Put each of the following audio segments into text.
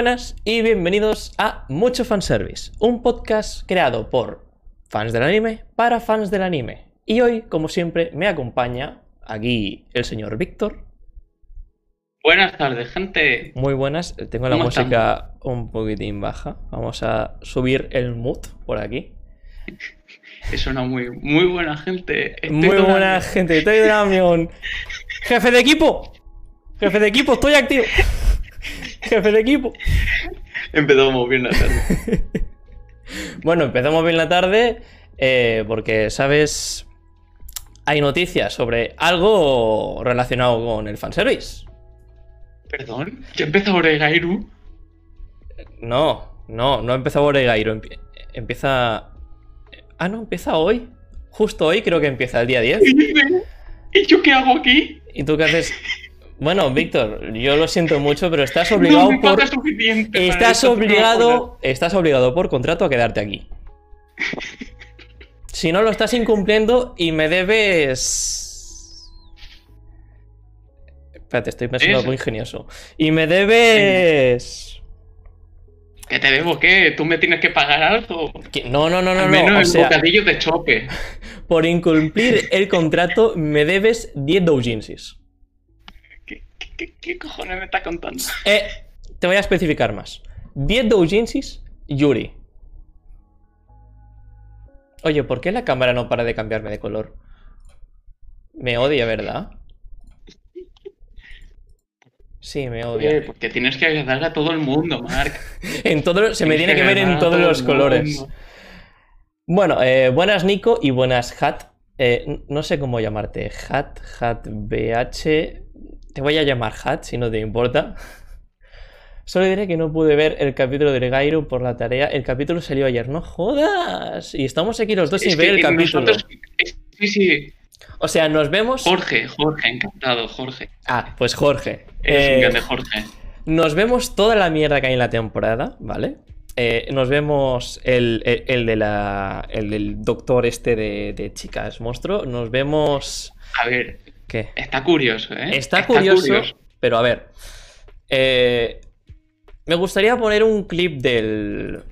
Buenas y bienvenidos a Mucho Fanservice, un podcast creado por fans del anime para fans del anime. Y hoy, como siempre, me acompaña aquí el señor Víctor. Buenas tardes, gente. Muy buenas, tengo la ¿Cómo música un poquitín baja. Vamos a subir el mood por aquí. Es una muy, muy buena gente. Estoy Muy buena gente, estoy de Damión. Jefe de equipo, jefe de equipo, estoy activo. Jefe de equipo. Empezamos bien la tarde. Bueno, empezamos bien la tarde eh, porque, ¿sabes? Hay noticias sobre algo relacionado con el fanservice. Perdón, ya empezó Oregairu. No, no, no empieza Oregairo. empie- Empieza... Ah, no, empieza hoy. Justo hoy creo que empieza el día 10. ¿Y yo qué hago aquí? ¿Y tú qué haces? Bueno, Víctor, yo lo siento mucho, pero estás obligado no por... Estás obligado, estás obligado por contrato a quedarte aquí. Si no lo estás incumpliendo y me debes. Espérate, estoy pensando algo ingenioso. Y me debes. ¿Qué te debo? ¿Qué? ¿Tú me tienes que pagar algo? ¿Qué? No, no, no, no, Al no. menos O el sea, bocadillo de chope. por incumplir el contrato me debes 10 doujinsis. ¿Qué, cojones me estás contando? Eh, te voy a especificar más. 10 doujinsis, Yuri. Oye, ¿por qué la cámara no para de cambiarme de color? Me odia, ¿verdad? Sí, me Eh, odia. porque tienes que agradar a todo el mundo, Mark. En todo, se me tiene que ver en todos todo los colores. mundo. Bueno, eh, buenas Nico y buenas Hat. Eh, no sé cómo llamarte. Hat, Hat, BH. Te voy a llamar Hat si no te importa. Solo diré que no pude ver el capítulo de Gairu por la tarea. El capítulo salió ayer. ¡No jodas! Y estamos aquí los dos sin ver el capítulo. nosotros- Sí, sí. O sea, nos vemos. Jorge, Jorge, encantado, Jorge. Ah, pues Jorge. Eres Eh, Jorge. Nos vemos toda la mierda que hay en la temporada, ¿vale? Eh, nos vemos el, el- el de la, el del doctor este de, de chicas monstruo. Nos vemos... A ver, ¿Qué? está curioso, ¿eh? Está curioso, pero a ver. eh, me gustaría poner un clip del,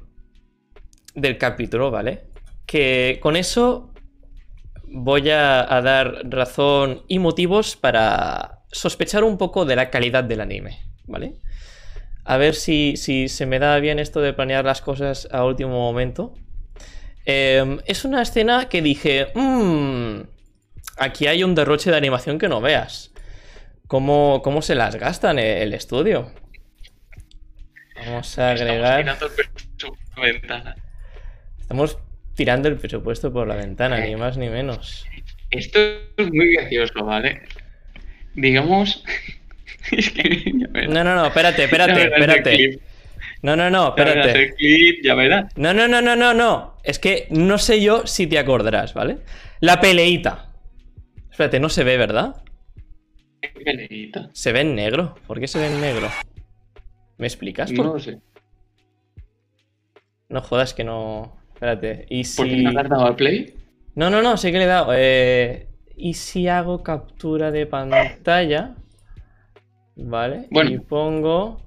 del capítulo, ¿vale? Que con eso voy a, a dar razón y motivos para sospechar un poco de la calidad del anime, ¿vale? A ver si, si se me da bien esto de planear las cosas a último momento. Eh, es una escena que dije, "Mm, aquí hay un derroche de animación que no veas. ¿Cómo, cómo se las gastan en el estudio? Vamos a Estamos agregar... tirando el pecho por la ventana. Estamos tirando el presupuesto por la ventana, Eh. ni más ni menos. Esto es muy gracioso, ¿vale? Digamos. es que. No, no, no, espérate, espérate, espérate. No, no, no, espérate. clip, ya verás. No, no, no, no, no, no. Es que no sé yo si te acordarás, ¿vale? La peleita. Espérate, no se ve, ¿verdad? Se ve en negro. ¿Por qué se ve en negro? ¿Me explicas? No lo sé. No jodas que no. Espérate. ¿Y ¿Por qué si.? no le has dado al play? No, no, no, sí que le he dado. Eh, ¿Y si hago captura de pantalla? Vale. Bueno. Y pongo.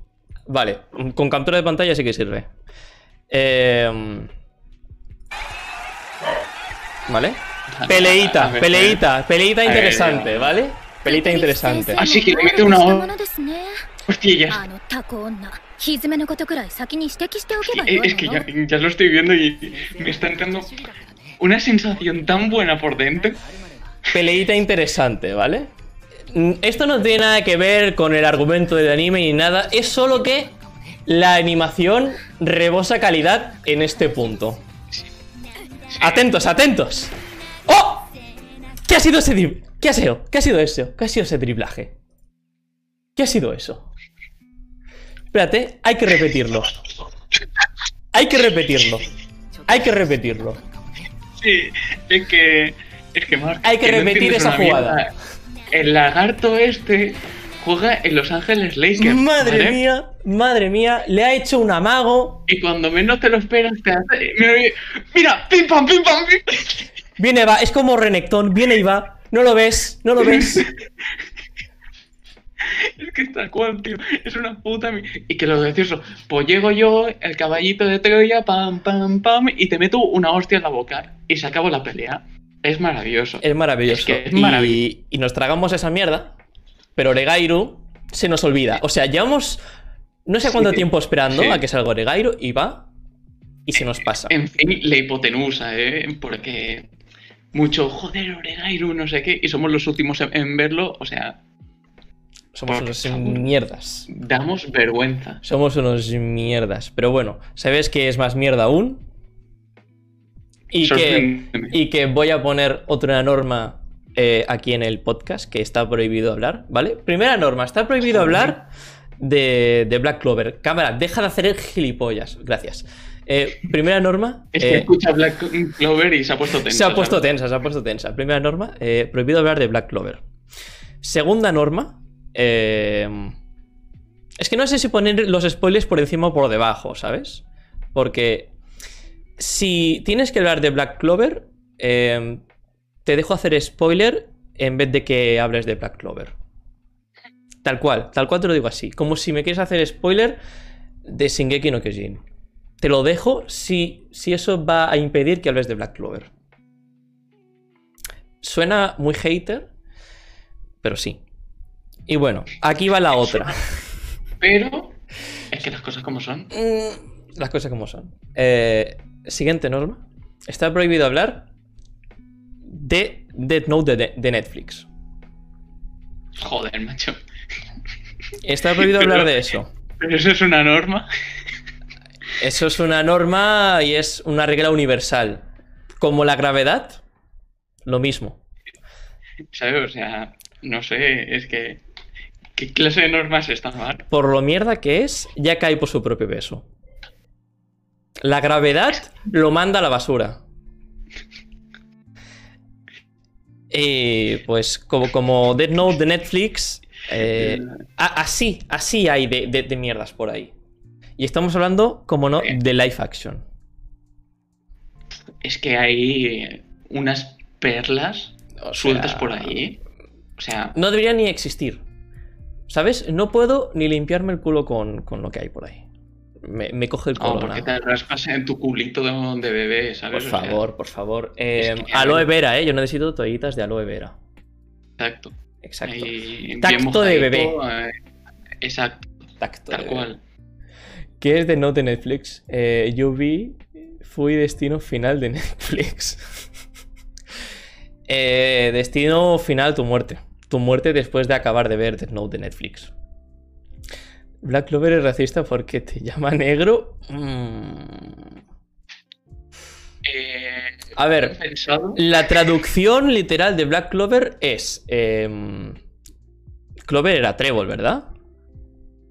Vale, con captura de pantalla sí que sirve. Em, Vale. Peleita, ah, peleita, peleita eh, interesante, eh, ¿vale? Peleita interesante. Así que le mete una hora. Hostia, Es que ya, ya lo estoy viendo y me está entrando una sensación tan buena por dentro. Peleita interesante, ¿vale? Mm, esto no tiene nada que ver con el argumento del anime ni nada, es solo que la animación rebosa calidad en este punto. Atentos, atentos. ¡Oh! ¿Qué ha sido ese drib- ¿Qué ha sido? ¿Qué ha sido eso? ¿Qué ha sido ese driblaje? ¿Qué ha sido eso? Espérate, hay que repetirlo. Hay que repetirlo. Hay que repetirlo. Sí, es que. Es que, Marc, Hay que repetir esa mierda. jugada. El lagarto este juega en Los Ángeles Lakers. Madre ¿vale? mía, madre mía, le ha hecho un amago. Y cuando menos te lo esperas, te hace. Mira, pim pam, pim pam, pim. Viene, va, es como Renekton, viene y va. No lo ves, no lo ves. Es que tal cual, tío. Es una puta. Y que lo gracioso, pues llego yo, el caballito de Troya, pam, pam, pam, y te meto una hostia en la boca. Y se acabó la pelea. Es maravilloso. Es maravilloso. Es que es Y- nos tragamos esa mierda, pero Oregairu se nos olvida. O sea, llevamos no sé cuánto Sí, tiempo esperando sí. a que salga Oregairu y va y se nos pasa. En fin, la hipotenusa, ¿eh? Porque mucho, joder, Oregairu, no sé qué, y somos los últimos en, en verlo, o sea, Somos unos favor. mierdas. damos vergüenza. Somos unos mierdas. Pero bueno, ¿sabes qué es más mierda aún? Y que, y que voy a poner otra norma eh, aquí en el podcast que está prohibido hablar, ¿vale? Primera norma, está prohibido hablar de, de Black Clover. Cámara, deja de hacer el gilipollas. Gracias. Eh, primera norma. Es que eh, escucha Black Clover y se ha puesto tenso. se ha puesto ¿sabes? tensa, se ha puesto tensa. Primera norma, eh, prohibido hablar de Black Clover. Segunda norma, eh, es que no sé si poner los spoilers por encima o por debajo, ¿sabes? Porque si tienes que hablar de Black Clover, te dejo hacer spoiler en vez de que hables de Black Clover. Tal cual, tal cual te lo digo así. Como si me quieres hacer spoiler de Shingeki no Kyojin. Te lo dejo si, si eso va a impedir que hables de Black Clover. Suena muy hater, pero sí. Y bueno, aquí va la otra. Pero es que las cosas como son. Mm, Las cosas como son. Eh, siguiente norma. Está prohibido hablar de Death Note de, de Netflix. Joder, macho. Está prohibido hablar de eso. Pero eso es una norma. Eso es una norma y es una regla universal. Como la gravedad, lo mismo. ¿Sabes? O sea, no sé, es que. ¿Qué clase de normas están mal? Por lo mierda que es, ya cae por su propio peso. La gravedad lo manda a la basura. Y pues como, como Dead Note de Netflix, eh, así, así hay de, de- de mierdas por ahí. Y estamos hablando, como no, de live action. Es que hay unas perlas O sueltas sea, por ahí. O sea, No debería ni existir. ¿Sabes? No puedo ni limpiarme el culo con, con lo que hay por ahí. Me, me coge el no, culo. porque te raspas en tu culito de, bebé, Por ¿sabes? O sea, favor, por favor. Eh, es que- aloe vera, ¿eh? Yo necesito toallitas de aloe vera. exacto. Exacto. Tacto de bebé. eh, exacto, Tacto tal de- cual. ¿Qué es de Note de Netflix? Eh, yo vi. Fui destino final de Netflix. Eh, destino final, tu muerte. Tu muerte después de acabar de ver Death Note de Netflix. Black Clover es racista porque te llama negro. Eh, A ver, La traducción literal de Black Clover es. em, Clover era trébol, ¿verdad?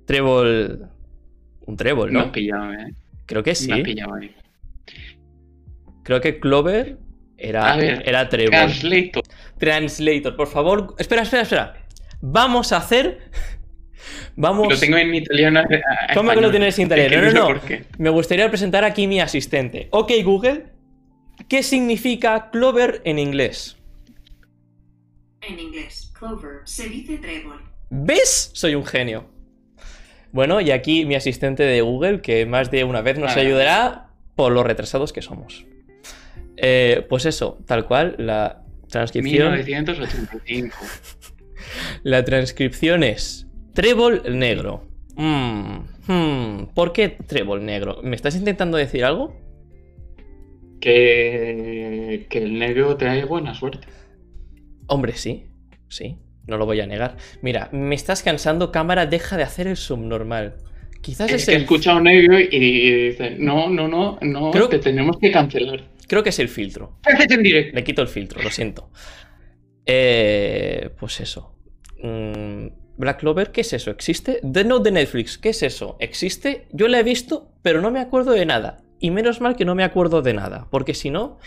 Trébol. Un trébol, Me ¿no? has pillado, ¿eh? Creo que Me has sí. pillado. Creo que Clover era, ver, era trébol. Translator. Translator, por favor. Espera, espera, espera. Vamos a hacer. Vamos. Lo tengo en italiano. a- a ¿Cómo que lo tienes en Es que italiano? No, no, qué. Me gustaría presentar aquí mi asistente. Ok, Google. ¿Qué significa Clover en inglés? En inglés, clover se dice trébol. ¿Ves? Soy un genio. Bueno, y aquí mi asistente de Google, que más de una vez nos ayudará por los retrasados que somos. Eh, pues eso, tal cual, la transcripción. 1985. La transcripción es trébol negro. Mm, hmm, ¿Por qué trébol negro? ¿Me estás intentando decir algo? Que, que el negro trae buena suerte. Hombre, sí, sí, no lo voy a negar. Mira, me estás cansando, cámara, deja de hacer el subnormal. Quizás Es es, que el... escucha a un negro y dice, no, no, no, no, Creo- te tenemos que cancelar. Creo que es el filtro. Le quito el filtro, lo siento. Eh, pues eso. Mm, Black Clover, ¿qué es eso? ¿Existe? The Note de Netflix, ¿qué es eso? ¿Existe? Yo la he visto, pero no me acuerdo de nada. Y menos mal que no me acuerdo de nada, porque si no,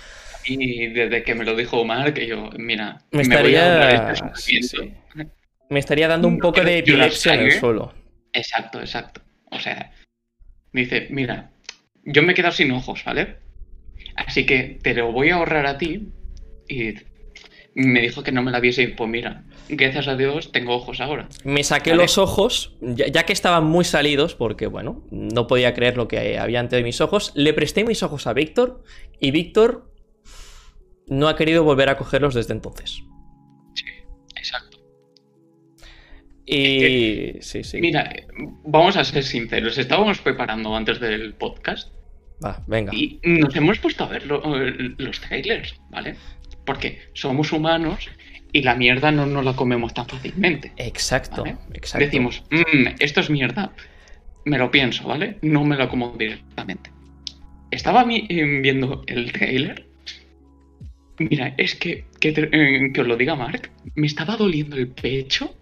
Y desde que me lo dijo Omar, que yo, mira, me me voy a estaría. ahorrar este sí. Me estaría dando un No poco de epilepsia en el suelo. Exacto, exacto. O sea, me dice, mira, yo me he quedado sin ojos, ¿vale? Así que te lo voy a ahorrar a ti y me dijo que no me la viese y pues mira, gracias a Dios tengo ojos ahora. Me saqué Vale. los ojos, ya, ya que estaban muy salidos, porque bueno, no podía creer lo que había ante mis ojos. Le presté mis ojos a Víctor y Víctor no ha querido volver a cogerlos desde entonces. Exacto. Y sí, sí. Mira, eh, vamos a ser sinceros, estábamos preparando antes del podcast Va, venga. y nos hemos puesto a ver lo- los trailers, ¿vale? Porque somos humanos y la mierda no nos la comemos tan fácilmente. Exacto, ¿vale? exacto. Decimos, "Mm, esto es mierda. Me lo pienso, ¿vale? No me lo como directamente. Estaba eh, viendo el trailer. Mira, es que, que, te- eh, que os lo diga Mark, me estaba doliendo el pecho.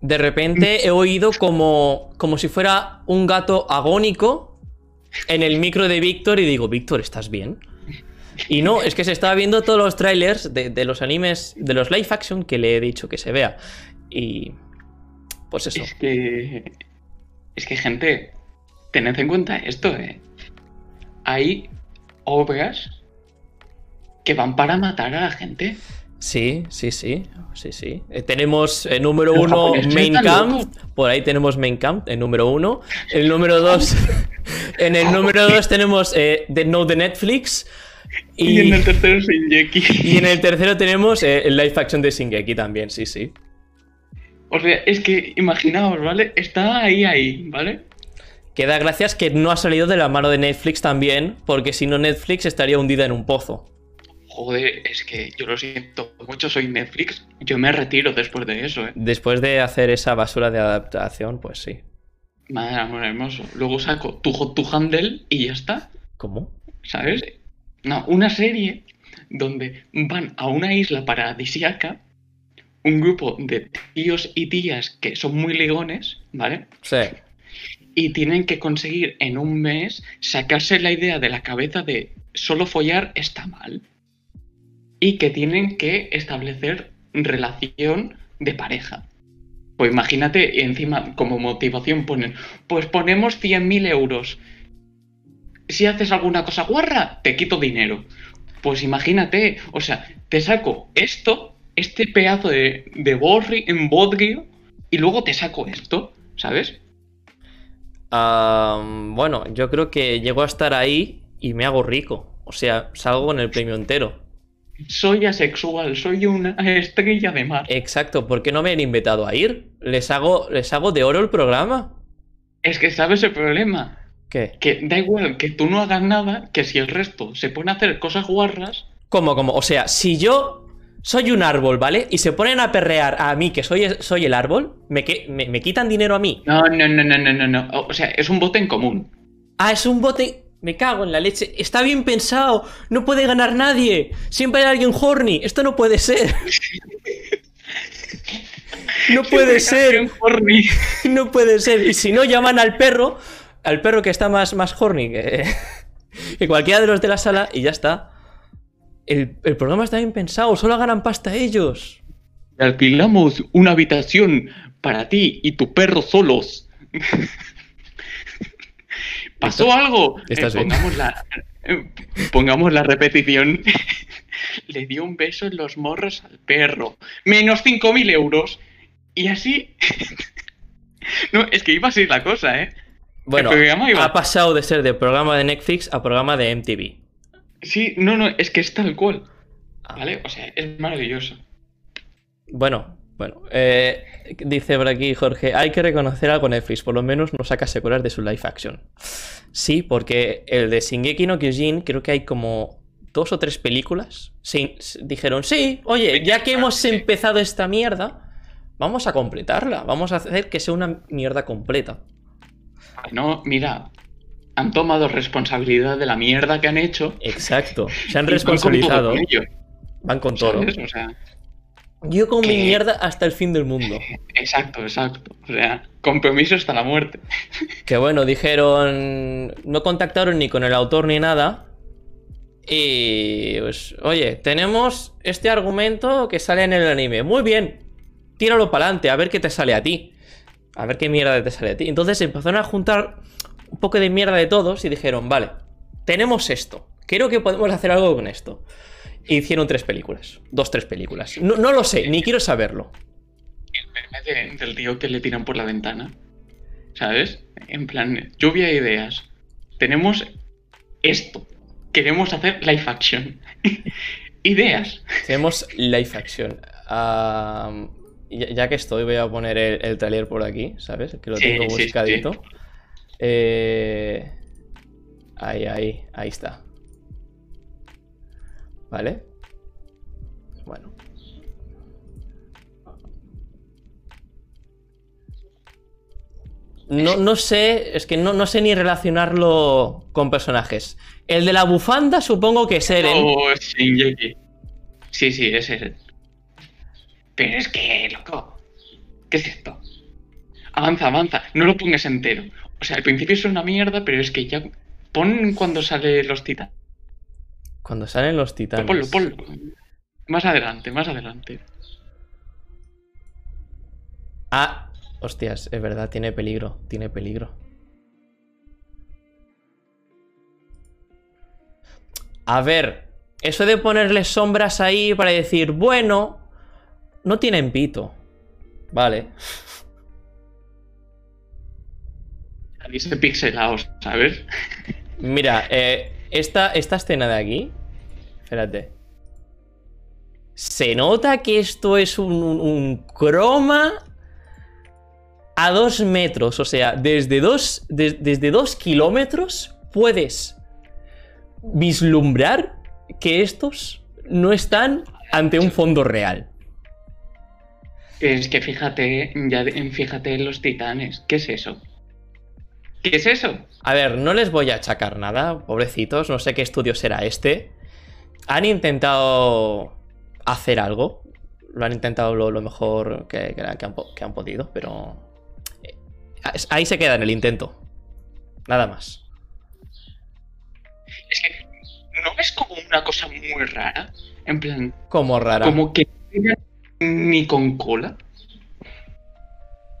De repente he oído como, como si fuera un gato agónico en el micro de Víctor y digo, Víctor, ¿estás bien? Y no, es que se estaba viendo todos los trailers de, de los animes, de los live action que le he dicho que se vea. Y pues eso. Es que. Es que, gente, tened en cuenta esto, ¿eh? Hay obras que van para matar a la gente. Sí, sí, sí, sí, sí. Eh, tenemos el número Los uno Main Camp. locos. Por ahí tenemos Main Camp, el número uno. El número dos. en el número dos tenemos eh, The No de Netflix. Y, en el tercero Shingeki. Y en el tercero tenemos eh, el live action de Shingeki también, sí, sí. O sea, es que imaginaos, ¿vale? Está ahí, ahí, ¿vale? Que da gracias que no ha salido de la mano de Netflix también, porque si no Netflix estaría hundida en un pozo. Joder, es que yo lo siento mucho, soy Netflix. Yo me retiro después de eso, ¿eh? Después de hacer esa basura de adaptación, pues sí. Madre amor hermoso. Luego saco tu to Handle y ya está, ¿Cómo? ¿sabes? No, una serie donde van a una isla paradisíaca un grupo de tíos y tías que son muy ligones, ¿vale? Sí. Y tienen que conseguir en un mes sacarse la idea de la cabeza de solo follar está mal. Y que tienen que establecer relación de pareja. Pues imagínate, encima como motivación ponen, pues ponemos 100.000 euros. Si haces alguna cosa guarra, te quito dinero. Pues imagínate, o sea, te saco esto, este pedazo de, de borri, en bodrio, y luego te saco esto, ¿sabes? Bueno, yo creo que llego a estar ahí y me hago rico. O sea, salgo con el premio entero. Soy asexual, soy una estrella de mar. Exacto, ¿por qué no me han invitado a ir? Les hago, les hago de oro el programa. Es que sabes el problema, ¿Qué? que da igual que tú no hagas nada, que si el resto se pone a hacer cosas guarras, ¿Cómo, cómo? O sea, si yo soy un árbol, ¿vale? Y se ponen a perrear a mí, que soy, soy el árbol, me, que- me, me quitan dinero a mí. no, no, no, no, no, no, no. O sea, es un bote en común. Ah, es un bote. Me cago en la leche. Está bien pensado. No puede ganar nadie. Siempre hay alguien horny. Esto no puede ser. No puede ser. No puede ser. Y si no, llaman al perro. Al perro que está más, más horny que, que cualquiera de los de la sala y ya está. El, el programa está bien pensado. Solo ganan pasta ellos. Alquilamos una habitación para ti y tu perro solos. ¿Pasó algo? ¿Estás Eh, bien? pongamos, la, eh, pongamos la repetición. Le dio un beso en los morros al perro. Menos 5.000 euros. Y así... no, es que iba así la cosa, ¿eh? Bueno, iba- ha pasado de ser de programa de Netflix a programa de MTV. Sí, no, no, es que es tal cual. Ah. ¿Vale? O sea, es maravilloso. Bueno, bueno. eh, dice por aquí Jorge, hay que reconocer algo Netflix, por lo menos no saca secuelas de su live action. Sí, porque el de Shingeki no Kyojin creo que hay como dos o tres películas. Sí, dijeron, sí, oye, ya que hemos empezado esta mierda, vamos a completarla, vamos a hacer que sea una mierda completa. No, mira, han tomado responsabilidad de la mierda que han hecho. Exacto, se han y van con todo responsabilizado, van con todo. O sea, Yo con mi mierda hasta el fin del mundo. exacto, exacto. O sea, compromiso hasta la muerte. Que bueno, dijeron. No contactaron ni con el autor ni nada. Y pues, oye, tenemos este argumento que sale en el anime. Muy bien, tíralo para adelante, a ver qué te sale a ti. A ver qué mierda te sale a ti. Entonces empezaron a juntar un poco de mierda de todos y dijeron, vale, tenemos esto. Creo que podemos hacer algo con esto. Hicieron tres películas. Dos, tres películas. No, no lo sé, ni quiero saberlo. El meme de- del tío que le tiran por la ventana. ¿Sabes? En plan, lluvia de ideas. Tenemos esto. Queremos hacer live action. ideas. Tenemos live action. Ya, que estoy, voy a poner el, el trailer por aquí, ¿sabes? Que lo Sí, tengo sí, sí. buscadito. Eh, ahí, ahí, ahí está. ¿Vale? Bueno. No, no sé, es que no, no sé ni relacionarlo con personajes. El de la bufanda supongo que es Eren. Oh, Shingeki. Sí, sí, ese es. Pero es que, loco. ¿Qué es esto? Avanza, avanza. No lo pongas entero. O sea, al principio es una mierda, pero es que ya. Pon cuando sale los titanes. Cuando salen los titanes. Ponlo, ponlo. Más adelante, más adelante. Ah, hostias, es verdad, tiene peligro, tiene peligro. A ver, eso de ponerle sombras ahí para decir, bueno, no tienen pito. Vale. Salirse pixelados, ¿sabes? Mira, eh, esta, esta escena de aquí. Espérate. Se nota que esto es un, croma a dos metros. O sea, desde dos, de- desde dos kilómetros puedes vislumbrar que estos no están ante un fondo real. Es que fíjate, ya fíjate en los titanes. ¿Qué es eso? ¿Qué es eso? A ver, no les voy a achacar nada, pobrecitos, no sé qué estudio será este. Han intentado hacer algo, lo han intentado lo, lo mejor que, que- que han, po- que han podido, pero eh, ahí se queda en el intento. Nada más. Es que no es como una cosa muy rara. En plan, Como rara. como que ni con cola.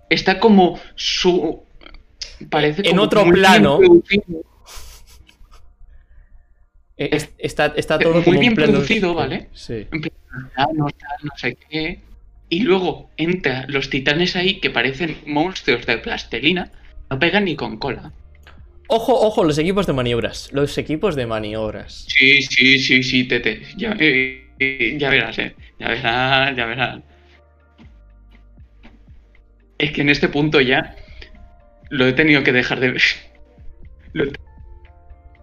Está como su. Parece En como otro muy plano. Eh, es- está, está todo muy como bien pleno- producido, ¿vale? Sí. En no sé qué. Y luego entra los titanes ahí que parecen monstruos de plastelina. No pegan ni con cola. Ojo, ojo, los equipos de maniobras. Los equipos de maniobras. Sí, sí, sí, sí, Tete. Ya, eh, eh, ya verás, eh. Ya verás, ya verás. Es que en este punto ya lo he tenido que dejar de ver. Lo he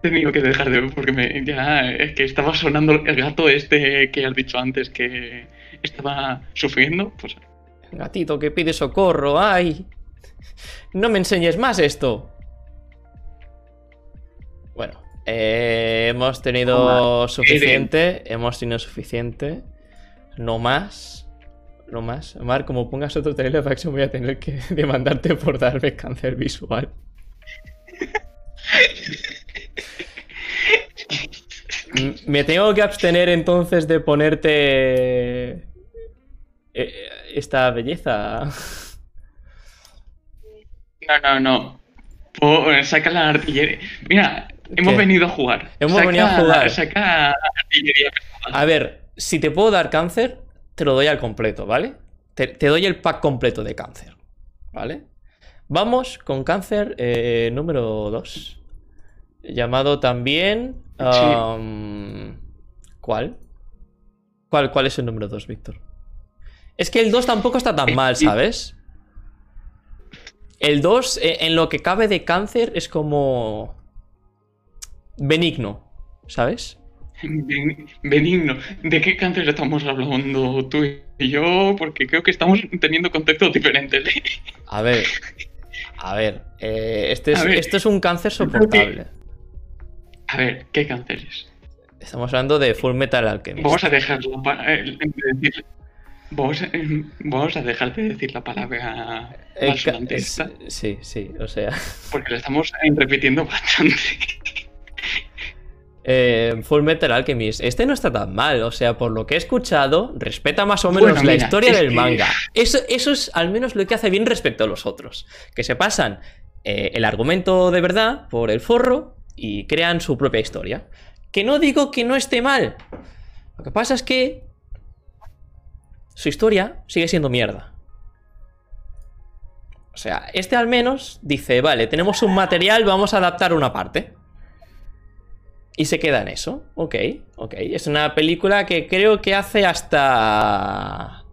tenido que dejar de ver porque me, ya es que estaba sonando el gato este que has dicho antes que estaba sufriendo. Pues Gatito que pide socorro, ay. No me enseñes más esto. Bueno, eh, hemos tenido suficiente. Hemos tenido suficiente. No más. No más. Mar, como pongas otro trailer de voy a tener que demandarte por darme cáncer visual. M- Me tengo que abstener entonces de ponerte eh, esta belleza. no, no, no. Saca la artillería. Mira, hemos ¿Qué? venido a jugar. Hemos Saca- venido a jugar. Saca artillería. A ver, si te puedo dar cáncer, te lo doy al completo, ¿vale? Te, te doy el pack completo de cáncer, ¿vale? Vamos con cáncer eh, número 2. Llamado también... um, ¿Cuál? ¿Cuál? ¿Cuál es el número 2, Víctor? Es que el 2 tampoco está tan mal, ¿sabes? El 2, eh, en lo que cabe de cáncer, es como... Benigno, ¿sabes? Ben- Benigno, ¿de qué cáncer estamos hablando tú y yo? Porque creo que estamos teniendo conceptos diferentes. ¿eh? A ver, a ver, eh, este es, A ver. esto es un cáncer soportable. A ver, ¿qué cáncer es? Estamos hablando de Full Metal Alchemist. Vamos a dejarlo para eh, decir- Vamos, eh, vamos a dejar de decir la palabra Eh, es- esta, sí, sí, o sea. porque la estamos eh, repitiendo bastante. Eh, Full Metal Alchemist. Este no está tan mal, o sea, por lo que he escuchado, respeta más o menos Bueno, la mira, historia del que- manga. Eso, eso es al menos lo que hace bien respecto a los otros. Que se pasan eh, el argumento de verdad por el forro y crean su propia historia. Que no digo que no esté mal. Lo que pasa es que su historia sigue siendo mierda. O sea, este al menos dice, vale, tenemos un material, vamos a adaptar una parte. Y se queda en eso. Ok, ok. Es una película que creo que hace hasta...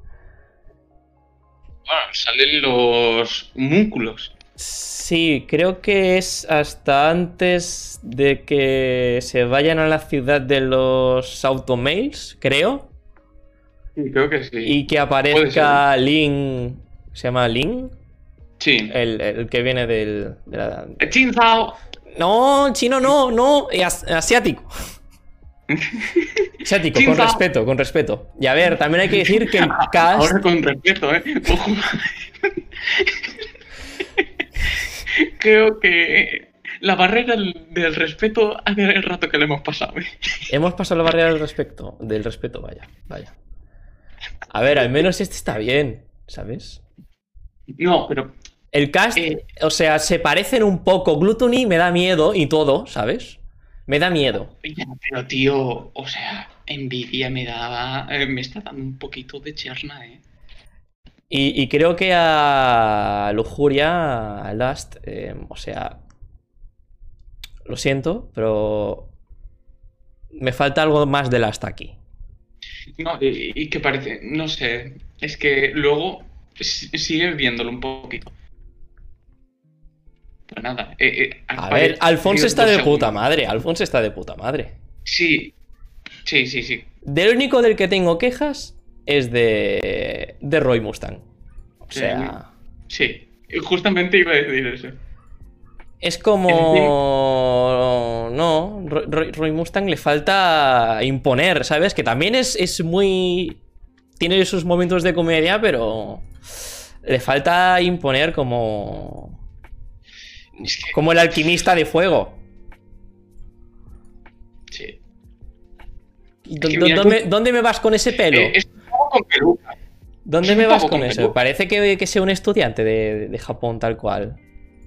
Bueno, salen los múnculos. Sí, creo que es hasta antes de que se vayan a la ciudad de los automails, creo. Sí, creo que sí. Y que aparezca Lin. ¿Se llama Lin? Sí. El, el que viene del. de la-. No, chino no, no, eh, as- asiático. Asiático, con respeto, con respeto. Y a ver, también hay que decir que el cast. Ahora con respeto, ¿eh? Ojo. Creo que la barrera del del respeto hace el rato que le hemos pasado. ¿eh? Hemos pasado la barrera del respeto. Del respeto, vaya, vaya. A ver, al menos este está bien, ¿sabes? No, pero El cast, Eh. o sea, se parecen un poco. Gluttony me da miedo y todo, ¿sabes? Me da miedo. Pero tío, o sea, envidia me daba, eh, me está dando un poquito de cherna, ¿eh? Y, y creo que a Lujuria, a Last, eh, o sea, lo siento, pero me falta algo más de Last aquí. No, y, y que parece, no sé, es que luego si- sigue viéndolo un poquito. Nada, eh, eh, A ver, Alfonso está de segundos. puta madre, Alfonso está de puta madre. Sí, sí, sí, sí. Del único del que tengo quejas es de, de Roy Mustang. O sea, Sí, justamente iba a decir eso. es como... No, Roy Mustang le falta imponer, ¿sabes? Que también es, es muy... Tiene sus momentos de comedia, pero le falta imponer como... Es que, Como el alquimista de fuego. sí. ¿Dó- que dó- mira, ¿Dónde, tú- dónde me vas con ese pelo? Eh, es un poco con peluca. ¿Dónde es me vas con con eso? peluca. Parece que, que sea un estudiante de, de Japón tal cual.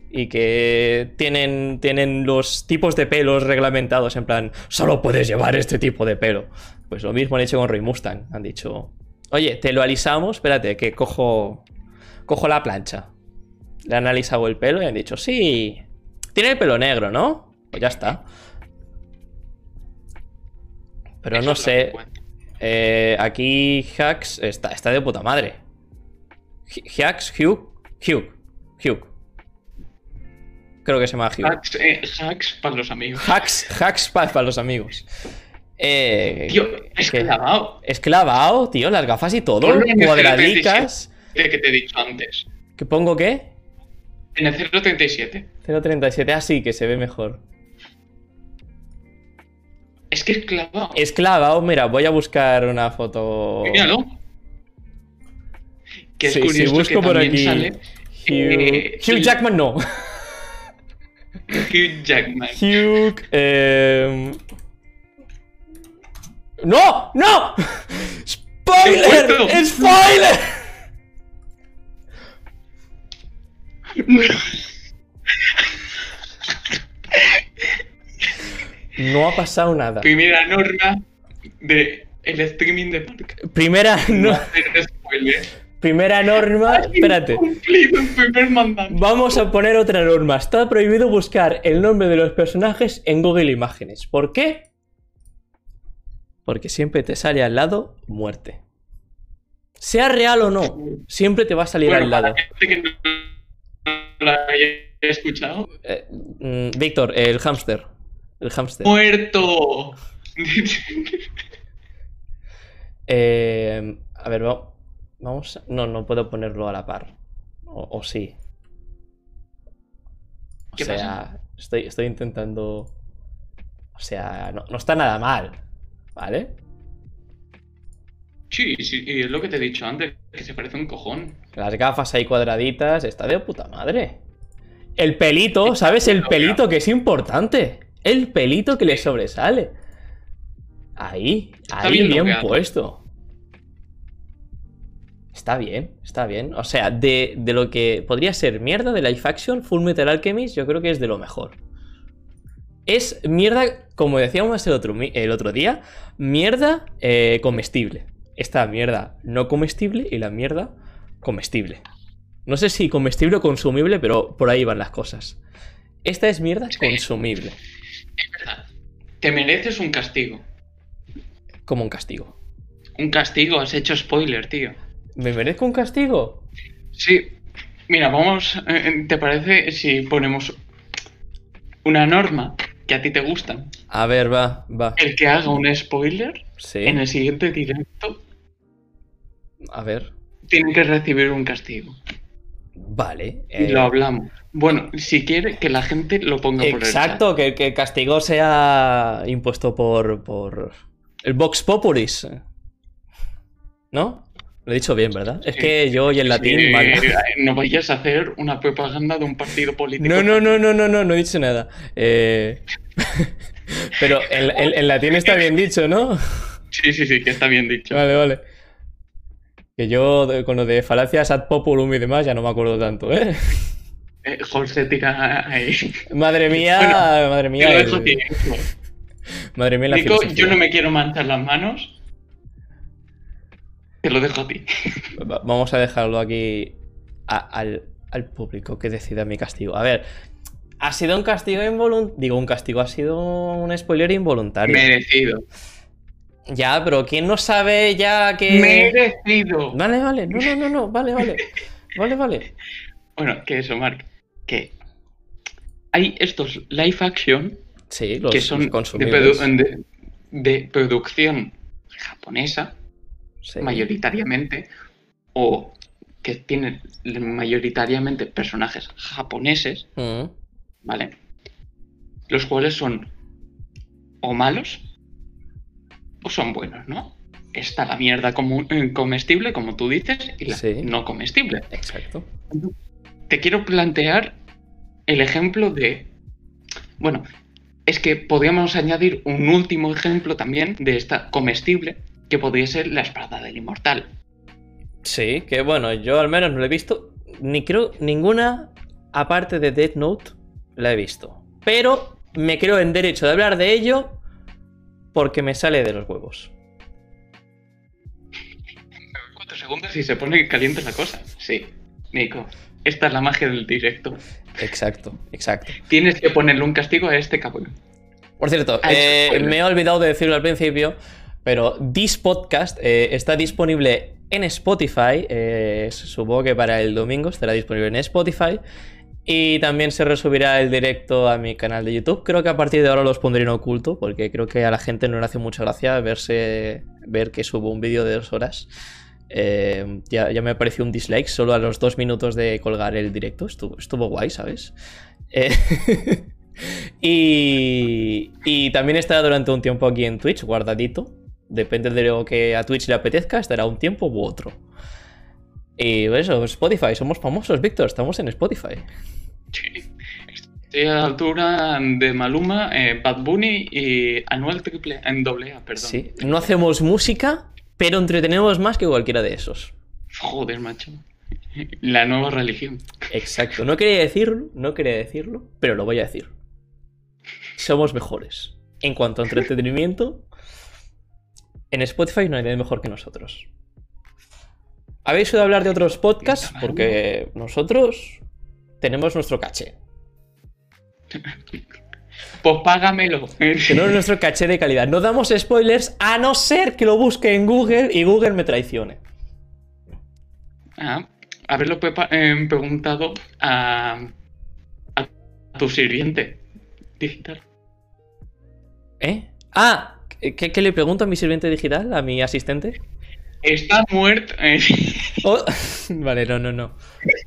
Y que tienen, tienen los tipos de pelos reglamentados en plan, solo puedes llevar este tipo de pelo. Pues lo mismo han hecho con Roy Mustang. Han dicho, oye, te lo alisamos, espérate, que cojo, cojo la plancha. Le han alisado el pelo y han dicho, sí, tiene el pelo negro, ¿no? Pues ya está. Pero no que sé, eh, aquí Hacks está, está de puta madre. Hacks, Hugh, Hugh, Hugh. Creo que se llama Hugh. Hacks, eh, hacks para los amigos. Hacks, hacks para los amigos. Eh, Tío, es ¿qué? clavado. Es clavado, tío, las gafas y todo. De que te he dicho antes. ¿Qué pongo qué? En el 037. 037, así que se ve mejor. Es que es clavado. Es clavado, mira, voy a buscar una foto. Míralo. Que es Sí, curioso busco que por aquí. sale Hugh, eh, Hugh Jackman no. Hugh Jackman. Hugh. em, ¡No! ¡No! ¡Spoiler! ¡Spoiler! No ha pasado nada. Primera norma de el streaming de Park. Primera, No no- hacer spoiler. primera norma. Espérate. Vamos a poner otra norma. Está prohibido buscar el nombre de los personajes en Google Imágenes. ¿Por qué? Porque siempre te sale al lado muerte. Sea real o no, siempre te va a salir Bueno, al para lado. la gente que no la haya escuchado. Eh, mm, Víctor, el hámster. El hámster. ¡Muerto! Eh, a ver, va- vamos. a- No, no puedo ponerlo a la par. O, o sí. O ¿Qué sea, pasa? Estoy, estoy intentando. O sea, no, no está nada mal. ¿Vale? Sí, sí, y es lo que te he dicho antes, que se parece un cojón. Las gafas ahí cuadraditas. Está de puta madre. El pelito, ¿sabes? El pelito que es importante. El pelito que le sobresale. Ahí, ahí bien puesto. Está bien, está bien. O sea, de, de lo que podría ser mierda de Life Action, Full Metal Alchemist, yo creo que es de lo mejor. Es mierda, como decíamos el otro, el otro día, mierda eh, comestible. Esta mierda no comestible y la mierda comestible. No sé si comestible o consumible, pero por ahí van las cosas. Esta es mierda Sí. consumible, Es verdad. Te mereces un castigo. como un castigo. Un castigo, has hecho spoiler, tío. ¿Me merezco un castigo? Sí. Mira, vamos. eh, ¿Te parece si ponemos una norma que a ti te gusta? A ver, va, va. El que haga un spoiler Sí, en el siguiente directo a ver. tiene que recibir un castigo. Vale. Y eh, lo hablamos. Bueno, si quiere que la gente lo ponga por el. Exacto, que, que el castigo sea impuesto por, por el Vox Populis. ¿No? Lo he dicho bien, ¿verdad? Es que yo y el latín... Sí, mal. no vayas a hacer una propaganda de un partido político. No, no, no, no, no, no, no he dicho nada. Eh, Pero el, el- el latín está bien dicho, ¿no? Sí, sí, sí, que está bien dicho. Vale, vale. Que yo con lo de falacias ad populum y demás ya no me acuerdo tanto, ¿eh? Eh, Jorge tira ahí. Madre mía, Bueno, madre Te mía. lo el- dejo a ti. Madre mía la filosofía. yo no me quiero manchar las manos. Te lo dejo a ti. Va- Vamos a dejarlo aquí a- al, al público que decida mi castigo. A ver, ha sido un castigo involuntario. Digo, un castigo ha sido un spoiler involuntario. Merecido. Ya, pero ¿quién no sabe ya que. Merecido. Vale, vale, no, no, no, no, vale, vale. Vale, vale. Bueno, que eso, Mark. Que hay estos live action Sí, los, que son los de, consumibles. produ- de- de producción japonesa, Sí. mayoritariamente, o que tienen mayoritariamente personajes japoneses, Mm, ¿vale? Los cuales son o malos o son buenos, ¿no? Está la mierda eh, comestible, como tú dices, y la Sí. no comestible. exacto. Te quiero plantear el ejemplo de... Bueno, es que podríamos añadir un último ejemplo también de esta comestible, que podría ser la espada del inmortal. Sí, que bueno, yo al menos no lo he visto. Ni creo ninguna, aparte de Death Note, la he visto. Pero me creo en derecho de hablar de ello porque me sale de los huevos. Cuatro segundos y se pone caliente la cosa. Sí, Nico. Esta es la magia del directo. Exacto, exacto. Tienes que ponerle un castigo a este cabrón. Por cierto, hecho eh, me he olvidado de decirlo al principio, pero This Podcast eh, está disponible en Spotify. eh, supongo que para el domingo estará disponible en Spotify. Y también se resubirá el directo a mi canal de YouTube. Creo que a partir de ahora los pondré en oculto, porque creo que a la gente no le hace mucha gracia verse, ver que subo un vídeo de dos horas. Eh, ya, ya me pareció un dislike solo a los dos minutos de colgar el directo. Estuvo, estuvo guay, ¿sabes? Eh, y, y también estará durante un tiempo aquí en Twitch, guardadito. Depende de lo que a Twitch le apetezca, estará un tiempo u otro. Y eso, Spotify, somos famosos, Víctor, estamos en Spotify. Sí. Estoy a la altura de Maluma, eh, Bad Bunny y Anuel Triple en doble A, perdón. Sí, no hacemos música, pero entretenemos más que cualquiera de esos. Joder, macho. La nueva religión. Exacto, no quería decirlo, no quería decirlo, pero lo voy a decir. Somos mejores. En cuanto a entretenimiento, en Spotify no hay nadie mejor que nosotros. ¿Habéis oído hablar de otros podcasts? Porque nosotros tenemos nuestro caché. Pues págamelo. Tenemos nuestro caché de calidad. No damos spoilers a no ser que lo busque en Google y Google me traicione. Ah, haberlo eh, preguntado a, a tu sirviente digital. ¿Eh? Ah, ¿qué, qué le pregunto a mi sirviente digital, a mi asistente? Está muerto. eh, Oh, Vale, no, no, no.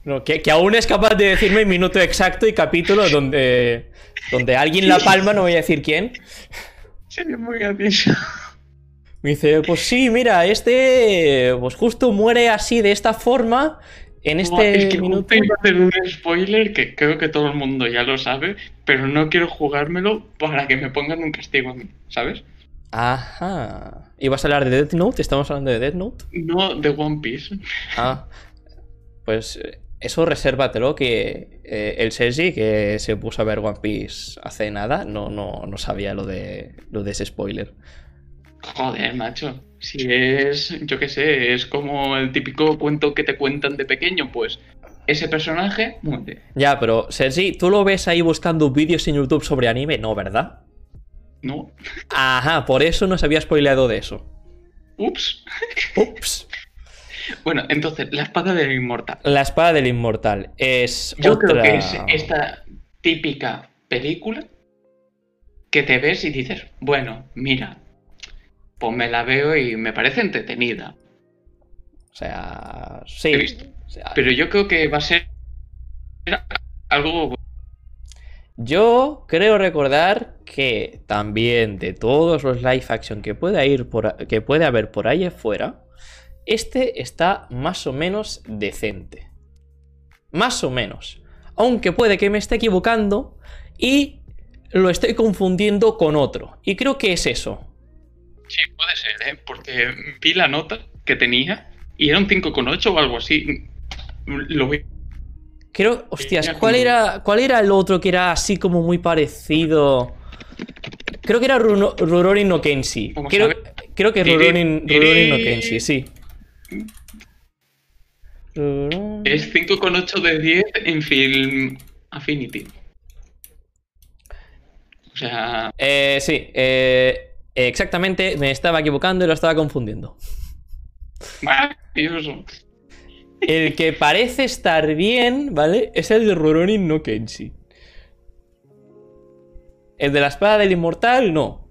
No, que, que aún es capaz de decirme minuto exacto y capítulo donde, donde alguien la palma, no voy a decir quién. Sería muy gracioso. Me dice, pues sí, mira, este pues justo muere así de esta forma en No, este es que minuto. iba a hacer un spoiler que creo que todo el mundo ya lo sabe, pero no quiero jugármelo para que me pongan un castigo a mí, ¿sabes? Ajá. ¿Y vas a hablar de Death Note? ¿Estamos hablando de Death Note? No de One Piece. Ah. Pues eh, eso resérvatelo que eh, el Sergi que se puso a ver One Piece hace nada no, no, no sabía lo de, lo de ese spoiler. Joder, macho. Si es, yo qué sé, es como el típico cuento que te cuentan de pequeño, pues ese personaje muere. Ya, pero Sergi, ¿tú lo ves ahí buscando vídeos en YouTube sobre anime? No, ¿verdad? No. Ajá, por eso no se había spoileado de eso. Ups. Ups. Bueno, entonces, la espada del inmortal. La espada del inmortal es Yo otra... creo que es esta típica película que te ves y dices, bueno, mira, pues me la veo y me parece entretenida. O sea, sí. O sea, Pero yo creo que va a ser algo... Yo creo recordar que también de todos los live action que puede, ir por, que puede haber por ahí afuera, este está más o menos decente. Más o menos. Aunque puede que me esté equivocando y lo estoy confundiendo con otro. Y creo que es eso. Sí, puede ser, ¿eh? Porque vi la nota que tenía y era un 5,8 o algo así. Lo vi. Creo, hostias, ¿cuál era, ¿cuál era el otro que era así como muy parecido? Creo que era Runo- Rurouni no Kenshi. Creo, creo que Rurouni, Rurouni no Kenshi, sí. Es 5,8 de 10 en Film Affinity. O sea, Eh, sí, eh, exactamente, me estaba equivocando y lo estaba confundiendo. maravilloso. El que parece estar bien, ¿vale? Es el de Rurouni no Kenshi. El de la espada del inmortal, no.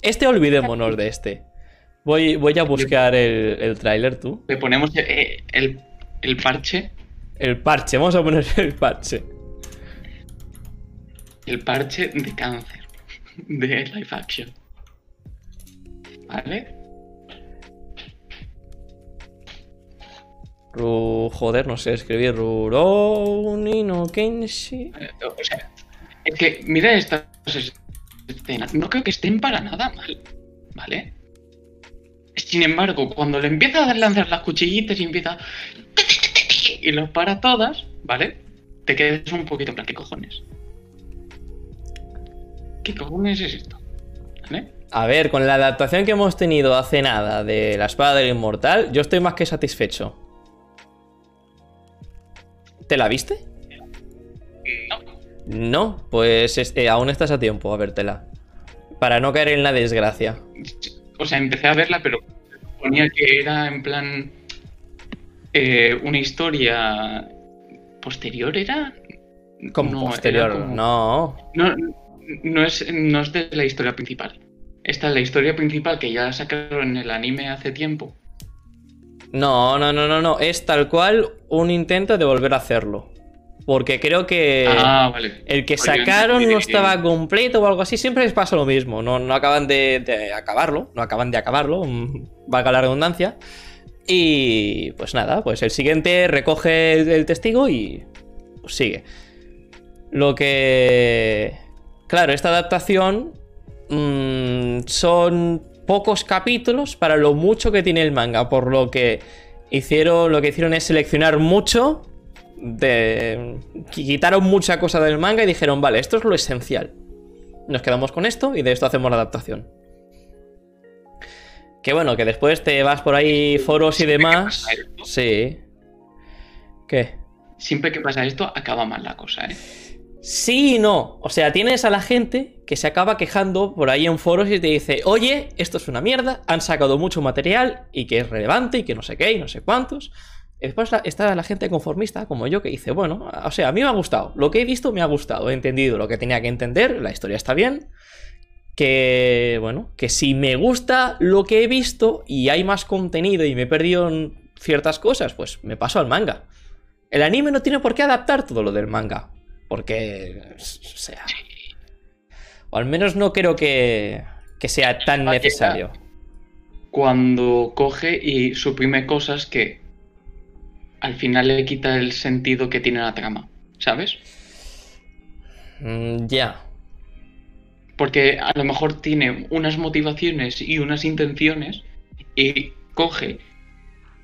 Este olvidémonos de este. Voy, voy a buscar el, el tráiler, tú. Le ponemos eh, el, el parche. El parche, vamos a poner el parche. El parche de cáncer. De live action. ¿Vale? Ru- joder, no sé escribir. Rurouni no Kenshi. O sea, es que mira estas escenas. No creo que estén para nada mal. ¿Vale? Sin embargo, cuando le empieza a lanzar las cuchillitas y empieza. Y los para todas, ¿vale? Te quedas un poquito en plan, ¿qué cojones? ¿Qué cojones es esto? ¿Vale? A ver, con la adaptación que hemos tenido hace nada de la espada del inmortal, yo estoy más que satisfecho. ¿Te la viste? No. No, pues es- eh, aún estás a tiempo a vértela. Para no caer en la desgracia. O sea, empecé a verla, pero ponía que era en plan. eh, una historia posterior, ¿era? Como No, era posterior. como- No. No, no es, no es de la historia principal. Esta es la historia principal que ya sacaron en el anime hace tiempo. No, no, no, no, no. Es tal cual un intento de volver a hacerlo. Porque creo que ah, vale. el que sacaron no estaba completo o algo así. Siempre les pasa lo mismo. No, no acaban de, de acabarlo. No acaban de acabarlo. mm, Valga la redundancia. Y pues nada, pues el siguiente recoge el, el testigo y pues sigue. Lo que... Claro, esta adaptación mm, son pocos capítulos para lo mucho que tiene el manga, por lo que hicieron, lo que hicieron es seleccionar mucho, de, quitaron mucha cosa del manga y dijeron, vale, esto es lo esencial. Nos quedamos con esto y de esto hacemos la adaptación. Que bueno, que después te vas por ahí foros y Siempre demás. esto- Sí. ¿Qué? Siempre que pasa esto, acaba mal la cosa, ¿eh? Sí y no. O sea, tienes a la gente que se acaba quejando por ahí en foros y te dice, oye, esto es una mierda, han sacado mucho material y que es relevante y que no sé qué y no sé cuántos. Después está la gente conformista como yo que dice, bueno, o sea, a mí me ha gustado, lo que he visto me ha gustado, he entendido lo que tenía que entender, la historia está bien. Que, bueno, que si me gusta lo que he visto y hay más contenido y me he perdido en ciertas cosas, pues me paso al manga. El anime no tiene por qué adaptar todo lo del manga. Porque, o sea... O al menos no creo que, que sea tan necesario. Cuando coge y suprime cosas que al final le quita el sentido que tiene la trama, ¿sabes? Mm, ya. Porque a lo mejor tiene unas motivaciones y unas intenciones y coge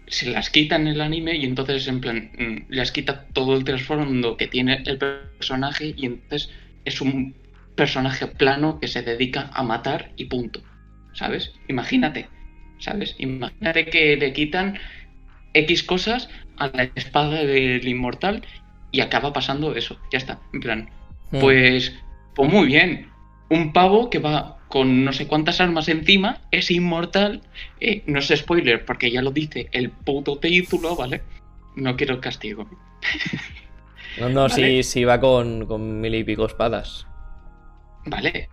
se las quita en el anime y entonces en plan mm, les quita todo el trasfondo que tiene el personaje y entonces es un personaje plano que se dedica a matar y punto. ¿Sabes? Imagínate. ¿Sabes? Imagínate que le quitan X cosas a la espada del inmortal y acaba pasando eso. Ya está. En plan. Hmm. Pues, pues muy bien. Un pavo que va con no sé cuántas armas encima, es inmortal. eh, no es spoiler, porque ya lo dice el puto título, ¿vale? No quiero castigo. No, no, sí, Vale. sí va con, con mil y pico espadas. ¿Vale?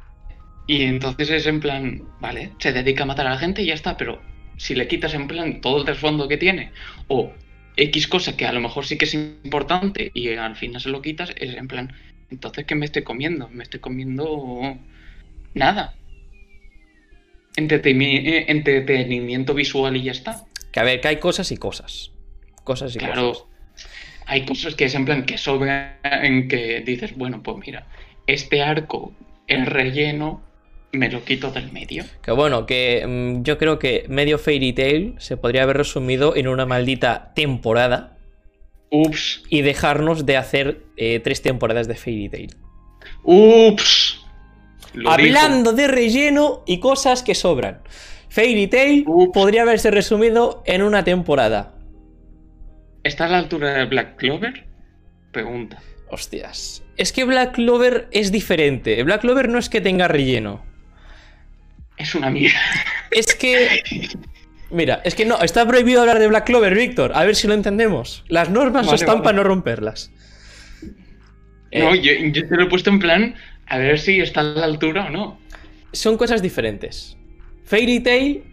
Y entonces es en plan, vale, se dedica a matar a la gente y ya está, pero si le quitas en plan todo el trasfondo que tiene, o X cosa que a lo mejor sí que es importante y al final se lo quitas, es en plan, entonces ¿qué me estoy comiendo? Me estoy comiendo nada. Entreteni- eh, entretenimiento visual y ya está. Que a ver, que hay cosas y cosas. Cosas y Claro, cosas. hay cosas que es en plan que sobran en que dices, bueno, pues mira, este arco, el relleno, me lo quito del medio. Que bueno, que mm, yo creo que medio Fairy Tail se podría haber resumido en una maldita temporada Ups, y dejarnos de hacer eh, tres temporadas de Fairy Tail. ups. Lo Hablando de relleno y cosas que sobran. Fairy Tail Ups. podría haberse resumido en una temporada. ¿Está a la altura de Black Clover? Pregunta. Hostias. Es que Black Clover es diferente. Black Clover no es que tenga relleno. Es una mierda. Es que. Mira, es que no, está prohibido hablar de Black Clover, Víctor. A ver si lo entendemos. Las normas Vale, están vale. para no romperlas. No, Eh, yo, yo te lo he puesto en plan a ver si está a la altura o no. son cosas diferentes. Fairy Tail.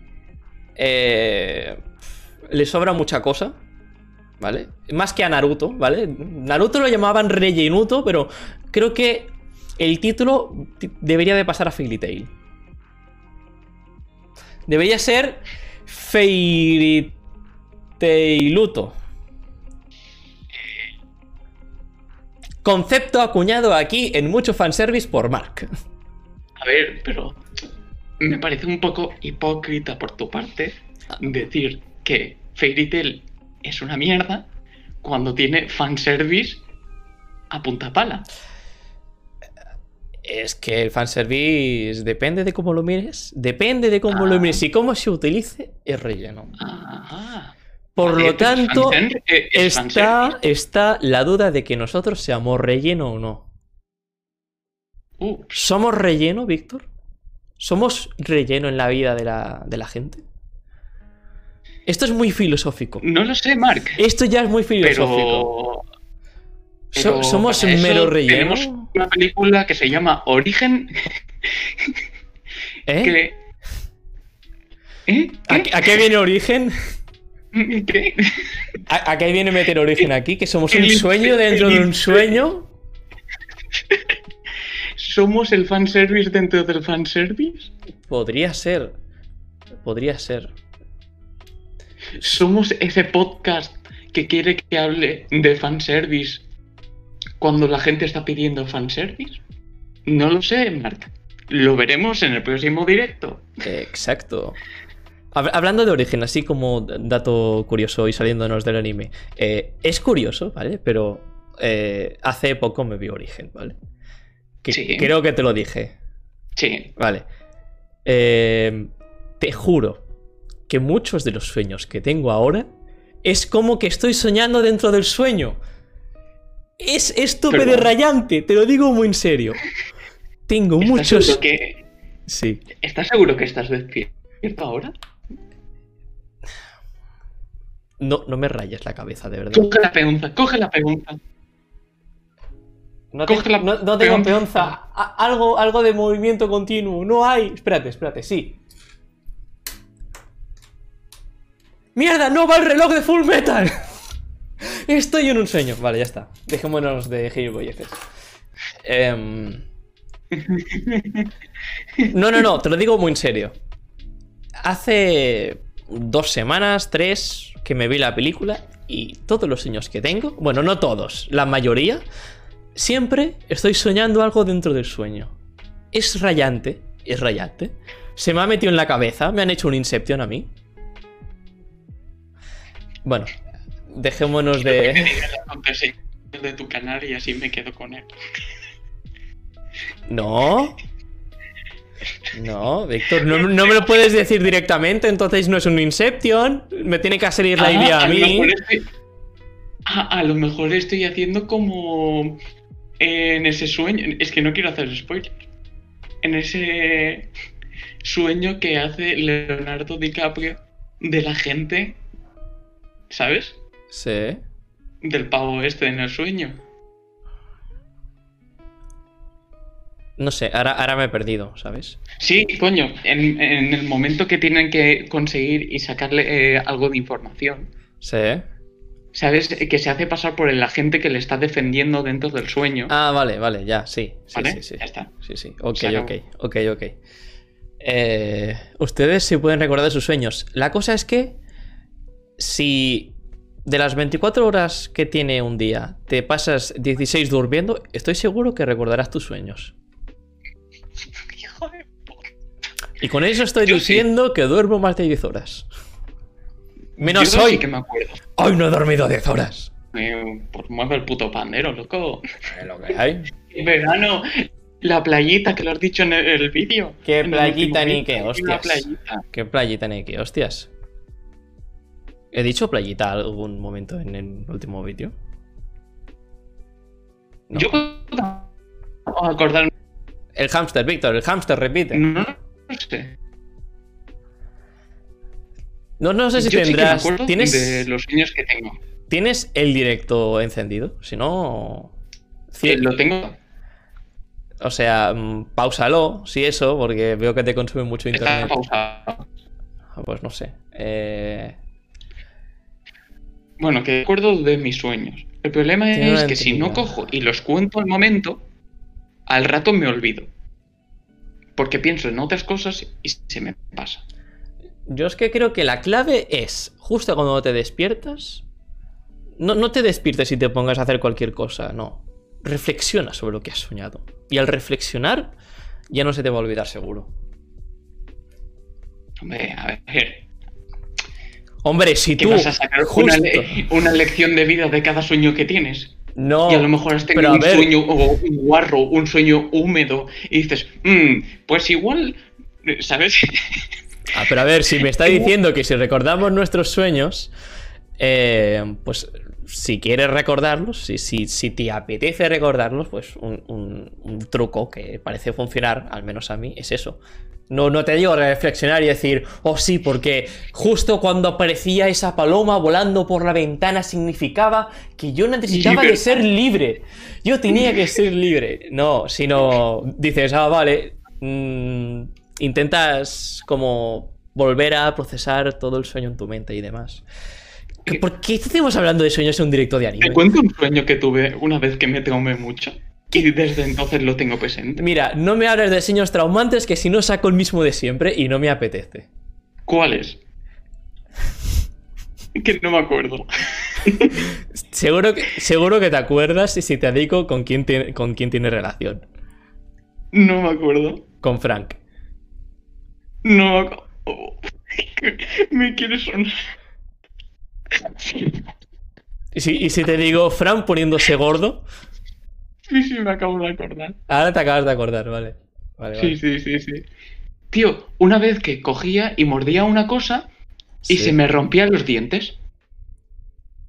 eh, le sobra mucha cosa. ¿Vale? Más que a Naruto, ¿vale? Naruto lo llamaban rellenuto, pero creo que el título debería de pasar a Fairy Tail. Debería ser Fairy Tailuto. Concepto acuñado aquí en mucho fanservice por Mark. A ver, pero me parece un poco hipócrita por tu parte decir que Fairy Tail es una mierda cuando tiene fanservice a punta pala. Es que el fanservice depende de cómo lo mires, depende de cómo lo Ah. mires y cómo se utilice, es relleno. Ah, Por vale, lo tanto, eh, es está, está la duda de que nosotros seamos relleno o no. Ups. ¿Somos relleno, Víctor? ¿Somos relleno en la vida de la, de la gente? Esto es muy filosófico. No lo sé, Mark. Esto ya es muy filosófico. Pero. So- pero ¿Somos mero relleno? Tenemos una película que se llama Origen. ¿Eh? que. ¿Eh? ¿A, ¿Qué? a qué viene origen? ¿Qué? ¿A, a qué viene meter origen aquí? ¿Que somos un sueño dentro de un sueño? ¿Somos el fanservice dentro del fanservice? Podría ser. Podría ser. ¿Somos ese podcast que quiere que hable de fanservice cuando la gente está pidiendo fanservice? No lo sé, Mark. Lo veremos en el próximo directo. Exacto. Hab- Hablando de origen, así como dato curioso y saliéndonos del anime. eh, es curioso, ¿vale? Pero eh, hace poco me vi origen, ¿vale? Que Sí. Creo que te lo dije. Sí. Vale. Eh, te juro que muchos de los sueños que tengo ahora es como que estoy soñando dentro del sueño. Es estúpido rayante, te lo digo muy en serio. Tengo ¿Estás muchos. seguro que, Sí. ¿Estás seguro que estás despierto ahora? No, no me rayes la cabeza, de verdad. Coge la pregunta, coge la pregunta. No, Coge te- la no- no tengo peonza. peonza. Algo, algo de movimiento continuo. No hay. Espérate, espérate, sí. ¡Mierda! ¡No va el reloj de Full Metal! Estoy en un sueño. Vale, ya está. Dejémonos de gilipolleces. Em, No, no, no, te lo digo muy en serio. Hace dos semanas, tres, que me vi la película y todos los sueños que tengo, bueno, no todos, la mayoría, siempre estoy soñando algo dentro del sueño. Es rayante, es rayante. Se me ha metido en la cabeza, me han hecho un Inception a mí. Bueno, dejémonos de. Me digas de tu canal y así me quedo con él. No. No, Víctor, no, no me lo puedes decir directamente, entonces no es un Inception. Me tiene que salir la Ah, idea a lo mí. mejor estoy- Ah, a lo mejor estoy haciendo como en ese sueño. Es que no quiero hacer spoiler. En ese sueño que hace Leonardo DiCaprio de la gente. ¿Sabes? Sí. Del pavo este en el sueño. No sé, ahora, ahora me he perdido, ¿sabes? Sí, coño, en, en el momento que tienen que conseguir y sacarle eh, algo de información. Sí. ¿Sabes? Que se hace pasar por el agente que le está defendiendo dentro del sueño. Ah, vale, vale, ya, sí. Sí, ¿Vale? sí, sí. Ya está. Sí, sí. Ok, ok, ok, ok. Eh, ustedes sí pueden recordar sus sueños. La cosa es que si de las 24 horas que tiene un día te pasas 16 durmiendo, estoy seguro que recordarás tus sueños. Hijo de puta. Y con eso estoy Yo sí. diciendo que duermo más de 10 horas. Menos Yo hoy. sí que me acuerdo. Hoy no he dormido 10 horas. Eh, pues mueve el puto pandero, loco. Lo que hay. En verano, la playita que lo has dicho en el, el vídeo. ¿Qué el playita ni qué? Hostias. ¿Qué playita ni qué? Hostias. ¿He dicho playita algún momento en el último vídeo? No. Yo puedo acordar. El hámster, Víctor, el hámster repite. No, no sé. No, no sé si Yo sí que me tendrás. ¿tienes, de los sueños que tengo. ¿Tienes el directo encendido? Si no. Eh, lo tengo. O sea, mm, pausalo, si eso, porque veo que te consume mucho Está internet. pausado. Ah, Pues no sé. Eh, Bueno, que acuerdo de mis sueños. El problema es que si no cojo y los cuento al momento, al rato me olvido. Porque pienso en otras cosas y se me pasa. Yo es que creo que la clave es, justo cuando te despiertas, no, no te despiertes y te pongas a hacer cualquier cosa, no. Reflexiona sobre lo que has soñado. Y al reflexionar, ya no se te va a olvidar seguro. Hombre, a ver. Hombre, si ¿Qué tú... vas a sacar justo- una, le- una lección de vida de cada sueño que tienes? No, y a lo mejor has tenido un ver, sueño o un guarro, un sueño húmedo, y dices, "Mm, pues igual, ¿sabes? Ah, pero a ver, si me está diciendo que si recordamos nuestros sueños, eh, pues si quieres recordarlos, si, si, si te apetece recordarlos, pues un, un- un truco que parece funcionar, al menos a mí, es eso. No, no te digo reflexionar y decir, oh sí, porque justo cuando aparecía esa paloma volando por la ventana significaba que yo necesitaba de ser libre. Yo tenía que ser libre. No, sino dices, ah, vale. mm, intentas como volver a procesar todo el sueño en tu mente y demás. ¿Por qué estamos hablando de sueños en un directo de anime? Te cuento un sueño que tuve una vez que me traumé mucho. Y desde entonces lo tengo presente. Mira, no me hables de sueños traumantes que si no saco el mismo de siempre y no me apetece. ¿Cuál es? Que no me acuerdo. Seguro que, seguro que te acuerdas y si te digo con quién tiene, con quién tiene relación. No me acuerdo. Con Frank. No me acuerdo. Oh, me quiere sonar. Y si, y si te digo Frank poniéndose gordo, Sí, sí, me acabo de acordar. ahora te acabas de acordar, vale. Vale, Sí, vale. sí, sí, sí. Tío, una vez que cogía y mordía una cosa y Sí. se me rompían los dientes.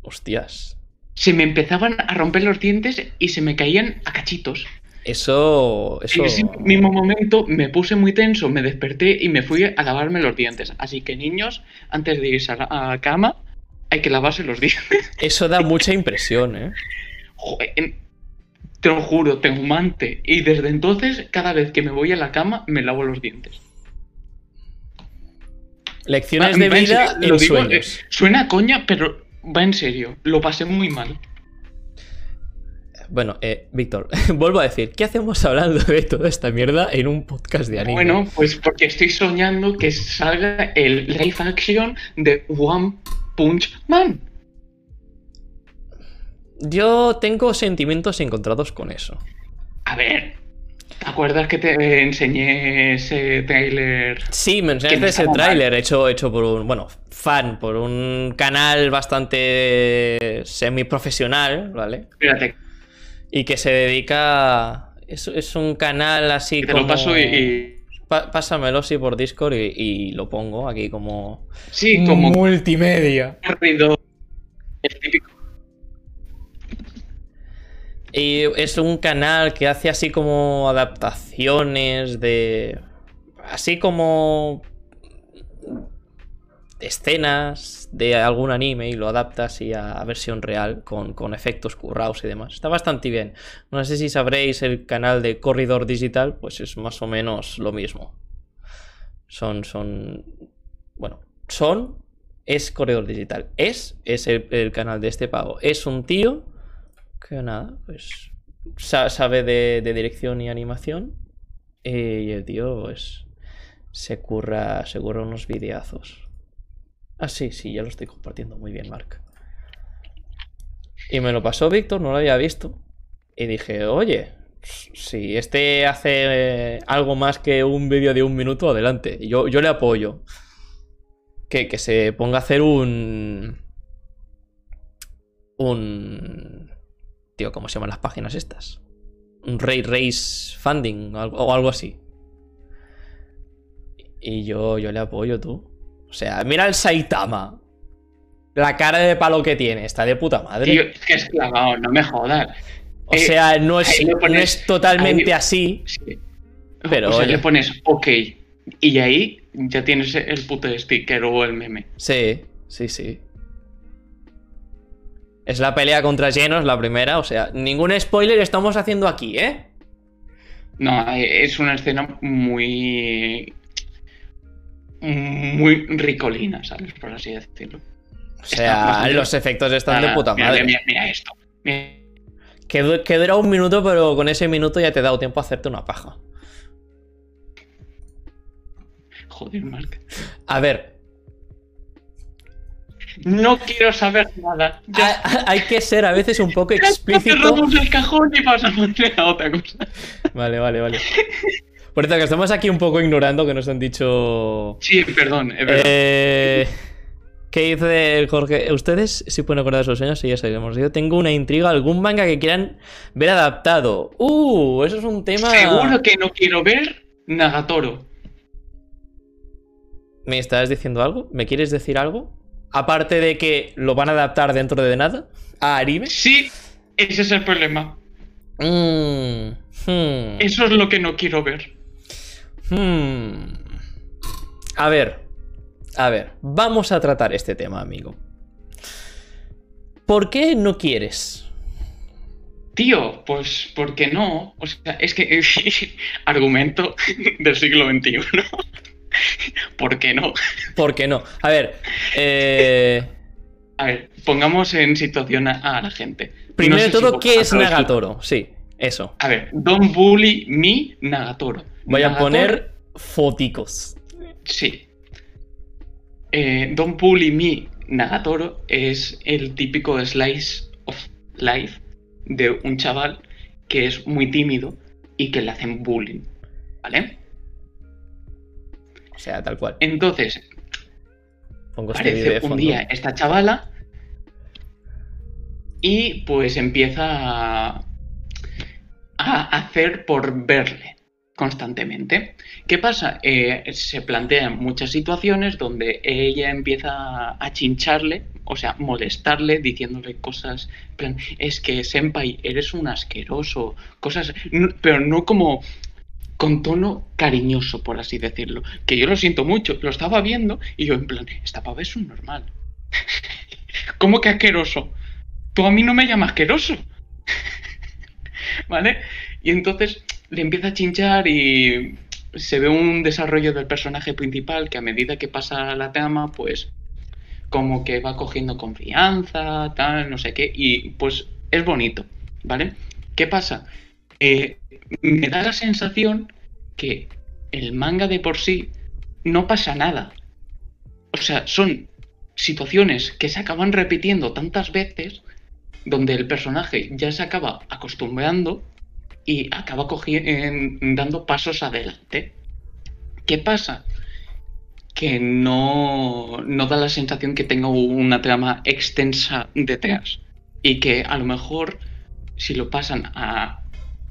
Hostias. Se me empezaban a romper los dientes y se me caían a cachitos. Eso. En Eso. ese mismo momento me puse muy tenso, me desperté y me fui a lavarme los dientes. Así que niños, antes de irse a la a cama, hay que lavarse los dientes. Eso da mucha impresión, ¿eh? Joder, en- te lo juro, traumante. Y desde entonces, cada vez que me voy a la cama, me lavo los dientes. Lecciones Va- de va en vida serio, en digo, sueños. eh, suena a coña, pero va en serio. Lo pasé muy mal. Bueno, eh, Víctor, vuelvo a decir, ¿qué hacemos hablando de toda esta mierda en un podcast de anime? Bueno, pues porque estoy soñando que salga el live action de One Punch Man. Yo tengo sentimientos encontrados con eso. A ver, acuerdas que te enseñé ese trailer? Sí, me enseñaste ese tráiler hecho, hecho por un, bueno, fan, por un canal bastante semiprofesional, ¿vale? Espérate, Y que se dedica... Es, es un canal así que te como... lo paso y, Pa- pásamelo, sí, por Discord y, y lo pongo aquí como... Sí, como Multimedia. El típico. Y es un canal que hace así como adaptaciones de. Así como. escenas de algún anime y lo adapta así a, versión real con, con efectos currados y demás. Está bastante bien. No sé si sabréis el canal de Corridor Digital, pues es más o menos lo mismo. Son. son. Bueno, son. Es Corredor Digital. Es. Es el, el canal de este pago. Es un tío que nada, pues sa- sabe de, de dirección y animación. eh, y el tío, pues, se curra, se curra unos videazos. Ah, sí, sí, ya lo estoy compartiendo muy bien, Mark. Y me lo pasó Víctor, no lo había visto. Y dije, oye, si este hace eh, algo más que un vídeo de un minuto, adelante. Yo, yo le apoyo. Que, que se ponga a hacer un. Un. Tío, ¿cómo se llaman las páginas estas? Un Ray Race Funding o algo, así. Y yo, yo le apoyo, tú. O sea, mira el Saitama. La cara de palo que tiene, está de puta madre. Tío, es que es clavado, no me jodas. o eh, sea, no es, no es totalmente ahí- así. Sí. Pero, o sea, oye. le pones OK. Y ahí ya tienes el puto sticker o el meme. Sí, sí, sí. Es la pelea contra Genos, la primera. O sea, ningún spoiler estamos haciendo aquí, ¿eh? No, eh, es una escena muy. Muy ricolina, ¿sabes? Por así decirlo. O sea, bastante- los efectos están de puta mira, madre. Mira, mira esto. Mira. Que, que dura un minuto, pero con ese minuto ya te ha dado tiempo a hacerte una paja. Joder, Mark. A ver, No quiero saber nada. Ya hay que ser a veces un poco explícito. cerramos el cajón y pasamos a otra cosa. Vale, vale, vale. Por cierto, que estamos aquí un poco ignorando que nos han dicho. Sí, perdón, es verdad. Eh, ¿Qué dice el Jorge? Ustedes si pueden acordar de sus sueños, sí, ya sabemos. Yo tengo una intriga, algún manga que quieran ver adaptado. Uh, eso es un tema. Seguro que no quiero ver Nagatoro. ¿Me estás diciendo algo? ¿Me quieres decir algo? Aparte de que lo van a adaptar dentro de nada a anime. Sí, ese es el problema. Mm, hmm, Eso es lo que no quiero ver. hmm. A ver, a ver, vamos a tratar este tema, amigo. ¿Por qué no quieres? Tío, pues, ¿por qué no? O sea, es que argumento del siglo XXI. ¿Por qué no? ¿Por qué no? A ver, eh, A ver, pongamos en situación a, a la gente. primero No sé de todo, si ¿qué es Nagatoro? Sí, eso. A ver, don't bully me Nagatoro. Voy a poner foticos. Sí. Eh, Don't Bully Me Nagatoro es el típico slice of life de un chaval que es muy tímido y que le hacen bullying. ¿Vale? Sea, tal cual. Entonces, Pongo este aparece un fondo. día esta chavala y pues empieza a, a hacer por verle constantemente. ¿Qué pasa? Eh, se plantean muchas situaciones donde ella empieza a chincharle, o sea, molestarle, diciéndole cosas, plan, es que, senpai, eres un asqueroso, cosas, pero no como con tono cariñoso, por así decirlo. Que yo lo siento mucho, lo estaba viendo y yo en plan, esta pava es un normal. ¿Cómo que asqueroso? Tú a mí no me llamas asqueroso. ¿Vale? Y entonces le empieza a chinchar y se ve un desarrollo del personaje principal que a medida que pasa la trama, pues como que va cogiendo confianza, tal, no sé qué, y pues es bonito, ¿vale? ¿Qué pasa? Eh, me da la sensación que el manga de por sí no pasa nada. O sea, son situaciones que se acaban repitiendo tantas veces donde el personaje ya se acaba acostumbrando y acaba dando pasos adelante. ¿Qué pasa? Que no, no da la sensación que tenga una trama extensa detrás. Y que a lo mejor, si lo pasan a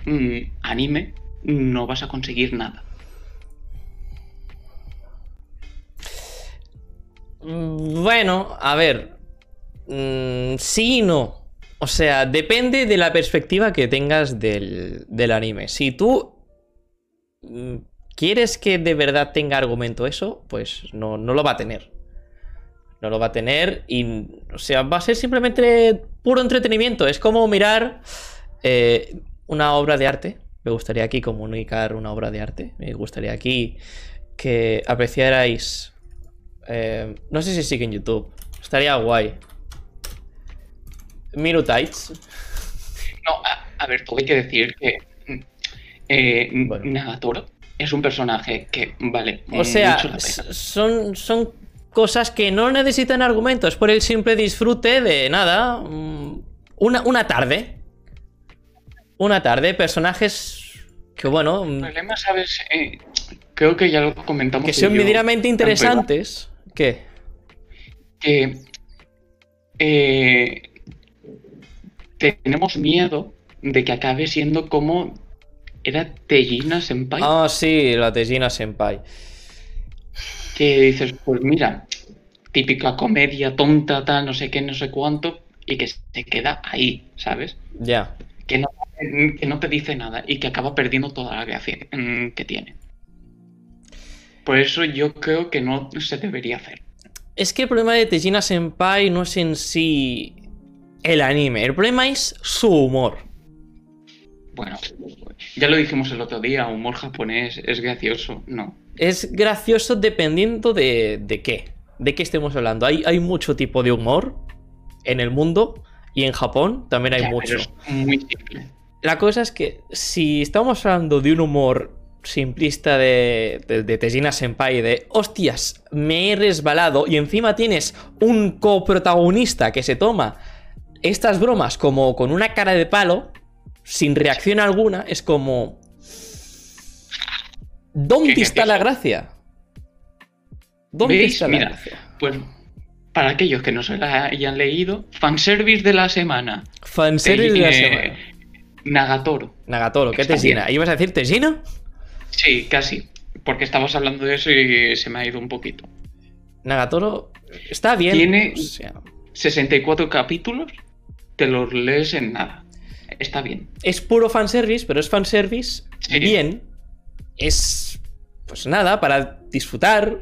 mm, anime, no vas a conseguir nada. Mm, Bueno, a ver. Mm, sí y no. O sea, depende de la perspectiva que tengas del, del anime. Si tú quieres que de verdad tenga argumento eso, pues no, no lo va a tener. No lo va a tener y, o sea, va a ser simplemente puro entretenimiento. Es como mirar eh, una obra de arte. Me gustaría aquí comunicar una obra de arte. Me gustaría aquí que apreciarais eh, no sé si sigue en YouTube. Estaría guay. Minutites. No, a, a ver, todo hay que decir que mm, eh, Bueno. Nagatoro es un personaje que vale O sea, mucho la pena. son, son cosas que no necesitan argumento. Es por el simple disfrute de nada. mm, Una, una tarde. Una tarde. Personajes que, bueno, El mm, problema, ¿sabes? Eh, creo que ya lo comentamos. que son medianamente interesantes. ¿Qué? Que eh, tenemos miedo de que acabe siendo como era Tejina Senpai. Ah, sí, la Tejina Senpai. Que dices, pues mira, típica comedia tonta, tal, no sé qué, no sé cuánto, y que se queda ahí, ¿sabes? Ya. Que no, que no te dice nada y que acaba perdiendo toda la gracia mm, que tiene. Por eso yo creo que no se debería hacer. Es que el problema de Tejina Senpai no es en sí el anime. El problema es su humor. Bueno, ya lo dijimos el otro día, humor japonés es gracioso. No. Es gracioso dependiendo de, de qué. De qué estemos hablando. Hay, hay mucho tipo de humor en el mundo y en Japón también hay Ya, mucho. es muy simple. La cosa es que si estamos hablando de un humor simplista de, de, de Tejina Senpai, de hostias, me he resbalado y encima tienes un coprotagonista que se toma estas bromas como con una cara de palo, sin reacción alguna, es como... ¿Dónde está la gracia? ¿Dónde ¿Veis? está la Mira. gracia? Pues para aquellos que no se la hayan leído, fanservice de la semana. Fanservice de la semana. Nagatoro. Nagatoro, ¿qué bien. ¿Ibas a decir Tejina? Sí, casi. Porque estabas hablando de eso y se me ha ido un poquito. Nagatoro está bien. Tiene- o sea, 64 capítulos, te los lees en nada. Está bien. es puro fanservice, pero es fanservice Sí. bien. Es, pues nada, para disfrutar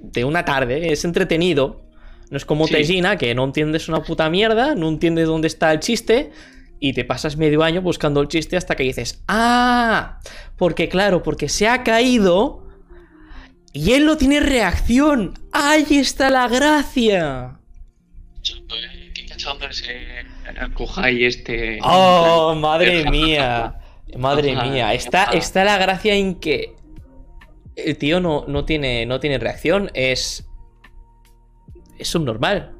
de una tarde. Es entretenido. No es como Sí. Tejina, que no entiendes una puta mierda, no entiendes dónde está el chiste y te pasas medio año buscando el chiste hasta que dices, ah, porque claro, porque se ha caído y él no tiene reacción. Ahí está la gracia. Qué cachondo ese Kohai este. Oh, madre mía. Madre mía. Está, está la gracia en que el tío no, no, tiene, no tiene reacción. Es. Es subnormal.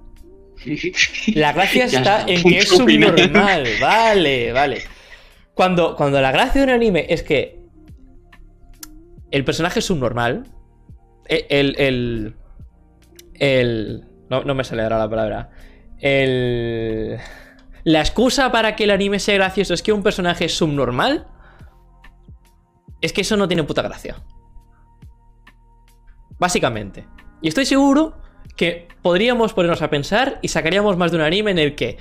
La gracia está en que es subnormal. Vale, vale. Cuando, cuando la gracia de un anime es que el personaje es subnormal. e- El. el, el- no, no me sale ahora la palabra. El. La excusa para que el anime sea gracioso es que un personaje es subnormal. Es que eso no tiene puta gracia. Básicamente. Y estoy seguro que podríamos ponernos a pensar y sacaríamos más de un anime en el que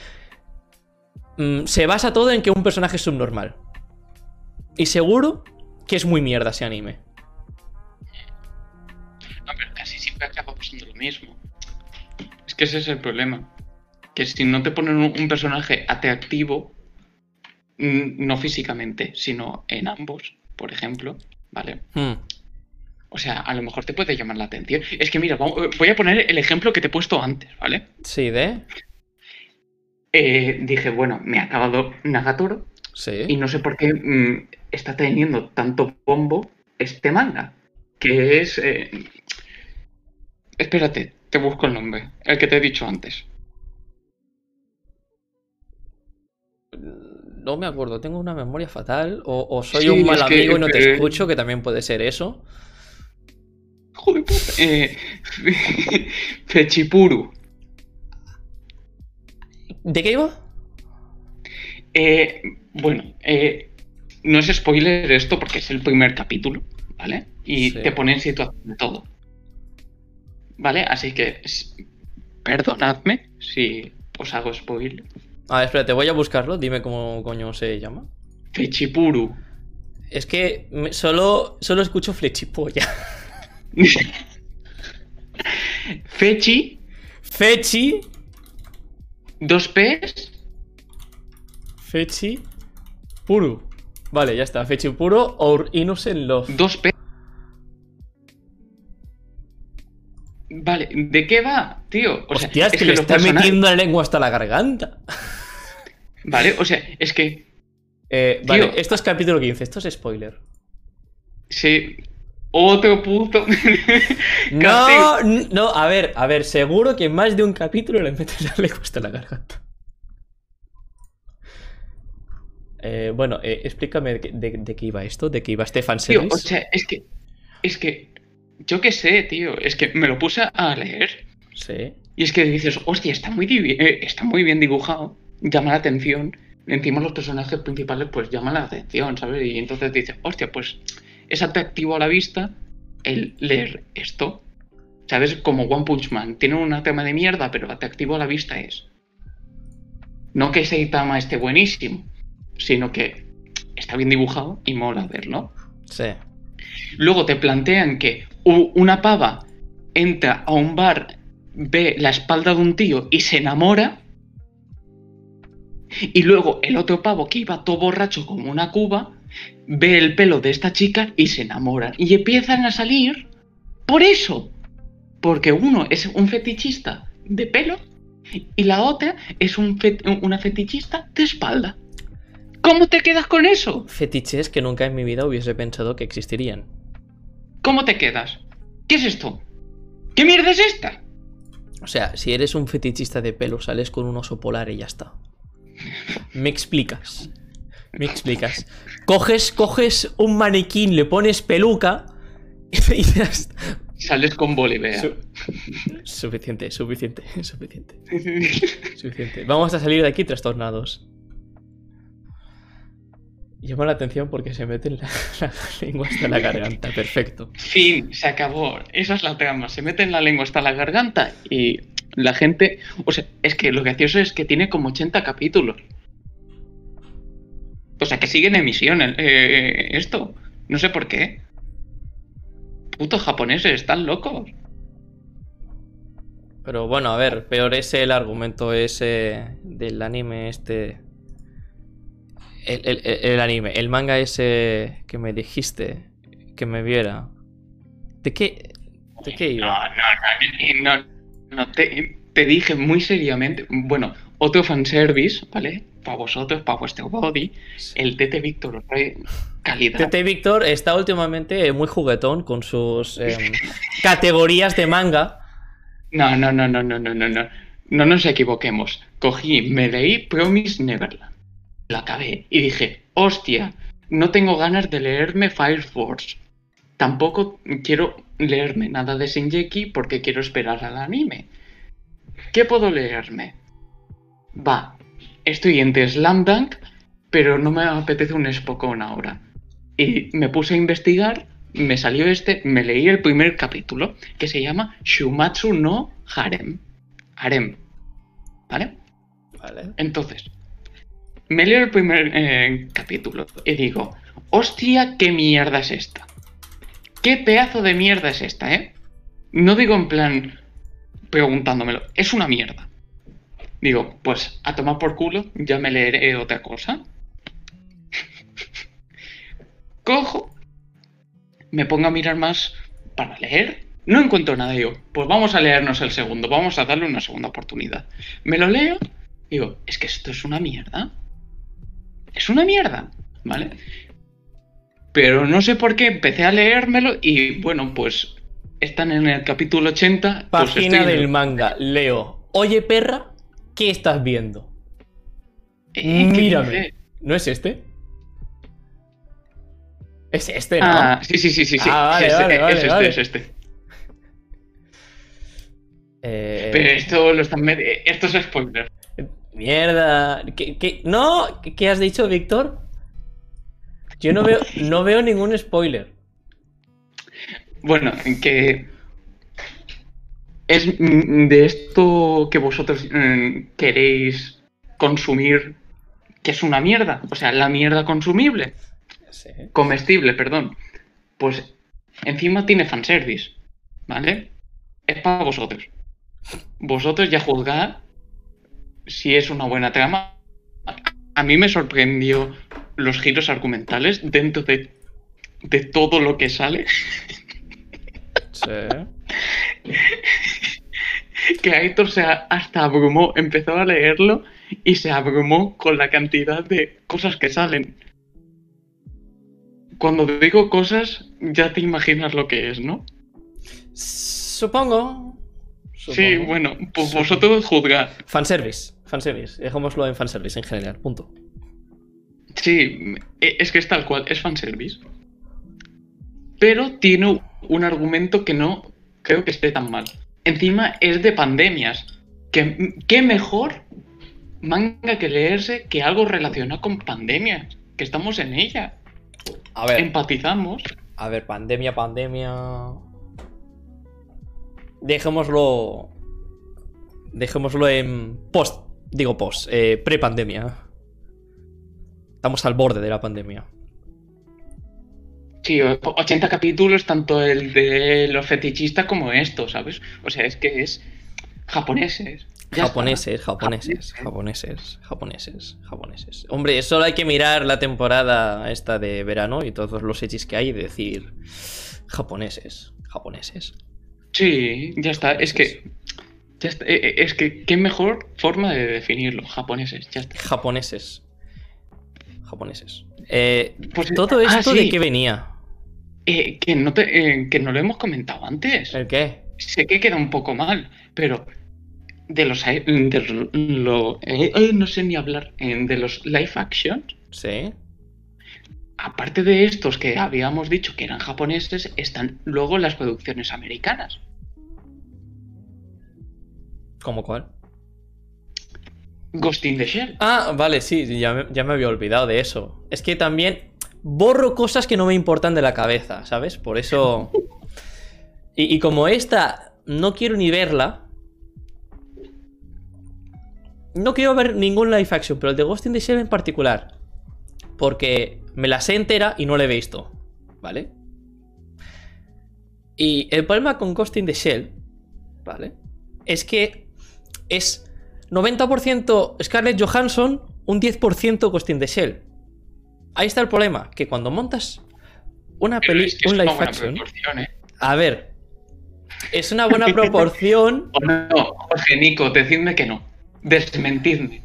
mm, se basa todo en que un personaje es subnormal. Y seguro que es muy mierda ese anime. No, pero casi siempre acaba pasando lo mismo. Es que ese es el problema. Que si no te ponen un, un personaje atractivo, mm, no físicamente, sino en ambos, por ejemplo, ¿vale? Hmm. O sea, a lo mejor te puede llamar la atención. Es que mira, voy a poner el ejemplo que te he puesto antes, ¿vale? Sí, de. Eh, dije, bueno, me ha acabado Nagatoro y Sí. no sé por qué mm, está teniendo tanto bombo este manga. Que es. eh, Espérate, te busco el nombre, el que te he dicho antes. no me acuerdo, tengo una memoria fatal. O, o soy Sí, un mal que, amigo y no te eh, escucho, que también puede ser eso. Joder, puta. Eh, Fechipuru. ¿De qué iba? Eh, bueno, eh, no es spoiler esto porque es el primer capítulo, ¿vale? Y Sí. te pone en situación de todo. ¿Vale? Así que perdonadme si os hago spoiler. A ver, espérate, voy a buscarlo. Dime cómo coño se llama. Fechipuru. Es que solo, solo escucho flechipolla. Fechi, Fechi. dos P's, Fechi. Puru. Vale, ya está. Fechi puro or innocent love. dos P. Vale, ¿de qué va, tío? O sea, es, que, le está metiendo la lengua hasta la garganta. Vale, o sea, es que Eh, Tío. vale, esto es capítulo 15. Esto es spoiler. sí. Otro puto. No, no, a ver, a ver, seguro que en más de un capítulo le meten la lengua hasta la garganta. Eh, bueno, eh, explícame de, qué- de- de qué iba esto, de qué iba Stefan Tío, Service. o sea, es que. Es que. Yo qué sé, tío. Es que me lo puse a leer. Sí. Y es que dices, hostia, está muy, eh, está muy bien dibujado. Llama la atención. Encima los personajes principales, pues llaman la atención, ¿sabes? Y entonces dices, hostia, pues es atractivo a la vista el leer esto. ¿Sabes? Como One Punch Man. Tiene una tema de mierda, pero atractivo a la vista es. No que Saitama esté buenísimo, sino que está bien dibujado y mola verlo. Sí. Luego te plantean que una pava entra a un bar, ve la espalda de un tío y se enamora. Y luego el otro pavo que iba todo borracho como una cuba, ve el pelo de esta chica y se enamora. Y empiezan a salir por eso. Porque uno es un fetichista de pelo y la otra es un fet- una fetichista de espalda. ¿Cómo te quedas con eso? Fetiches que nunca en mi vida hubiese pensado que existirían. ¿Cómo te quedas? ¿Qué es esto? ¿Qué mierda es esta? O sea, si eres un fetichista de pelo, sales con un oso polar y ya está. Me explicas. Me explicas. Coges, coges un maniquín, le pones peluca y ya está. Sales con Bolivea. Su- suficiente, suficiente, suficiente. Suficiente. Vamos a salir de aquí trastornados. Llama la atención porque se mete la, la lengua hasta la garganta. Perfecto. fin, se acabó. Esa es la trama. Se mete en la lengua hasta la garganta y la gente. O sea, es que lo gracioso es que tiene como 80 capítulos. O sea, que sigue en emisión el- eh, esto. No sé por qué. Putos japoneses, están locos. Pero bueno, a ver, peor es el argumento ese del anime este. El, el- anime, el manga ese que me dijiste que me viera. ¿De qué? ¿De qué No, iba? no, no, no, no, te, te dije muy seriamente. Bueno, otro fanservice, ¿vale? Para vosotros, para vuestro body. El Tete Víctor calidad. TT Víctor está últimamente muy juguetón con sus em, categorías de manga. No, no, no, no, no, no, no, no. No nos equivoquemos. Cogí, me leí Promise Neverland. La acabé y dije, hostia, no tengo ganas de leerme Fire Force. Tampoco quiero leerme nada de Shinjeki porque quiero esperar al anime. ¿Qué puedo leerme? Va, estoy entre Slam Dunk, pero no me apetece un Spokon ahora. Y me puse a investigar, me salió este, me leí el primer capítulo, que se llama Shumatsu no Harem. Harem. ¿Vale? Vale. Entonces, me leo el primer eh, capítulo y digo, hostia, qué mierda es esta. ¿Qué pedazo de mierda es esta, eh? No digo en plan preguntándomelo, es una mierda. Digo, pues a tomar por culo, ya me leeré otra cosa. Cojo, me pongo a mirar más para leer. No encuentro nada, digo, pues vamos a leernos el segundo, vamos a darle una segunda oportunidad. Me lo leo Digo, es que esto es una mierda. Es una mierda, ¿vale? Pero no sé por qué empecé a leérmelo y bueno, pues están en el capítulo 80. pues Página estoy del manga. Leo. Oye, perra, ¿qué estás viendo? Eh, ¿qué Mírame. ¿No es este? Es este, ¿no? Ah, sí, sí, sí, sí. sí. Ah, vale, Es este, vale, vale, es este, es este. Eh, Pero esto lo están met- Esto es spoiler. Mierda. ¿Qué, qué- No, ¿qué, qué has dicho, Víctor? Yo no veo, no veo ningún spoiler. Bueno, que es de esto que vosotros mm, queréis consumir, que es una mierda, o sea, la mierda consumible, Sí. comestible, perdón. Pues encima tiene fanservice, ¿vale? Es para vosotros. Vosotros ya juzgad si es una buena trama. A- A mí me sorprendió los giros argumentales dentro de, de todo lo que sale. Sí. que Aitor se hasta abrumó, empezó a leerlo y se abrumó con la cantidad de cosas que salen. Cuando digo cosas, ya te imaginas lo que es, ¿no? Supongo. Sí, bueno, pues Supongo. vosotros juzgad. Fanservice. Fanservice. Dejémoslo en fanservice en general. Punto. Sí, e- es que es tal cual, es fanservice. Pero tiene un argumento que no creo que esté tan mal. Encima es de pandemias. ¿Qué mejor manga que leerse que algo relacionado con pandemias? Que estamos en ella. A ver. Empatizamos. A ver, pandemia, pandemia. Dejémoslo. Dejémoslo en post. Digo post. Eh, Pre-pandemia. Estamos al borde de la pandemia. Sí, o- 80 capítulos, tanto el de los fetichistas como esto, ¿sabes? O sea, es que es japoneses. Japoneses, japoneses, japoneses, japoneses, japoneses. Hombre, solo hay que mirar la temporada esta de verano y todos los hechis que hay y decir japoneses, japoneses. Sí, ya está. Es que. ya está. Eh, eh, Es que, qué mejor forma de definirlo. Japoneses, ya está. Japoneses. Japoneses. Eh, Pues, ¿Todo ah, esto sí. de qué venía? Eh, que, no te, eh, que no lo hemos comentado antes. ¿El qué? Sé que queda un poco mal, pero. De los. eh, De lo, eh, no sé ni hablar. De los live action. Sí. Aparte de estos que habíamos dicho que eran japoneses, están luego las producciones americanas. ¿Cómo cuál? Ghost in the Shell. Ah, vale, sí, ya me, ya me había olvidado de eso. Es que también borro cosas que no me importan de la cabeza, ¿sabes? Por eso... Y, y como esta no quiero ni verla... No quiero ver ningún live action, pero el de Ghost in the Shell en particular. Porque me la sé entera y no la he visto, ¿vale? Y el problema con Ghost in the Shell, ¿vale? Es que es 90% Scarlett Johansson, un 10% Ghost in the Shell. Ahí está el problema, que cuando montas una peli, es que es un live action, proporción, ¿eh? a ver, es una buena proporción. O no, Jorge, Nico, decidme que no. Desmentidme.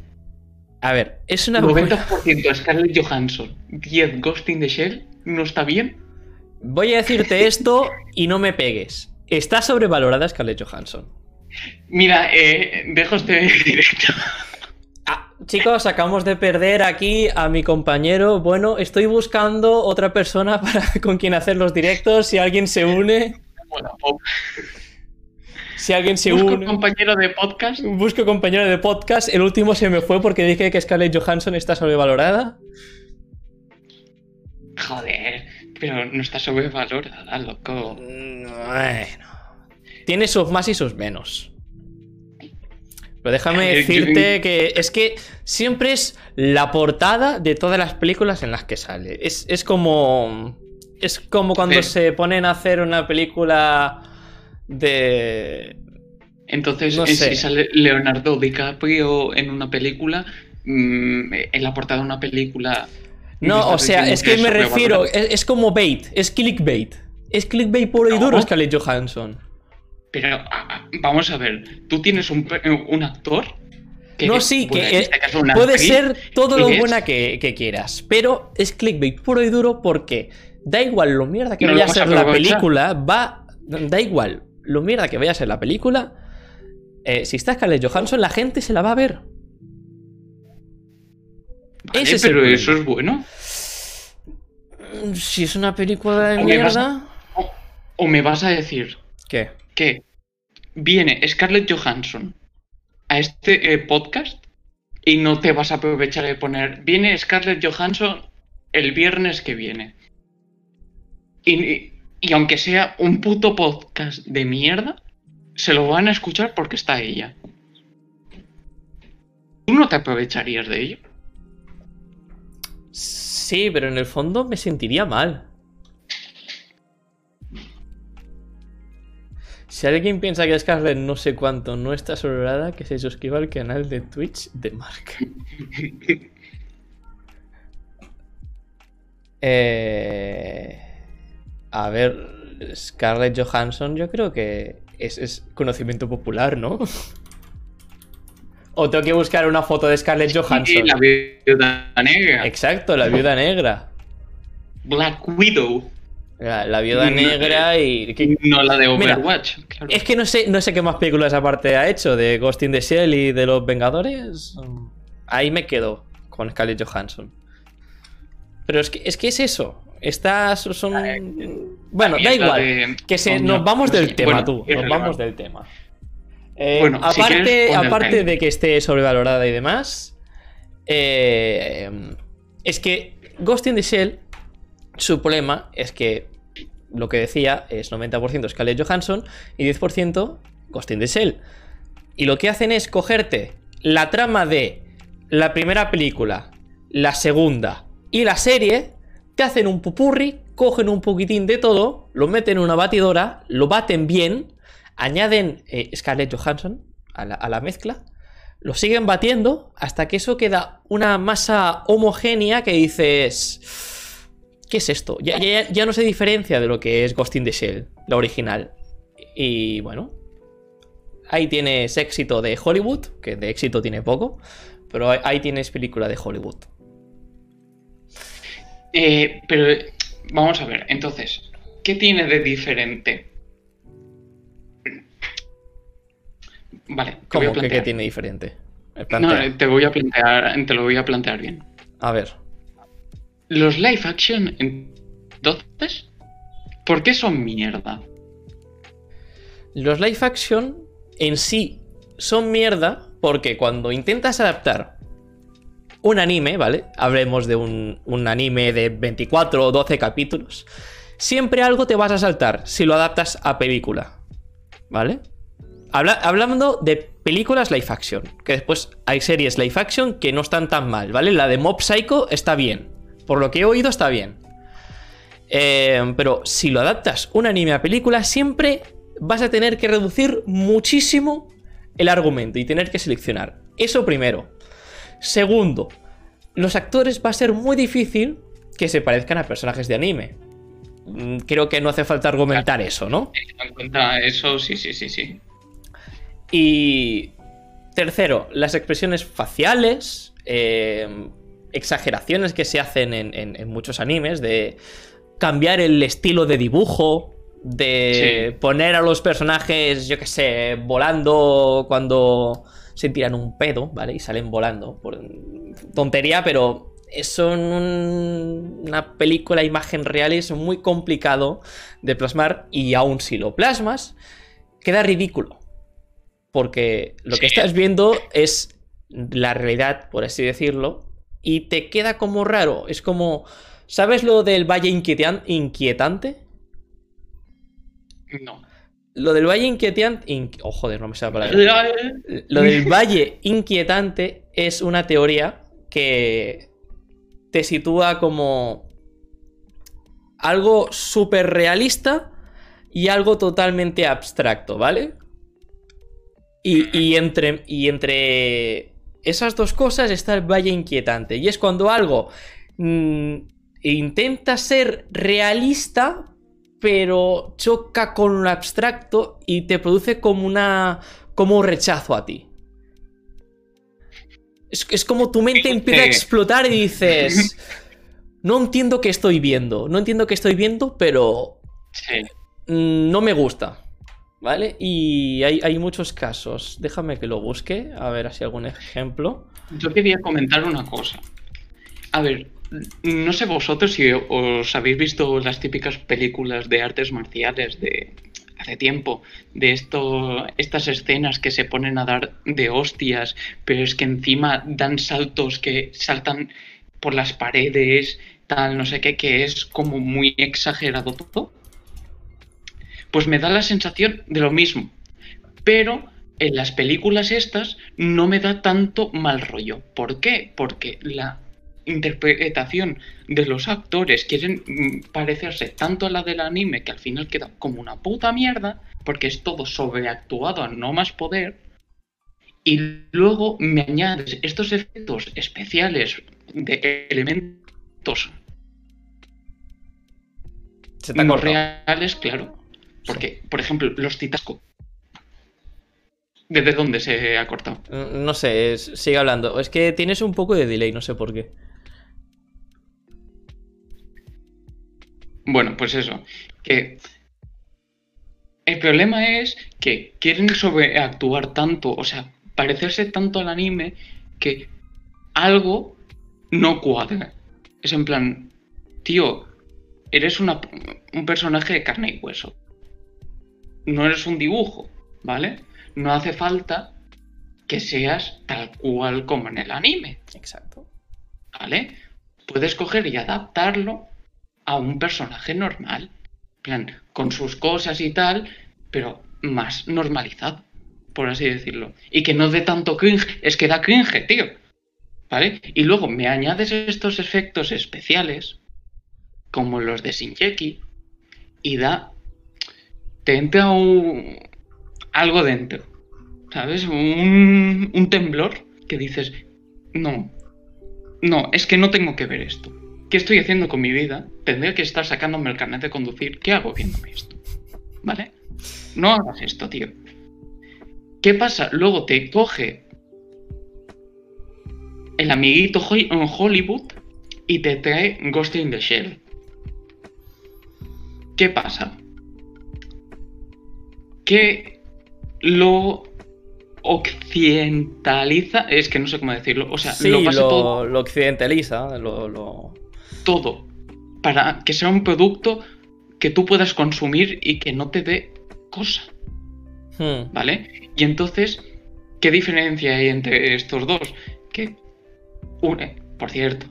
A ver, es una buena. 90% Scarlett Johansson, 10 Ghost in the Shell, ¿no está bien? Voy a decirte esto y no me pegues. Está sobrevalorada Scarlett Johansson. Mira, eh, dejo este directo. Chicos, acabamos de perder aquí a mi compañero. Bueno, estoy buscando otra persona para con quien hacer los directos. Si alguien se une, Bueno, o- si alguien se busco une. compañero de podcast. Busco compañero de podcast. El último se me fue porque dije que Scarlett Johansson está sobrevalorada. Joder, pero no está sobrevalorada, loco. Bueno. Tiene sus más y sus menos. Pero déjame Eh, decirte que es que siempre es la portada de todas las películas en las que sale. Es, es como. Es como cuando Sí. se ponen a hacer una película de. Entonces, No eh, sé. si sale Leonardo DiCaprio en una película, mm, en la portada de una película. No, o sea, es que me refiero. Es, es como bait, es clickbait. Es clickbait puro y No. duro Scarlett Johansson. Pero vamos a ver, tú tienes un, actor. No, sí, que este caso puede actriz, ser todo lo es- buena que, que quieras, pero es clickbait puro y duro porque da igual lo mierda que No vaya a ser la película, va. Da igual lo mierda que vaya a ser la película. eh, si está Scarlett Johansson, la gente se la va a ver. Vale, Ese es el pero problema. eso es bueno. Si es una película de O me vas mierda. O, o me vas a decir ¿Qué? Que viene Scarlett Johansson a este eh, podcast y no te vas a aprovechar de poner viene Scarlett Johansson el viernes que viene. Y, y- aunque sea un puto podcast de mierda, se lo van a escuchar porque está ella. ¿Tú no te aprovecharías de ello? Sí, pero en el fondo me sentiría mal. Si alguien piensa que Scarlett no sé cuánto no está sobrada, que se suscriba al canal de Twitch de Mark. Eh, a ver, Scarlett Johansson yo creo que es, es conocimiento popular, ¿no? O tengo que buscar una foto de Scarlett Johansson. la viuda negra. Exacto, la viuda negra. Black Widow. La, la viuda No, negra y... que- No la de Mira, Overwatch. claro. Es que no sé, no sé qué más películas aparte ha hecho de Ghost in the Shell y de los Vengadores. Ahí me quedo con Scarlett Johansson. Pero es que es, que es eso. Estas son... Bueno, da igual. de- Que se, nos vamos del tema, Bueno, tú. Nos vamos del tema. Eh, Bueno, si aparte quieres, aparte de que esté sobrevalorada y demás, eh, es que Ghost in the Shell, su problema es que lo que decía es 90% Scarlett Johansson y 10% Ghost in the Shell. Y lo que hacen es cogerte la trama de la primera película, la segunda y la serie, te hacen un pupurri, cogen un poquitín de todo, lo meten en una batidora, lo baten bien, añaden eh, Scarlett Johansson a la, a la mezcla, lo siguen batiendo hasta que eso queda una masa homogénea que dices... ¿Qué es esto? Ya, ya- ya no se diferencia de lo que es Ghost in the Shell, la original. Y bueno, ahí tienes éxito de Hollywood, que de éxito tiene poco, pero ahí- tienes película de Hollywood. Eh, pero vamos a ver, entonces, ¿qué tiene de diferente? Vale, ¿Cómo que qué tiene diferente? No, te voy a plantear, te lo voy a plantear bien. A ver, Los live action, entonces, ¿por qué son mierda? los live action en sí son mierda porque cuando intentas adaptar un anime, ¿vale? Hablemos de un, un anime de 24 o 12 capítulos, siempre algo te vas a saltar si lo adaptas a película, ¿vale? Habla- hablando de películas live action, que después hay series live action que no están tan mal, ¿vale? La de Mob Psycho está bien, por lo que he oído está bien. Eh, pero si lo adaptas un anime a película, siempre vas a tener que reducir muchísimo el argumento y tener que seleccionar. Eso primero. Segundo, los actores va a ser muy difícil que se parezcan a personajes de anime. Mm, Creo que no hace falta argumentar eso, ¿no? En cuenta eso, sí, sí, sí, sí. Y tercero, las expresiones faciales, eh, exageraciones que se hacen en, en- en muchos animes, de cambiar el estilo de dibujo, de Sí. poner a los personajes, yo qué sé, volando cuando se tiran un pedo, ¿vale? Y salen volando. Por tontería, pero eso en un- una película, imagen real, es muy complicado de plasmar. Y aún si lo plasmas, queda ridículo. Porque lo que estás viendo es la realidad, por así decirlo, y te queda como raro. Es como. ¿Sabes lo del valle inquietan- inquietante? No. Lo del valle inquietante. Oh, joder, no me sale la palabra. Lo del valle inquietante es una teoría que te sitúa como algo súper realista y algo totalmente abstracto, ¿vale? Y, y entre, y entre esas dos cosas está el valle inquietante. Y es cuando algo mm, intenta ser realista, pero choca con lo abstracto y te produce como una. como un rechazo a ti. Es, es como tu mente empieza a explotar y dices. No entiendo qué estoy viendo. No entiendo qué estoy viendo, pero. Sí. No me gusta. ¿Vale? Y hay, hay muchos casos. Déjame que lo busque. A ver si algún ejemplo. Yo quería comentar una cosa. A ver, no sé vosotros si os habéis visto las típicas películas de artes marciales de hace tiempo, de esto, estas escenas que se ponen a dar de hostias, pero es que encima dan saltos que saltan por las paredes, tal, no sé qué, que es como muy exagerado todo. Pues me da la sensación de lo mismo. Pero en las películas estas no me da tanto mal rollo. ¿Por qué? Porque la interpretación de los actores quieren mm, parecerse tanto a la del anime que al final queda como una puta mierda, porque es todo sobreactuado a no más poder. Y luego me añades estos efectos especiales de elementos no reales, claro. Porque, por ejemplo, los titasco. ¿Desde dónde se ha cortado? No sé, es- sigue hablando. Es que tienes un poco de delay, no sé por qué. Bueno, pues eso. Que el problema es que quieren sobreactuar tanto, o sea, parecerse tanto al anime que algo no cuadra. Es en plan, tío, eres una- un personaje de carne y hueso. No eres un dibujo, ¿vale? No hace falta que seas tal cual como en el anime. Exacto. ¿vale? Puedes coger y adaptarlo a un personaje normal, en plan, con sus cosas y tal, pero más normalizado, por así decirlo. Y que no dé tanto cringe, es que da cringe, tío. ¿Vale? Y luego me añades estos efectos especiales, como los de Shinjeki, y da. Te entra un, algo dentro, ¿sabes? Un, un temblor que dices, no, no, es que no tengo que ver esto. ¿Qué estoy haciendo con mi vida? Tendría que estar sacándome el carnet de conducir. ¿Qué hago viéndome esto? ¿Vale? No hagas esto, tío. ¿Qué pasa? Luego te coge el amiguito en Hollywood y te trae Ghost in the Shell. ¿Qué pasa? Que lo occidentaliza, es que no sé cómo decirlo, o sea, Sí, lo lo, pasa todo lo occidentaliza, lo, lo- todo para que sea un producto que tú puedas consumir y que no te dé cosa, Hmm, ¿vale? Y entonces, ¿qué diferencia hay entre estos dos? Que, une, por cierto,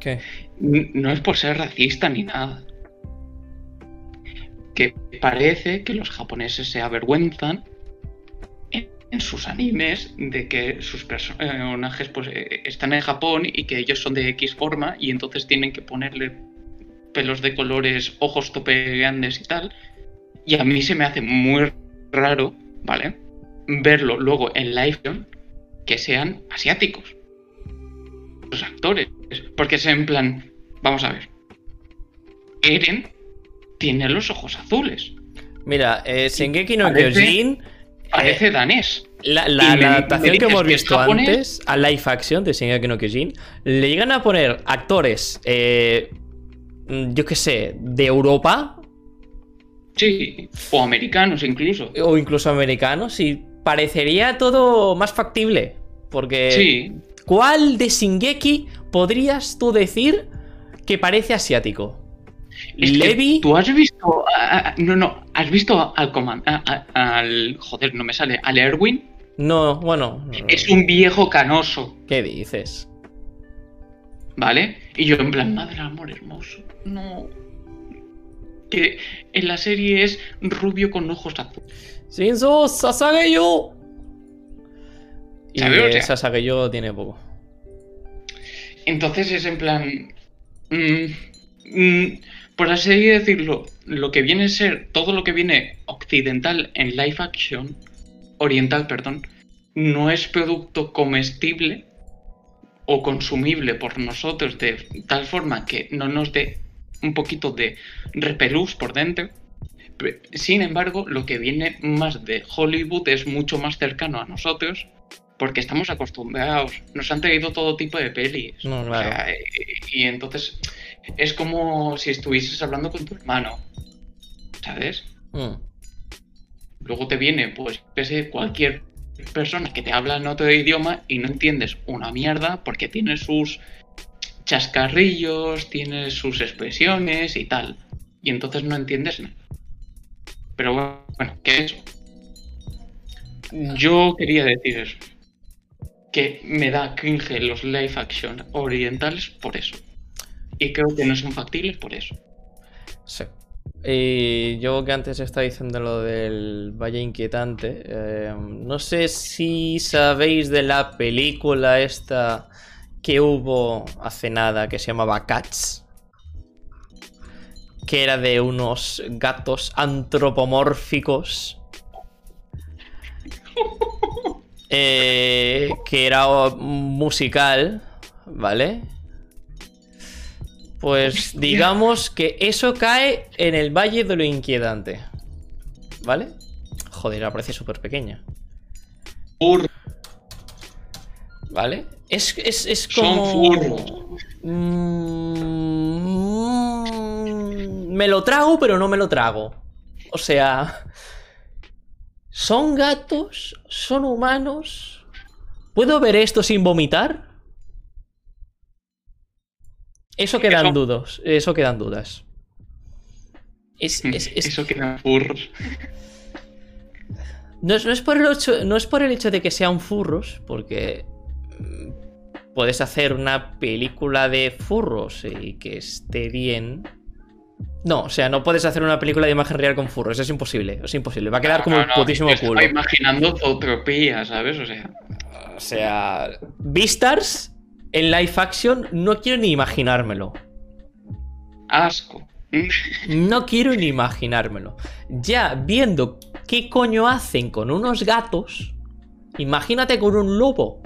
¿Qué? no es por ser racista ni nada. Que parece que los japoneses se avergüenzan en, sus animes de que sus personajes pues, eh, están en Japón y que ellos son de X forma y entonces tienen que ponerle pelos de colores, ojos tope grandes y tal. Y a mí se me hace muy raro, ¿vale? Verlo luego en live que sean asiáticos. Los actores. Porque es en plan, vamos a ver. Eren tiene los ojos azules. Mira, eh, Shingeki no Parece- Kyojin, Parece danés. la, adaptación que dices hemos que visto japonés. antes, a live action de Shingeki no Kyojin, le llegan a poner actores, eh, mm, yo qué sé, de Europa Sí. O americanos incluso. o incluso americanos y parecería todo más factible. Porque, Sí. ¿cuál de Shingeki podrías tú decir que parece asiático? Es Levi, ¿Tú has visto.? a- a- no, no. ¿Has visto al comand al. Joder, no me sale. Al Erwin? no, bueno, Es un viejo canoso. ¿qué dices? ¿Vale? Y yo en plan, madre amor hermoso. No. Que en la serie es rubio con ojos azules. Shinzo Sasageyo. Y ¿Sabes? O de sea- Sasageyo tiene poco. Entonces es en plan. mm, mm, por así decirlo, lo que viene a ser todo lo que viene occidental en live action, oriental, perdón, no es producto comestible o consumible por nosotros de tal forma que no nos dé un poquito de repelús por dentro. Sin embargo, lo que viene más de Hollywood es mucho más cercano a nosotros porque estamos acostumbrados. Nos han traído todo tipo de pelis. No, O claro. sea, y, y entonces es como si estuvieses hablando con tu hermano. ¿Sabes? Mm. Luego te viene, pues, sé, cualquier persona que te habla en otro idioma y no entiendes una mierda porque tiene sus chascarrillos, tiene sus expresiones y tal. Y entonces no entiendes nada. Pero bueno, ¿qué es eso? Yo quería decir eso. Que me da cringe los live action orientales por eso. Y creo que no son factibles por eso. Sí. Y yo que antes estaba diciendo lo del Valle Inquietante, eh, no sé si sabéis de la película esta que hubo hace nada que se llamaba Cats, que era de unos gatos antropomórficos, eh, que era musical, ¿vale? Pues digamos que eso cae en el Valle de lo Inquietante. ¿Vale? Joder, la parece súper pequeña. Fur- ¿Vale? Es, es, es Son como... furros. Mm, me lo trago, pero no me lo trago. O sea... ¿Son gatos? ¿Son humanos? ¿Puedo ver esto sin vomitar? Eso quedan Eso- dudas. Eso quedan dudas. Es, es- es- Eso queda furros. No es, no es por el hecho, no es por el hecho de que sean furros, porque mm, puedes hacer una película de furros y que esté bien. No, o sea, no puedes hacer una película de imagen real con furros, es imposible, es imposible. Va a quedar como No, el no, putísimo culo. imaginando zootropía, ¿sabes? O sea, O sea, Beastars en live action no quiero ni imaginármelo. asco. No quiero ni imaginármelo. Ya viendo qué coño hacen con unos gatos, imagínate con un lobo.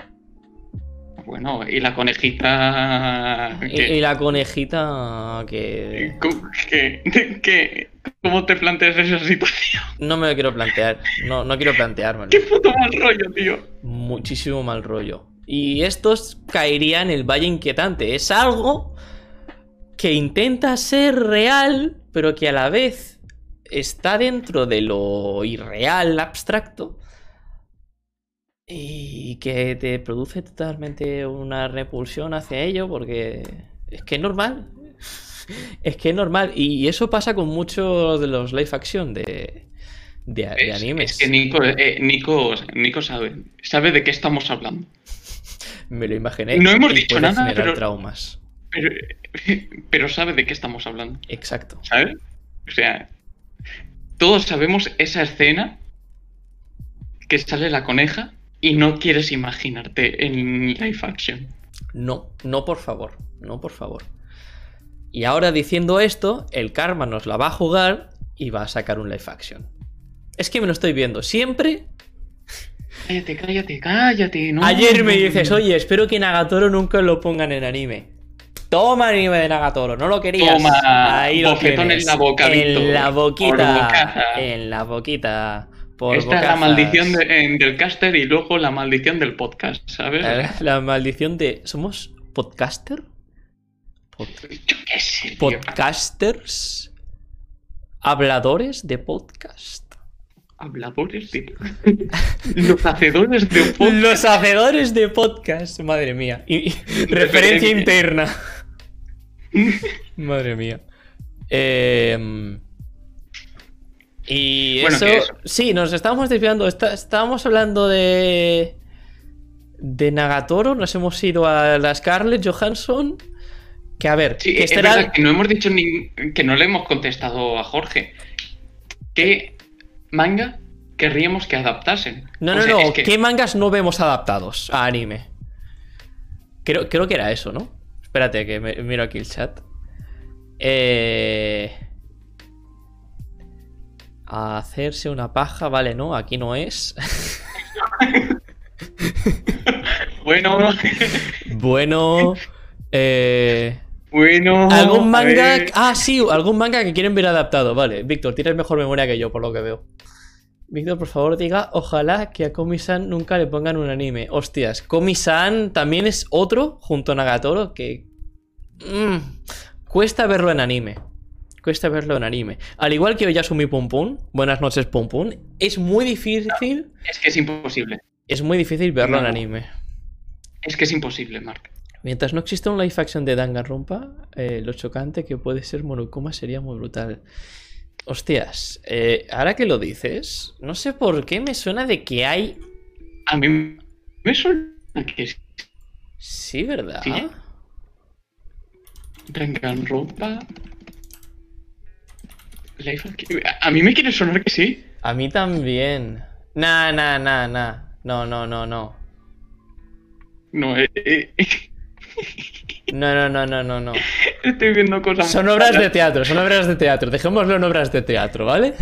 Bueno, y la conejita. Y, la conejita que ¿Cómo- qué- qué- ¿Cómo te planteas esa situación? no me lo quiero plantear. No, no quiero planteármelo. ¡Qué puto mal rollo, tío! Muchísimo mal rollo. Y estos caerían en el Valle Inquietante. Es algo que intenta ser real, pero que a la vez está dentro de lo irreal, abstracto. Y que te produce totalmente una repulsión hacia ello, porque es que es normal. Es que es normal. Y eso pasa con muchos de los live action de, de, de Es, animes. es que Nico, eh, Nico, Nico sabe. Sabe de qué estamos hablando. Me lo imaginé. No hemos dicho nada, pero- traumas. Pero, pero sabe de qué estamos hablando. Exacto. ¿Sabes? O sea, todos sabemos esa escena que sale la coneja y no quieres imaginarte en live action. No, no por favor. No por favor. Y ahora diciendo esto, el karma nos la va a jugar y va a sacar un live action. Es que me lo estoy viendo. Siempre. Cállate, cállate, cállate. No, Ayer me dices, oye, espero que Nagatoro nunca lo pongan en anime. Toma anime de Nagatoro, no lo querías. Toma, Ahí lo bofetón tienes. en la boca, En la boquita. En la boquita. Por Esta es la maldición de- en- del caster y luego la maldición del podcast, ¿sabes? La, la maldición de. ¿Somos podcaster? Pod- Yo qué sé, tío. podcasters. Habladores de podcast. Habladores de... Los hacedores de podcast. Los hacedores de podcast. Madre mía. Y- y- referencia interna. Madre mía. Em, y Bueno, eso, que eso. Sí, nos estábamos desviando. Está- estábamos hablando de. De Nagatoro. Nos hemos ido a la Scarlett Johansson. Que a ver, Sí, que es este verdad que no hemos dicho ni... que no le hemos contestado a Jorge. ¿Qué manga querríamos que adaptasen? No, O no, sea, no. es que- ¿Qué mangas no vemos adaptados a anime? Creo, creo que era eso, ¿no? Espérate, que me- miro aquí el chat. Eh... Hacerse una paja, vale, no, aquí no es. Bueno, bueno. Eh... bueno. ¿Algún manga? Ah, sí, algún manga que quieren ver adaptado. Vale, Víctor, tienes mejor memoria que yo, por lo que veo. Víctor, por favor, diga, ojalá que a Komi-san nunca le pongan un anime. Hostias, Komi-san también es otro, junto a Nagatoro, que... mm, cuesta verlo en anime. Cuesta verlo en anime. Al igual que Oyasumi Pum Pum, buenas noches Pum Pum, es muy difícil... Es que es imposible. es muy difícil verlo en anime. Es que es imposible, Mark. Mientras no exista un live action de Danganronpa, eh, lo chocante que puede ser Monokuma sería muy brutal. Hostias, eh, ahora que lo dices, no sé por qué me suena de que hay... A mí me suena que sí. Sí, ¿verdad? ¿Sí? Danganronpa. Life A mí me quiere sonar que sí. A mí también. Nah, nah, nah, nah. No, no, no, no. No, eh, eh, No, no, no, no, no, no. estoy viendo cosas. Son obras de teatro, son obras de teatro. Dejémoslo en obras de teatro, ¿vale?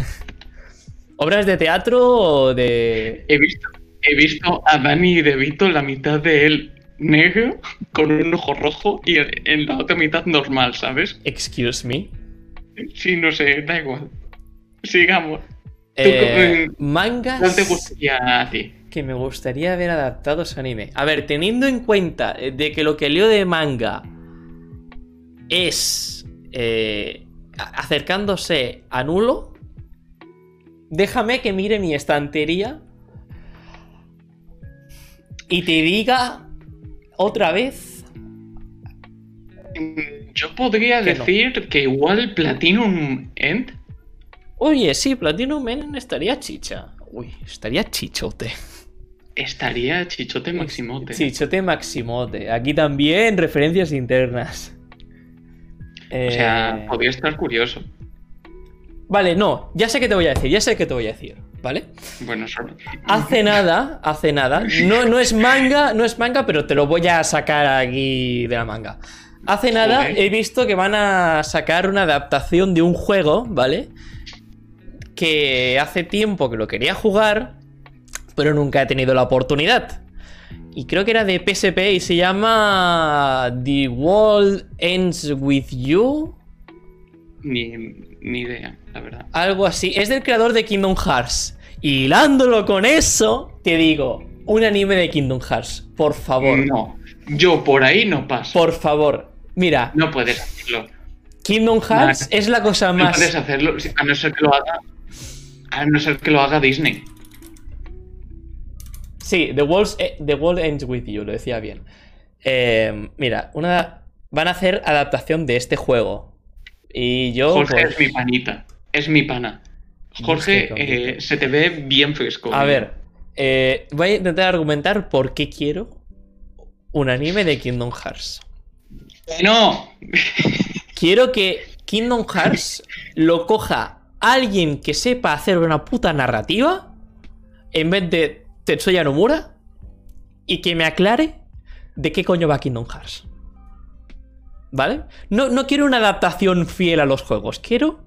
Obras de teatro o de... He visto, he visto a Danny DeVito la mitad de él negro con un ojo rojo y en- la otra mitad normal, ¿sabes? Excuse me. Sí, no sé, da igual. Sigamos. Eh, ¿Cuál mangas te gustaría a ti? Que me gustaría ver adaptados a anime. A ver, teniendo en cuenta eh, de que lo que leo de manga es eh, acercándose a nulo, déjame que mire mi estantería y te diga otra vez Mm, Yo podría Que no. decir que igual Platinum End Oye, sí, Platinum Men estaría chicha. Uy, estaría chichote. Estaría chichote maximote. Chichote Maximote. Aquí también referencias internas. O sea, Eh, podría estar curioso. Vale, no, ya sé qué te voy a decir, ya sé qué te voy a decir, ¿vale? Bueno, solo. Hace nada, hace nada. No, no es manga, no es manga, pero te lo voy a sacar aquí de la manga. Hace nada Joder. he visto que van a sacar una adaptación de un juego, ¿vale? Que hace tiempo que lo quería jugar, pero nunca he tenido la oportunidad. Y creo que era de PSP y se llama The World Ends With You. Ni, ni idea, la verdad. Algo así. Es del creador de Kingdom Hearts. Y hilándolo con eso, te digo, un anime de Kingdom Hearts. Por favor. No, yo por ahí no paso. Por favor. Mira, No puedes hacerlo. Kingdom Hearts No. es la cosa No puedes más. hacerlo a no ser que lo haga. A no ser que lo haga Disney. Sí, The, eh, The World Ends With You, lo decía bien. Eh, mira, una... van a hacer adaptación de este juego. Y yo. Jorge pues, es mi panita. Es mi pana. Jorge, eh, se te ve bien fresco. A ver, eh, voy a intentar argumentar por qué quiero un anime de Kingdom Hearts. No. Quiero que Kingdom Hearts lo coja alguien que sepa hacer una puta narrativa en vez de Tetsuya Nomura y que me aclare de qué coño va Kingdom Hearts. ¿Vale? No, no quiero una adaptación fiel a los juegos, quiero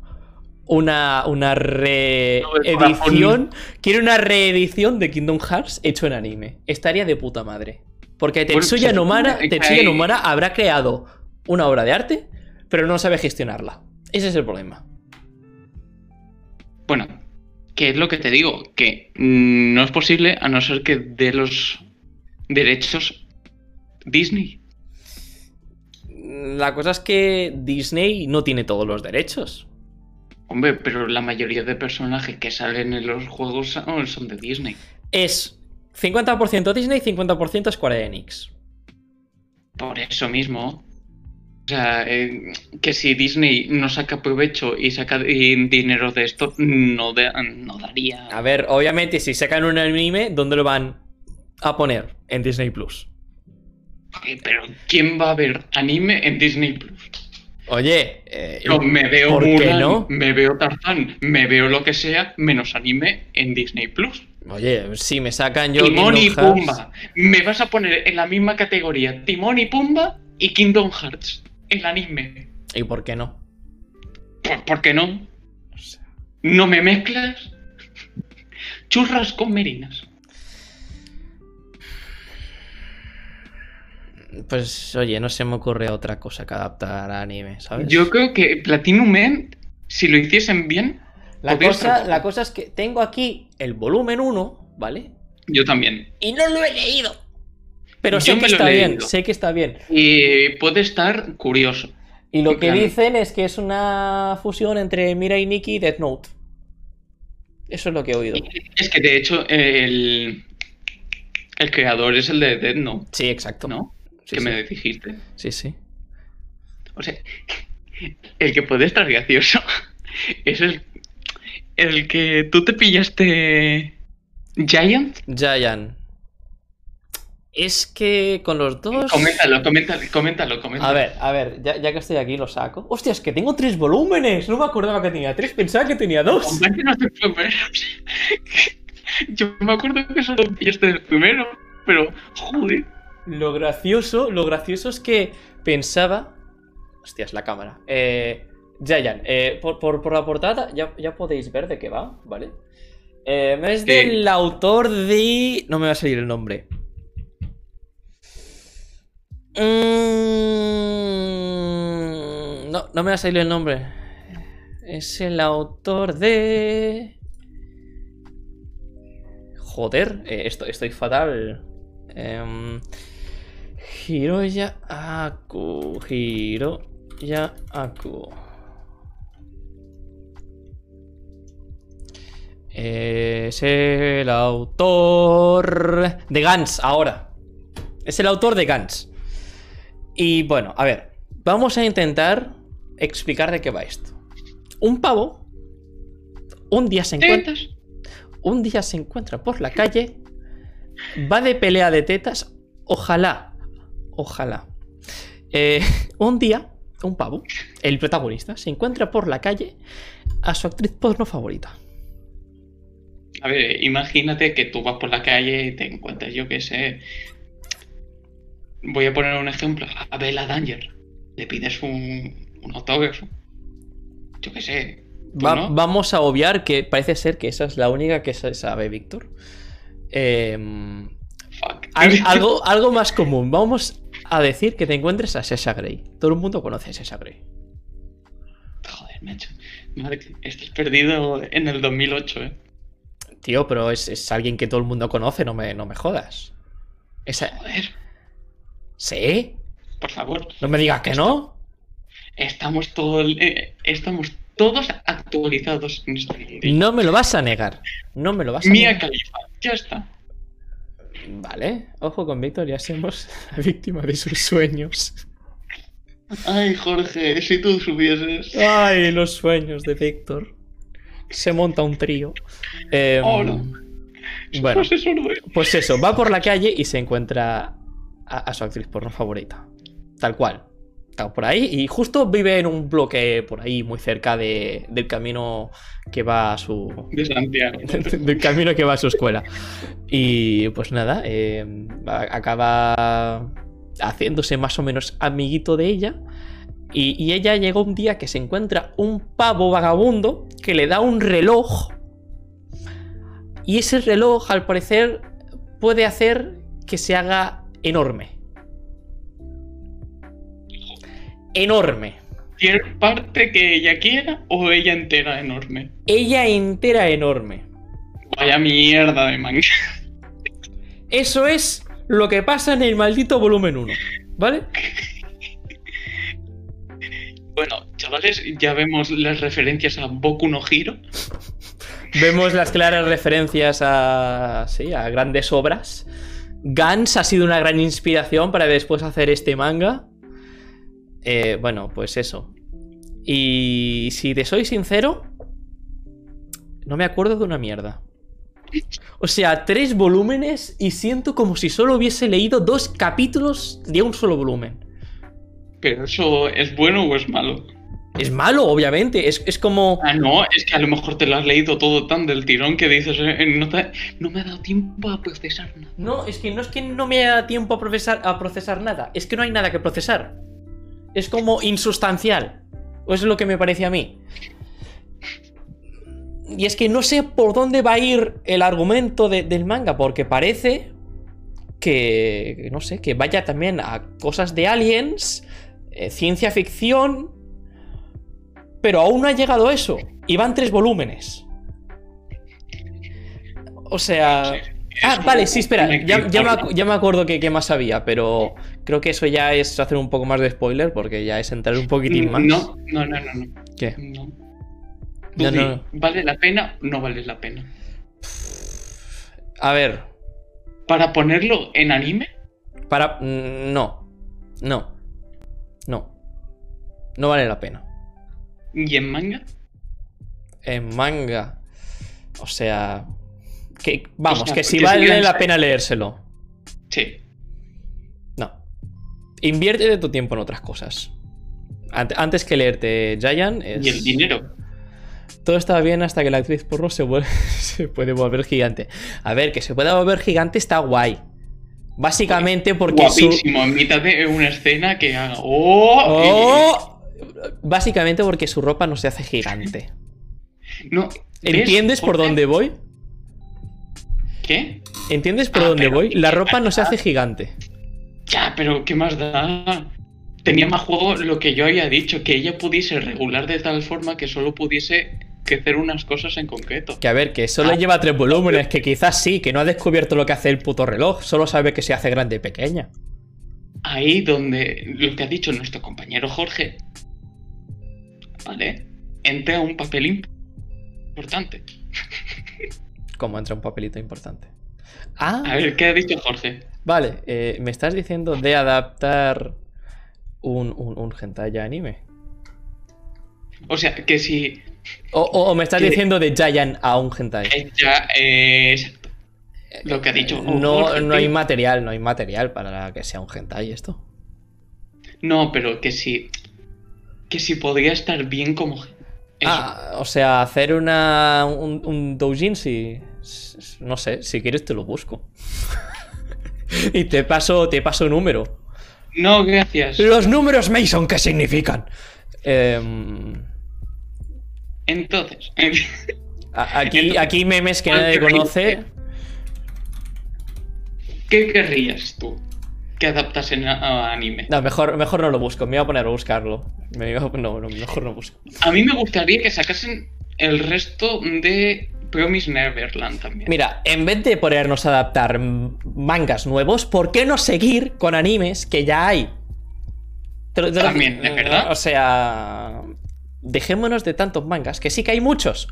una, una reedición. Quiero una reedición de Kingdom Hearts hecho en anime. Estaría de puta madre. Porque Tetsuya Nomura, Tetsuya Nomura habrá creado una obra de arte, pero no sabe gestionarla. Ese es el problema. Bueno, que es lo que te digo, que no es posible a no ser que de los derechos Disney. La cosa es que Disney no tiene todos los derechos. Hombre, pero la mayoría de personajes que salen en los juegos son son de Disney. Es 50% Disney, 50% Square Enix. Por eso mismo. O sea, eh, que si Disney no saca provecho y saca di- dinero de esto, no, de- no daría. A ver, obviamente, si sacan un anime, ¿dónde lo van a poner? En Disney Plus. Pero ¿quién va a ver anime en Disney Plus? Oye, eh, Yo me veo ¿por qué Mulan, no? me veo Tarzán, me veo lo que sea, menos anime en Disney Plus. Oye, si me sacan yo. Timón y Pumba. Me vas a poner en la misma categoría Timón y Pumba y Kingdom Hearts. El anime. ¿Y por qué no? ¿Por, por qué no? ¿No me mezclas? Churras con merinas. Pues oye, no se me ocurre otra cosa que adaptar a anime, ¿sabes? Yo creo que Platinum End, si lo hiciesen bien, la, cosa, la cosa es que tengo aquí el volumen 1, ¿vale? yo también. Y no lo he leído. Pero sé que está bien, sé que está bien. Y puede estar curioso. Y lo que dicen es que es una fusión entre Mirai Nikki y Death Note. Eso es lo que he oído. Es que de hecho el, El creador es el de Dead Note, Sí, exacto. ¿no? Sí, que sí. me dijiste. Sí, sí. O sea, el que puede estar gracioso es el, el que tú te pillaste Giant. Giant. Es que con los dos. Coméntalo, coméntalo, coméntalo, coméntalo. A ver, a ver, ya, ya que estoy aquí lo saco. ¡Hostia, es que tengo tres volúmenes! No me acordaba que tenía tres, pensaba que tenía dos. Compártenos el primero. Yo me acuerdo que solo pillaste el primero, pero joder. Lo gracioso, lo gracioso es que pensaba. Hostia, es la cámara. Eh, Giant, eh, por, por- por la portada ya, ya podéis ver de qué va, ¿vale? Eh, es del autor de. No me va a salir el nombre. Mm, No, no me va a salir el nombre. Es el autor de. Joder, eh, esto- estoy fatal. Em, Hiroya Aku. Hiroya Aku. Es el autor de Gans ahora. Es el autor de Gans. Y bueno, a ver, vamos a intentar explicar de qué va esto. Un pavo un día se encuentra un día se encuentra por la calle, va de pelea de tetas, ojalá, ojalá. Eh, un día, un pavo, el protagonista, se encuentra por la calle a su actriz porno favorita. A ver, imagínate que tú vas por la calle y te encuentras, yo qué sé. Voy a poner un ejemplo. A Bella Danger. Le pides un, un autógrafo. Yo qué sé. ¿tú Va- no? Vamos a obviar que parece ser que esa es la única que se sabe, Víctor. Fuck. al- algo, algo más común. Vamos a decir que te encuentres a Sasha Grey. Todo el mundo conoce a Sasha Grey. Joder, macho. Madre, estás perdido en el 2008, eh. Tío, pero es, es alguien que todo el mundo conoce, no me, no me jodas. Esa... Joder, ¿Sí? por favor. No me digas que no. Estamos, todo, el- eh, estamos todos actualizados en este mundo. No me lo vas a negar. No me lo vas a Mía negar. Khalifa, ya está. Vale, ojo con Víctor, ya somos la víctima de sus sueños. Ay, Jorge, si tú supieses. Ay, los sueños de Víctor. Se monta un trío. Em, Hola. bueno, eh. pues eso, va por la calle y se encuentra a, a su actriz porno favorita. Tal cual. Está por ahí y justo vive en un bloque por ahí muy cerca de- del camino que va a su, De Santiago. del camino que va a su escuela. Y pues nada, eh, acaba haciéndose más o menos amiguito de ella. Y, y ella llega un día que se encuentra un pavo vagabundo que le da un reloj. Y ese reloj, al parecer, puede hacer que se haga enorme. Enorme. ¿Cualquier parte que ella quiera o ella entera enorme? Ella entera enorme. Vaya mierda de manga. Eso es lo que pasa en el maldito volumen 1. ¿Vale? Bueno, chavales, ya vemos las referencias a Boku no Hiro. Vemos las claras referencias a, sí, a grandes obras. Gans ha sido una gran inspiración para después hacer este manga. Eh, bueno, pues eso. Y si te soy sincero, no me acuerdo de una mierda. O sea, tres volúmenes y siento como si solo hubiese leído dos capítulos de un solo volumen. Pero eso es bueno o es malo. Es malo, obviamente. Es, es como... Ah, no, es que a lo mejor te lo has leído todo tan del tirón que dices, eh, no, te- no me ha dado tiempo a procesar nada. No, es que no es que no me da tiempo a procesar, a procesar nada. Es que no hay nada que procesar. Es como insustancial. O es lo que me parece a mí. Y es que no sé por dónde va a ir el argumento de- del manga, porque parece que, que no sé, que vaya también a cosas de aliens, eh, ciencia ficción, pero aún no ha llegado eso. Y van tres volúmenes. O sea... Ah, vale, sí, espera, ya, ya me, ya me acuerdo que, que más había, pero creo que eso ya es hacer un poco más de spoiler, porque ya es entrar un poquitín más. No, no, no, no. no. ¿Qué? no. ¿Vale la pena o no vale la pena? A ver, para ponerlo en anime. Para. mm, No. No. No. No vale la pena. Y en manga. En manga. O sea. Que, vamos, sea, que si vale la pena leérselo. Sí. No. Invierte de tu tiempo en otras cosas. Ant- Antes que leerte Giant. es- Y el dinero. Todo estaba bien hasta que la actriz porro se, vuel- se puede volver gigante. A ver, que se pueda volver gigante está guay. Básicamente porque su. Guapísimo. En mitad de una escena que haga. ¡Oh! ¡Oh! Básicamente porque su ropa no se hace gigante. No. ¿Entiendes por dónde voy? ¿Qué? ¿Entiendes por Ah, dónde voy? La ropa no se hace gigante. Ya, pero ¿qué más da? Tenía más juego lo que yo había dicho, que ella pudiese regular de tal forma que solo pudiese crecer unas cosas en concreto. Que a ver, que solo Ah. lleva tres volúmenes, que quizás sí, que no ha descubierto lo que hace el puto reloj, solo sabe que se hace grande y pequeña. Ahí donde lo que ha dicho nuestro compañero Jorge, ¿vale? Entra un papel importante. Como entra un papelito importante. Ah, A ver, ¿qué ha dicho Jorge? vale, eh, me estás diciendo de adaptar un, un, un hentai a anime. O sea, que si O, o- o me estás Que- diciendo de Giant a un hentai. ella... eh, exacto. Lo que ha dicho No, Jorge, no hay material, no hay material para que sea un hentai esto. No, pero que si... Que si podría estar bien como... Eso. Ah, o sea, hacer una, un, un doujinshi. s- s- No sé, si quieres te lo busco. y te paso, te paso número. No, gracias. Los números Mason, ¿qué significan? Em, Entonces... aquí, Entonces- aquí memes que nadie conoce. ¿Qué querrías tú que adaptasen a, anime? No, mejor, mejor no lo busco, me voy a poner a buscarlo. Me iba a- no, no, mejor no busco. A mí me gustaría que sacasen el resto de Promise Neverland también. Mira, en vez de ponernos a adaptar mangas nuevos, ¿por qué no seguir con animes que ya hay? Te te También, ¿es verdad? O sea, dejémonos de tantos mangas, que sí que hay muchos,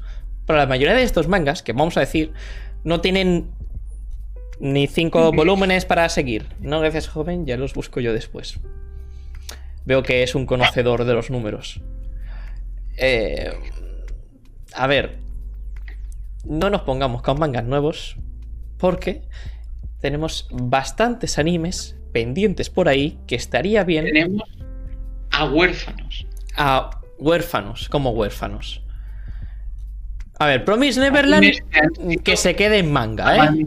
pero la mayoría de estos mangas, que vamos a decir, no tienen ni cinco volúmenes para seguir. No, gracias, joven, ya los busco yo después. Veo que es un conocedor de los números. Eh, a ver, no nos pongamos con mangas nuevos porque tenemos bastantes animes pendientes por ahí que estaría bien Tenemos a huérfanos. a huérfanos, como huérfanos. A ver, Promise Neverland que se quede en manga, ¿eh?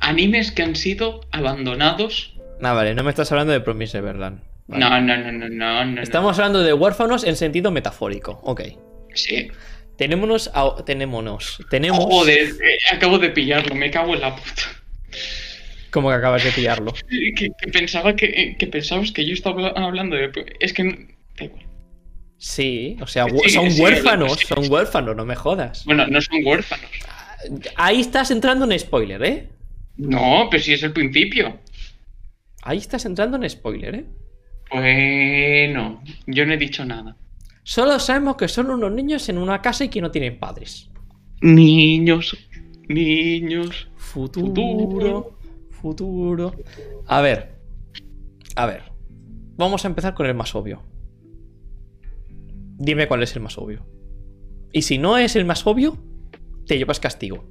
Animes que han sido abandonados. Ah, vale, no me estás hablando de Promise Neverland. Vale. No, no, no, no, no, no. Estamos hablando de huérfanos en sentido metafórico. Ok. Sí. Tenémonos. a- tenémonos. Tenemos. Joder, eh, acabo de pillarlo, me cago en la puta. Como que acabas de pillarlo. Que, que pensaba que, eh, que pensabas que yo estaba habla- hablando de. Es que. da igual. Sí, o sea, Sí, son sí, huérfanos, sí, son huérfanos, no me jodas. Bueno, no son huérfanos. Ahí estás entrando en spoiler, ¿eh? No, pero si es el principio. Ahí estás entrando en spoiler, ¿eh? Bueno, yo no he dicho nada. Solo sabemos que son unos niños en una casa y que no tienen padres. Niños, niños. Futuro, Futuro. futuro. A ver, a ver. Vamos a empezar con el más obvio. Dime cuál es el más obvio. Y si no es el más obvio, te llevas castigo.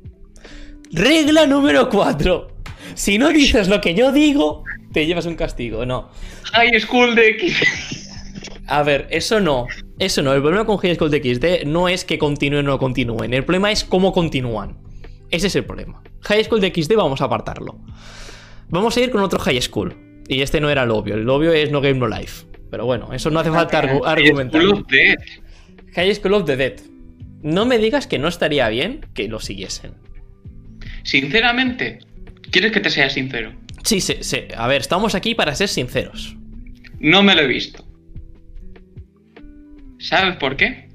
Regla número 4. Si no dices lo que yo digo, te llevas un castigo. No. High School de X. A ver, eso no. Eso no. El problema con High School DxD no es que continúen o no continúen. El problema es cómo continúan. Ese es el problema. High School DxD vamos a apartarlo. Vamos a ir con otro High School. Y este no era el obvio. El obvio es No Game No Life. Pero bueno, eso no hace falta argu- argumentar. High School of Death. High School of the Dead. No me digas que no estaría bien que lo siguiesen. Sinceramente, ¿quieres que te sea sincero? Sí, sí, sí. A ver, estamos aquí para ser sinceros. No me lo he visto. ¿Sabes por qué?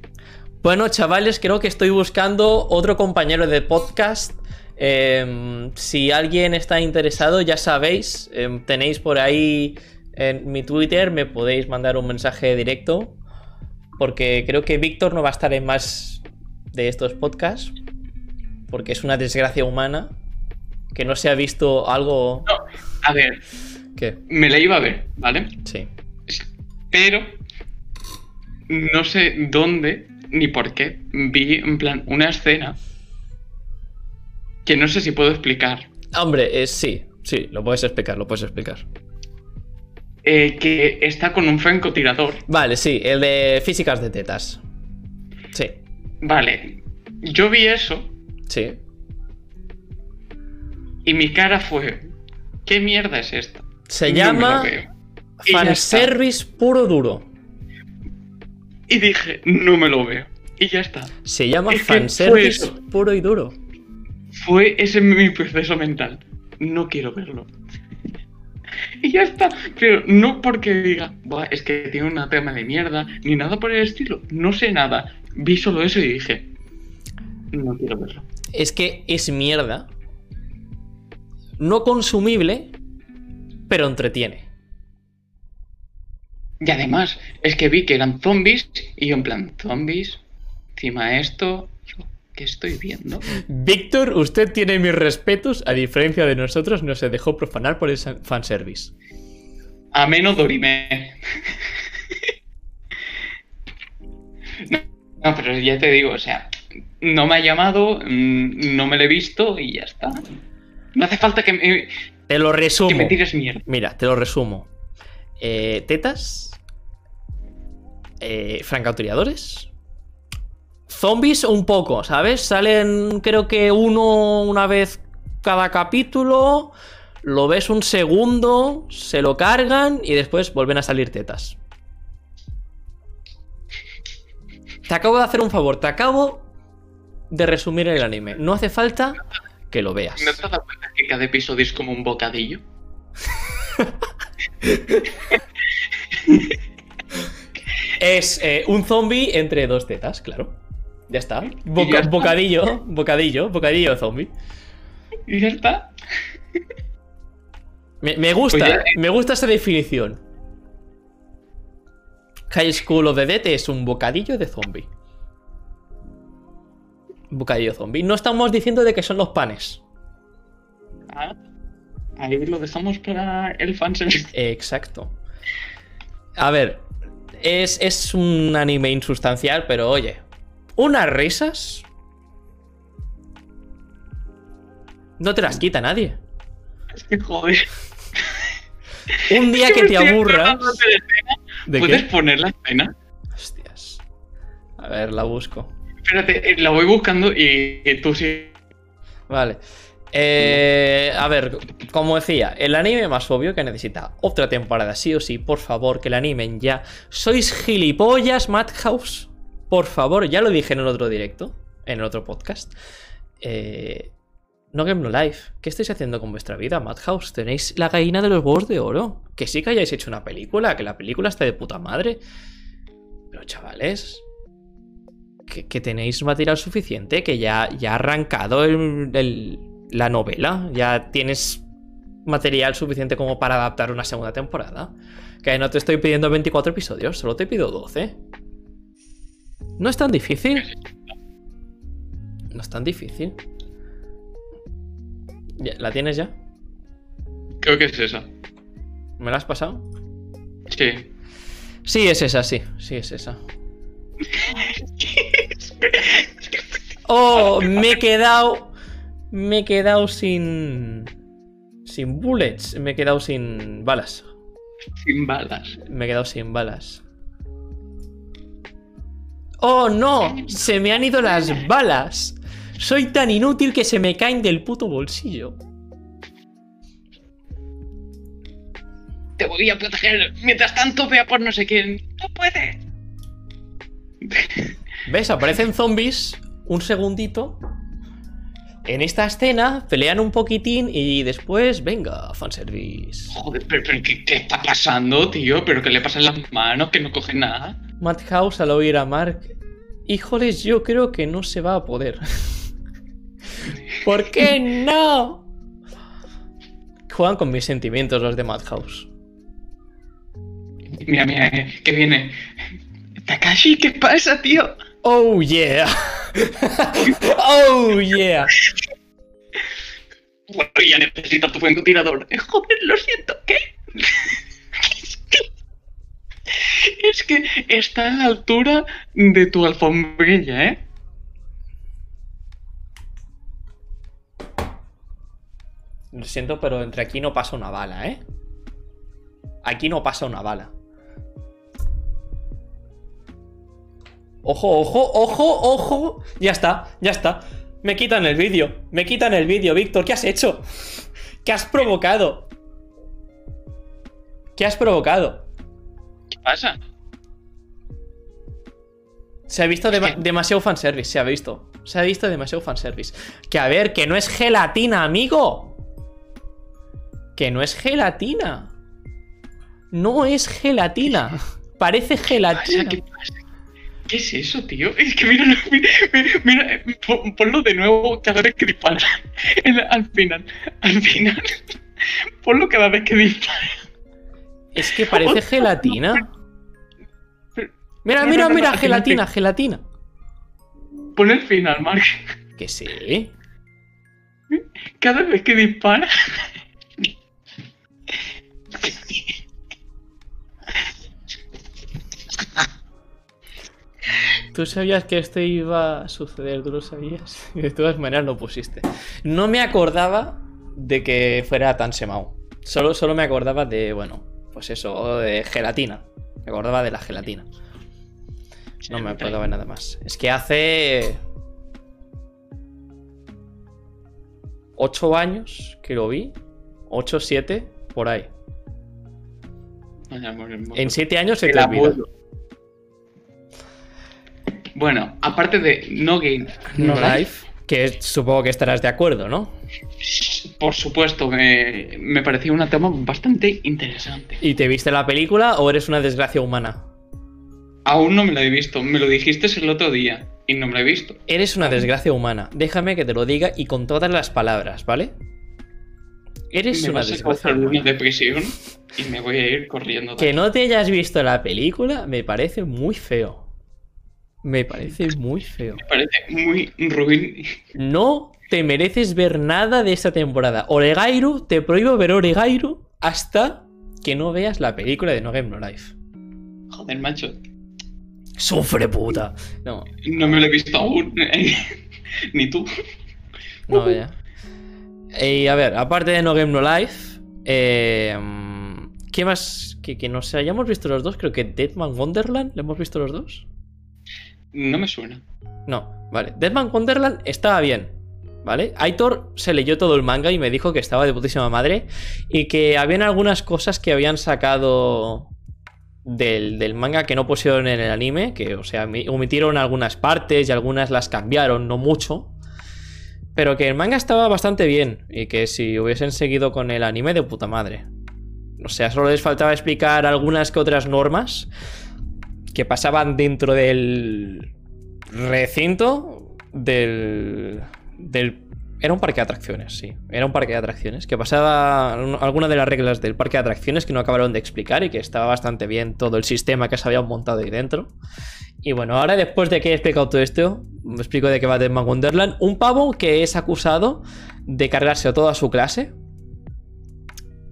Bueno, chavales, creo que estoy buscando otro compañero de podcast. Em, si alguien está interesado, ya sabéis, em, tenéis por ahí en mi Twitter, me podéis mandar un mensaje directo. Porque creo que Víctor no va a estar en más de estos podcasts. Porque es una desgracia humana. Que no se ha visto algo. A ver, ¿Qué? me la iba a ver, ¿vale? Sí. Pero no sé dónde ni por qué vi en plan una escena que no sé si puedo explicar. Hombre, eh, sí, sí, lo puedes explicar, lo puedes explicar. Eh, que está con un francotirador. Vale, sí, el de físicas de tetas. Sí, Vale, yo vi eso sí. y mi cara fue, ¿qué mierda es esta? Se No llama fanservice puro duro. Y dije, no me lo veo. Y ya está. Se llama Es fanservice puro y duro. Fue ese mi proceso mental. No quiero verlo. Y ya está. Pero no porque diga, "Buah, es que tiene una tema de mierda, ni nada por el estilo. No sé nada. Vi solo eso y dije, no quiero verlo. Es que es mierda. No consumible, pero entretiene. Y además, es que vi que eran zombies y yo en plan, zombies, encima esto, yo, ¿qué estoy viendo? Víctor, usted tiene mis respetos, a diferencia de nosotros, no se dejó profanar por el fanservice. A menos Dorime. no, no, pero ya te digo, o sea, no me ha llamado, mm, no me lo he visto y ya está. No hace falta que me, Te lo resumo. que me tires mierda. Mira, te lo resumo. Eh, tetas. Eh, francotiradores. Zombies un poco, ¿sabes? Salen creo que uno una vez cada capítulo. Lo ves un segundo, se lo cargan y después vuelven a salir tetas. Te acabo de hacer un favor, te acabo de resumir el anime. No hace falta que lo veas. ¿No te has dado cuenta que cada episodio es como un bocadillo? Es eh, un zombie entre dos tetas, claro. Ya está. Boca- Y ya está. Bocadillo, bocadillo, bocadillo de zombie. Y ya está. Me, me gusta, Pues ya- me gusta esa definición. High School of the Dead es un bocadillo de zombie. Bocadillo zombie. No estamos diciendo de que son los panes. Ah, ahí lo dejamos para el fanservice. Exacto. A ver, es, es un anime insustancial, pero oye, unas risas. No te las quita nadie. Es que joder. Un día que te aburras. ¿De ¿Puedes qué? poner la escena? Hostias. A ver, la busco. Espérate, eh, la voy buscando y, tú sí. Vale. Eh, a ver, como decía, el anime más obvio que necesita otra temporada, sí o sí, por favor, que la animen ya. ¿Sois gilipollas, Madhouse? Por favor, ya lo dije en el otro directo, en el otro podcast. Eh, no Game No Life. ¿Qué estáis haciendo con vuestra vida, Madhouse? Tenéis la gallina de los huevos de oro. Que sí que hayáis hecho una película, que la película está de puta madre. Pero chavales, que, que tenéis material suficiente, que ya, ya ha arrancado el- el- la novela, ya tienes material suficiente como para adaptar una segunda temporada. Que no te estoy pidiendo 24 episodios, solo te pido 12. No es tan difícil. No es tan difícil. ¿La tienes ya? Creo que es esa. ¿Me la has pasado? Sí. Sí, es esa, sí. Sí, es esa. Oh, me he quedado. Me he quedado sin. Sin bullets. Me he quedado sin balas. Sin balas. Me he quedado sin balas. ¡Oh, no! Se me han ido las balas. Soy tan inútil que se me caen del puto bolsillo. Te voy a proteger. Mientras tanto, vea por no sé quién. No puede. ¿Ves? Aparecen zombies. Un segundito. En esta escena pelean un poquitín y después, venga, fanservice. Joder, pero, pero ¿qué, qué está pasando, tío? ¿Pero qué le pasa en las manos? Que no coge nada. Madhouse al oír a Mark. Híjoles, yo creo que no se va a poder. ¿Por qué no? Juegan con mis sentimientos los de Madhouse. Mira, mira, eh, que viene. Takashi, ¿qué pasa, tío? Oh yeah. oh yeah. Bueno, ya necesito tu francotirador. Eh, Joder, lo siento, ¿qué? Es que está a la altura de tu alfombrilla, ¿eh? Lo siento, pero entre aquí no pasa una bala, ¿eh? Aquí no pasa una bala. Ojo, ojo, ojo, ojo. Ya está, ya está. Me quitan el vídeo. Me quitan el vídeo, Víctor. ¿Qué has hecho? ¿Qué has provocado? ¿Qué has provocado? ¿Qué pasa? Se ha visto dema- demasiado fanservice, se ha visto. Se ha visto demasiado fanservice. Que a ver, que no es gelatina, amigo. Que no es gelatina. No es gelatina. Parece ¿Qué pasa? gelatina. ¿Qué pasa? ¿Qué es eso, tío? Es que mira, mira, mira, pon- ponlo de nuevo cada vez que dispara. Al final, al final. Ponlo cada vez que dispara. Es que parece gelatina. Mira, mira, mira, gelatina, gelatina. Pon el final, Mark. Que sí. Cada vez que dispara. Tú sabías que esto iba a suceder, tú lo sabías. Y de todas maneras lo pusiste. No me acordaba de que fuera tan semao. Solo, solo me acordaba de, bueno, pues eso, de gelatina. Me acordaba de la gelatina. No me acordaba de nada más. Es que hace. 8 años que lo vi. 8, 7, por ahí. En 7 años se te olvida. Bueno, aparte de No Game, No Life. Que supongo que estarás de acuerdo, ¿no? por supuesto, me, me pareció una tema bastante interesante. ¿Y te viste la película o eres una desgracia humana? Aún no me la he visto, me lo dijiste el otro día y no me la he visto. Eres una desgracia humana. Déjame que te lo diga y con todas las palabras, ¿vale? Eres me una vas a desgracia una humana. depresión y me voy a ir corriendo. Que no te hayas visto la película me parece muy feo. Me parece muy feo. Me parece muy ruin. No te mereces ver nada de esta temporada. Oregairu, te prohíbo ver Oregairu hasta que no veas la película de No Game No Life. Joder, macho. Sufre puta. No, No me lo he visto aún. Ni tú. no, ya. Y a ver, aparte de No Game No Life, eh, ¿qué más? Que, que nos hayamos visto los dos, creo que Deadman Wonderland, ¿lo hemos visto los dos? No me suena. No, vale. Deadman Wonderland estaba bien, ¿vale? Aitor se leyó todo el manga y me dijo que estaba de putísima madre y que habían algunas cosas que habían sacado del, del manga que no pusieron en el anime, que, o sea, mi- omitieron algunas partes y algunas las cambiaron, no mucho. Pero que el manga estaba bastante bien y que si hubiesen seguido con el anime de puta madre. O sea, solo les faltaba explicar algunas que otras normas que pasaban dentro del recinto del, del... Era un parque de atracciones, sí. Era un parque de atracciones. Que pasaba algunas de las reglas del parque de atracciones que no acabaron de explicar y que estaba bastante bien todo el sistema que se había montado ahí dentro. Y bueno, ahora después de que he explicado todo esto, me explico de qué va Deadman Wonderland. Un pavo que es acusado de cargarse a toda su clase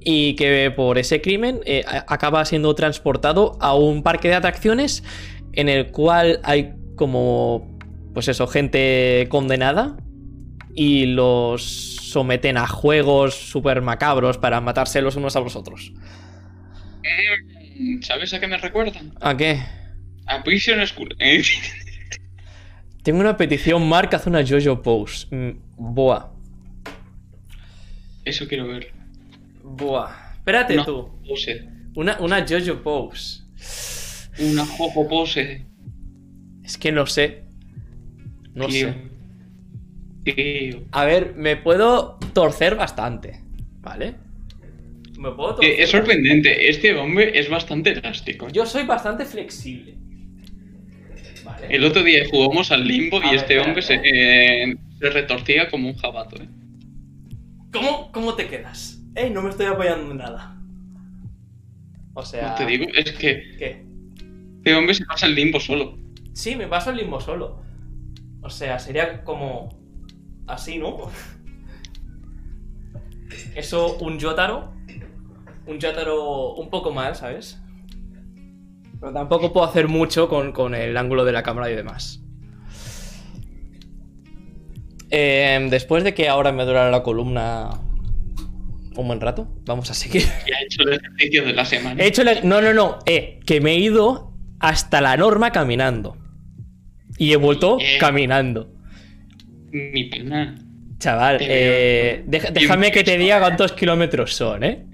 y que por ese crimen eh, acaba siendo transportado a un parque de atracciones en el cual hay como, pues eso, gente condenada y los someten a juegos súper macabros para matarse los unos a los otros. Mm, ¿Sabes a qué me recuerdan? ¿A qué? A Prison School. Tengo una petición, Mark, haz una JoJo pose. Mm, Boa. Eso quiero ver. Boa. Espérate No. tú. Pose. Una, una JoJo pose. Una jojo pose. Es que no sé. No tío. sé. Tío. A ver, me puedo torcer bastante. ¿Vale? Me puedo torcer. Eh, Es sorprendente. Este hombre es bastante elástico. Yo soy bastante flexible. Vale. El otro día jugamos al limbo A y ver, este hombre se, eh, se retorcía como un jabato. eh. ¿Cómo, ¿Cómo te quedas? Ey, no me estoy apoyando en nada. O sea. Pues te digo, es que ¿Qué? este hombre se pasa el limbo solo. Sí, me paso el limbo solo. O sea, sería como. Así, ¿no? Eso, un Yotaro. Un Yotaro un poco mal, ¿sabes? Pero tampoco puedo hacer mucho con, con el ángulo de la cámara y demás. Eh, después de que ahora me durara la columna un buen rato, vamos a seguir. Ya he hecho el ejercicio de la semana. He hecho No, no, no. Eh, que me he ido hasta la norma caminando. Y he vuelto Bien. caminando. Mi pana. Chaval, eh, veo. déjame que te diga cuántos kilómetros son, ¿eh?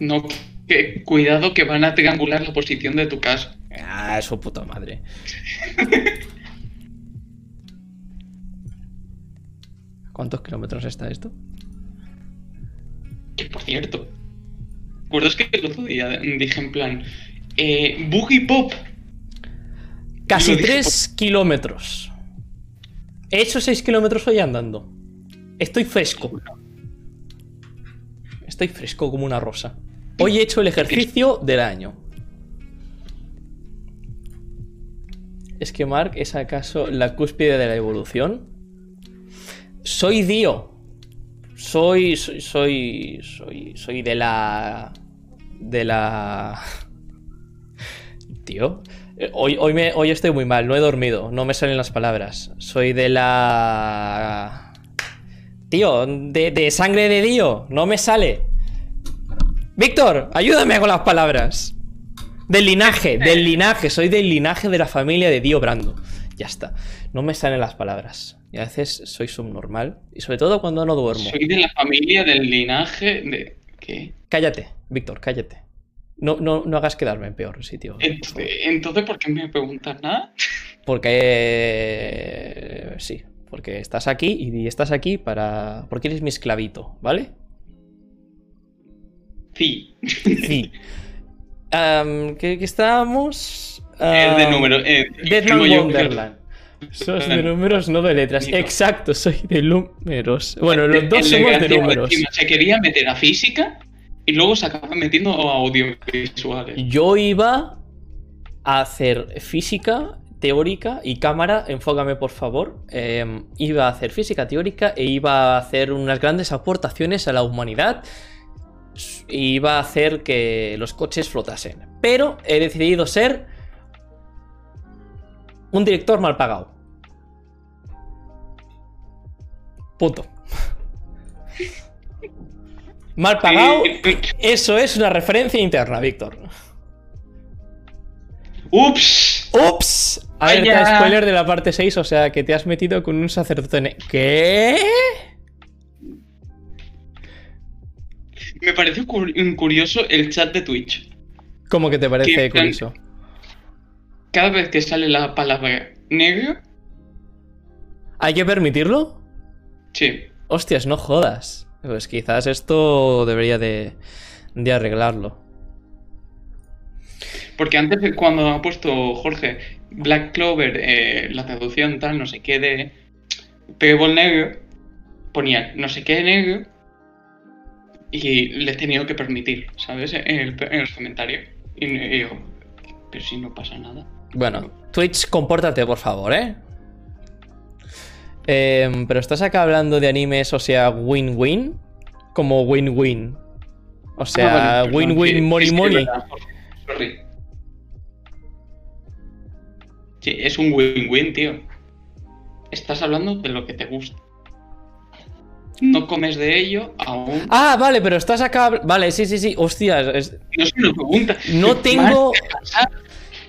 No, que, cuidado que van a triangular la posición de tu casa. Ah, su puta madre. ¿Cuántos kilómetros está esto? Que por cierto, ¿recuerdas que el otro día dije en plan, eh, Boogie Pop? Casi Lo dije 3 kilómetros. He hecho 6 kilómetros hoy andando. Estoy fresco. Estoy fresco como una rosa. Hoy he hecho el ejercicio del año. ¿Es que Mark es acaso la cúspide de la evolución? Soy Dio. Soy. Soy. Soy. Soy, soy de la. De la. Tío. eh, Hoy, hoy, me, hoy estoy muy mal, no he dormido, no me salen las palabras. Soy de la. Tío, de, de sangre de Dio, no me sale. Víctor, ayúdame con las palabras. Del linaje, del linaje, soy del linaje de la familia de Dio Brando. Ya está, no me salen las palabras. Y a veces soy subnormal, y sobre todo cuando no duermo. Soy de la familia del linaje de... ¿Qué? Cállate, Víctor, cállate. No, no, no hagas quedarme en peor sitio. por favor. Entonces, entonces, ¿por qué me preguntas nada? Porque eh, sí, porque estás aquí y estás aquí para. Porque eres mi esclavito, ¿vale? Sí. Sí. ¿qué, qué estábamos? Es de número. Eh, Deadman digo yo, Wonderland. Sos de números, no de letras. Nico. Exacto, soy de números. Bueno, los El dos somos de números. encima Se quería meter a física y luego se acaba metiendo a audiovisuales. Yo iba a hacer física teórica y cámara, enfócame por favor. Eh, iba a hacer física teórica e iba a hacer unas grandes aportaciones a la humanidad. Iba a hacer que los coches flotasen. Pero he decidido ser un director mal pagado. Punto. Mal pagado. Eso es una referencia interna, Víctor. ¡Ups! ¡Ups! Alerta Vaya. spoiler de la parte 6, o sea que te has metido con un sacerdote. ne- ¿Qué? Me parece cur- curioso el chat de Twitch. ¿Cómo que te parece curioso? Cada vez que sale la palabra negro, ¿Hay que permitirlo? Sí. Hostias, no jodas. Pues quizás esto debería de, de arreglarlo. Porque antes, cuando ha puesto Jorge Black Clover, eh, la traducción tal, no sé qué de Pebble negro, ponía no sé qué negro y le he tenido que permitir, ¿sabes? En el, en el comentario. Y, y digo, pero si no pasa nada. Bueno, Twitch, compórtate, por favor, ¿eh? Em, pero estás acá hablando de animes, o sea, win-win. Como win-win. O sea, Ah, win-win, money, money. Sí, es un win-win, tío. Estás hablando de lo que te gusta. No comes de ello aún. Ah, vale, pero estás acá. Vale, sí, sí, sí. Hostias, es- No se lo pregunta. no tengo.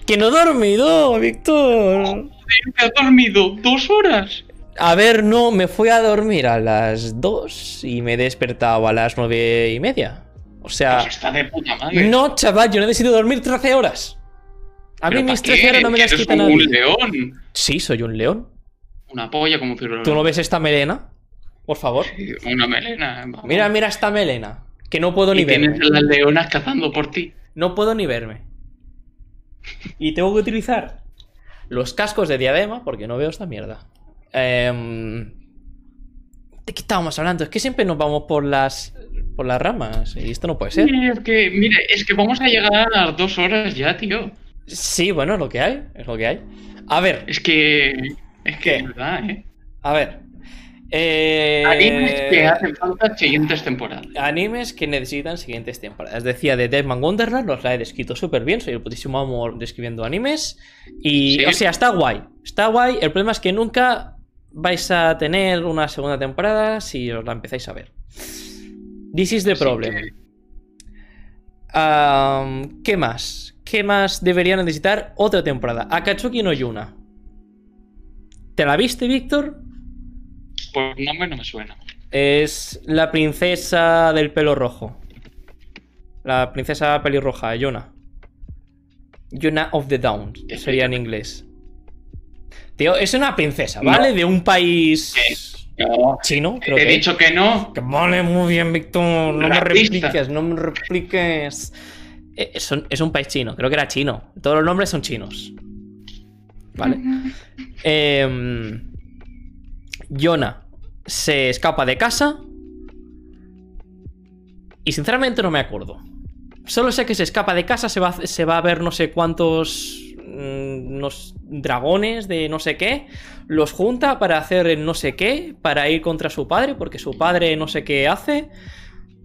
Que no he dormido, Víctor. ¿Te has dormido dos horas? A ver, no, me fui a dormir a las 2 y me he despertado a las nueve y media. O sea, Pues está de puta madre. no, chaval, yo necesito dormir 13 horas. A mí ¿Pero mis pa' qué? 13 horas no me las quita nadie. un león. Sí, soy un león. Una polla como Ciro ¿Tú no ves esta melena? Por favor. Una melena. vamos. Mira, mira esta melena. Que no puedo ni tienes verme. a las leonas cazando por ti. No puedo ni verme. Y tengo que utilizar los cascos de diadema porque no veo esta mierda. Em, ¿De qué estábamos hablando? Es que siempre nos vamos por las por las ramas y esto no puede ser. Es que, mire, es que vamos a llegar a las dos horas ya, tío. Sí, bueno, es lo que hay, es lo que hay. A ver, Es que. Es que ¿Qué? es verdad, ¿eh? a ver. Eh, Animes que hacen falta siguientes temporadas. Animes que necesitan siguientes temporadas. Decía de Deadman Wonderland, os la he descrito súper bien. Soy el putísimo amor describiendo animes. Y, Sí. o sea, está guay. Está guay. El problema es que nunca vais a tener una segunda temporada si os la empezáis a ver. This is the problem. que- ¿Qué más? ¿Qué más debería necesitar otra temporada? Akatsuki no Yuna. ¿Te la viste, Víctor? Por nombre no me suena. Es la princesa del pelo rojo. La princesa pelirroja, Yuna. Yuna of the Downs, sería en inglés. Tío, es una princesa, ¿vale? De un país No, chino, creo he que. dicho que no. Que vale, muy bien, Víctor. No me repliques, no me repliques. Eh, Es un, es un país chino, creo que era chino. Todos los nombres son chinos. ¿Vale? Em, Yona se escapa de casa. Y sinceramente no me acuerdo. Solo sé que se escapa de casa, se va, se va a ver no sé cuántos. Mm, unos dragones de no sé qué. Los junta para hacer no sé qué. Para ir contra su padre, porque su padre no sé qué hace.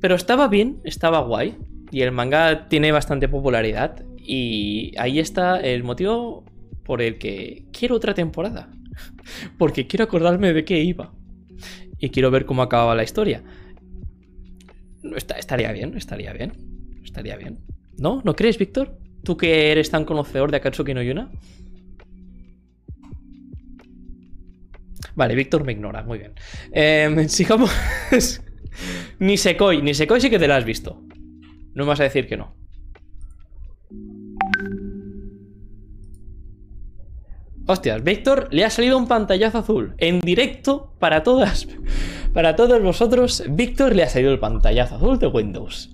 Pero estaba bien, estaba guay. Y el manga tiene bastante popularidad. Y ahí está el motivo por el que quiero otra temporada. Porque quiero acordarme de qué iba. Y quiero ver cómo acababa la historia. Está- estaría bien, estaría bien. Estaría bien. ¿No? ¿No crees, Víctor? ¿Tú que eres tan conocedor de Akatsuki no Yuna? Vale, Víctor me ignora, muy bien. Em, sigamos. Nisekoi. Nisekoi sí que te la has visto. No me vas a decir que no. Hostias, Víctor le ha salido un pantallazo azul. En directo para todas. Para todos vosotros, Víctor le ha salido el pantallazo azul de Windows.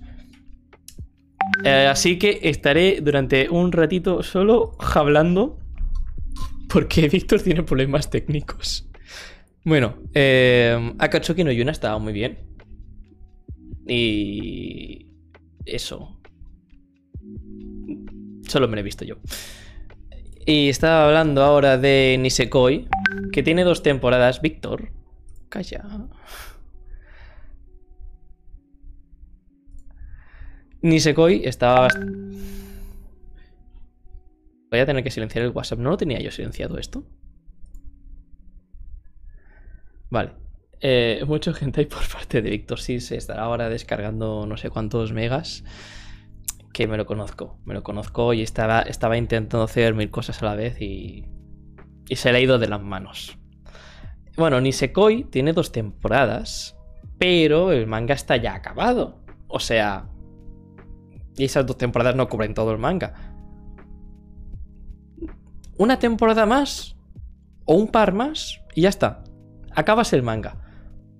Eh, así que estaré durante un ratito solo hablando. Porque Víctor tiene problemas técnicos. Bueno, eh, Akatsuki no Yuna estaba muy bien. Y. Eso. Solo me lo he visto yo. Y estaba hablando ahora de Nisekoi, que tiene dos temporadas. Víctor, calla. Nisekoi estaba. Voy a tener que silenciar el WhatsApp. ¿No lo tenía yo silenciado esto? Vale. Eh, mucho gente hay por parte de Víctor. Sí, se estará ahora descargando no sé cuántos megas. Que me lo conozco. Me lo conozco y estaba, estaba intentando hacer mil cosas a la vez y. Y se le ha ido de las manos. Bueno, Nisekoi tiene dos temporadas. Pero el manga está ya acabado. O sea. Y esas dos temporadas no cubren todo el manga. Una temporada más. O un par más. Y ya está. Acabas el manga.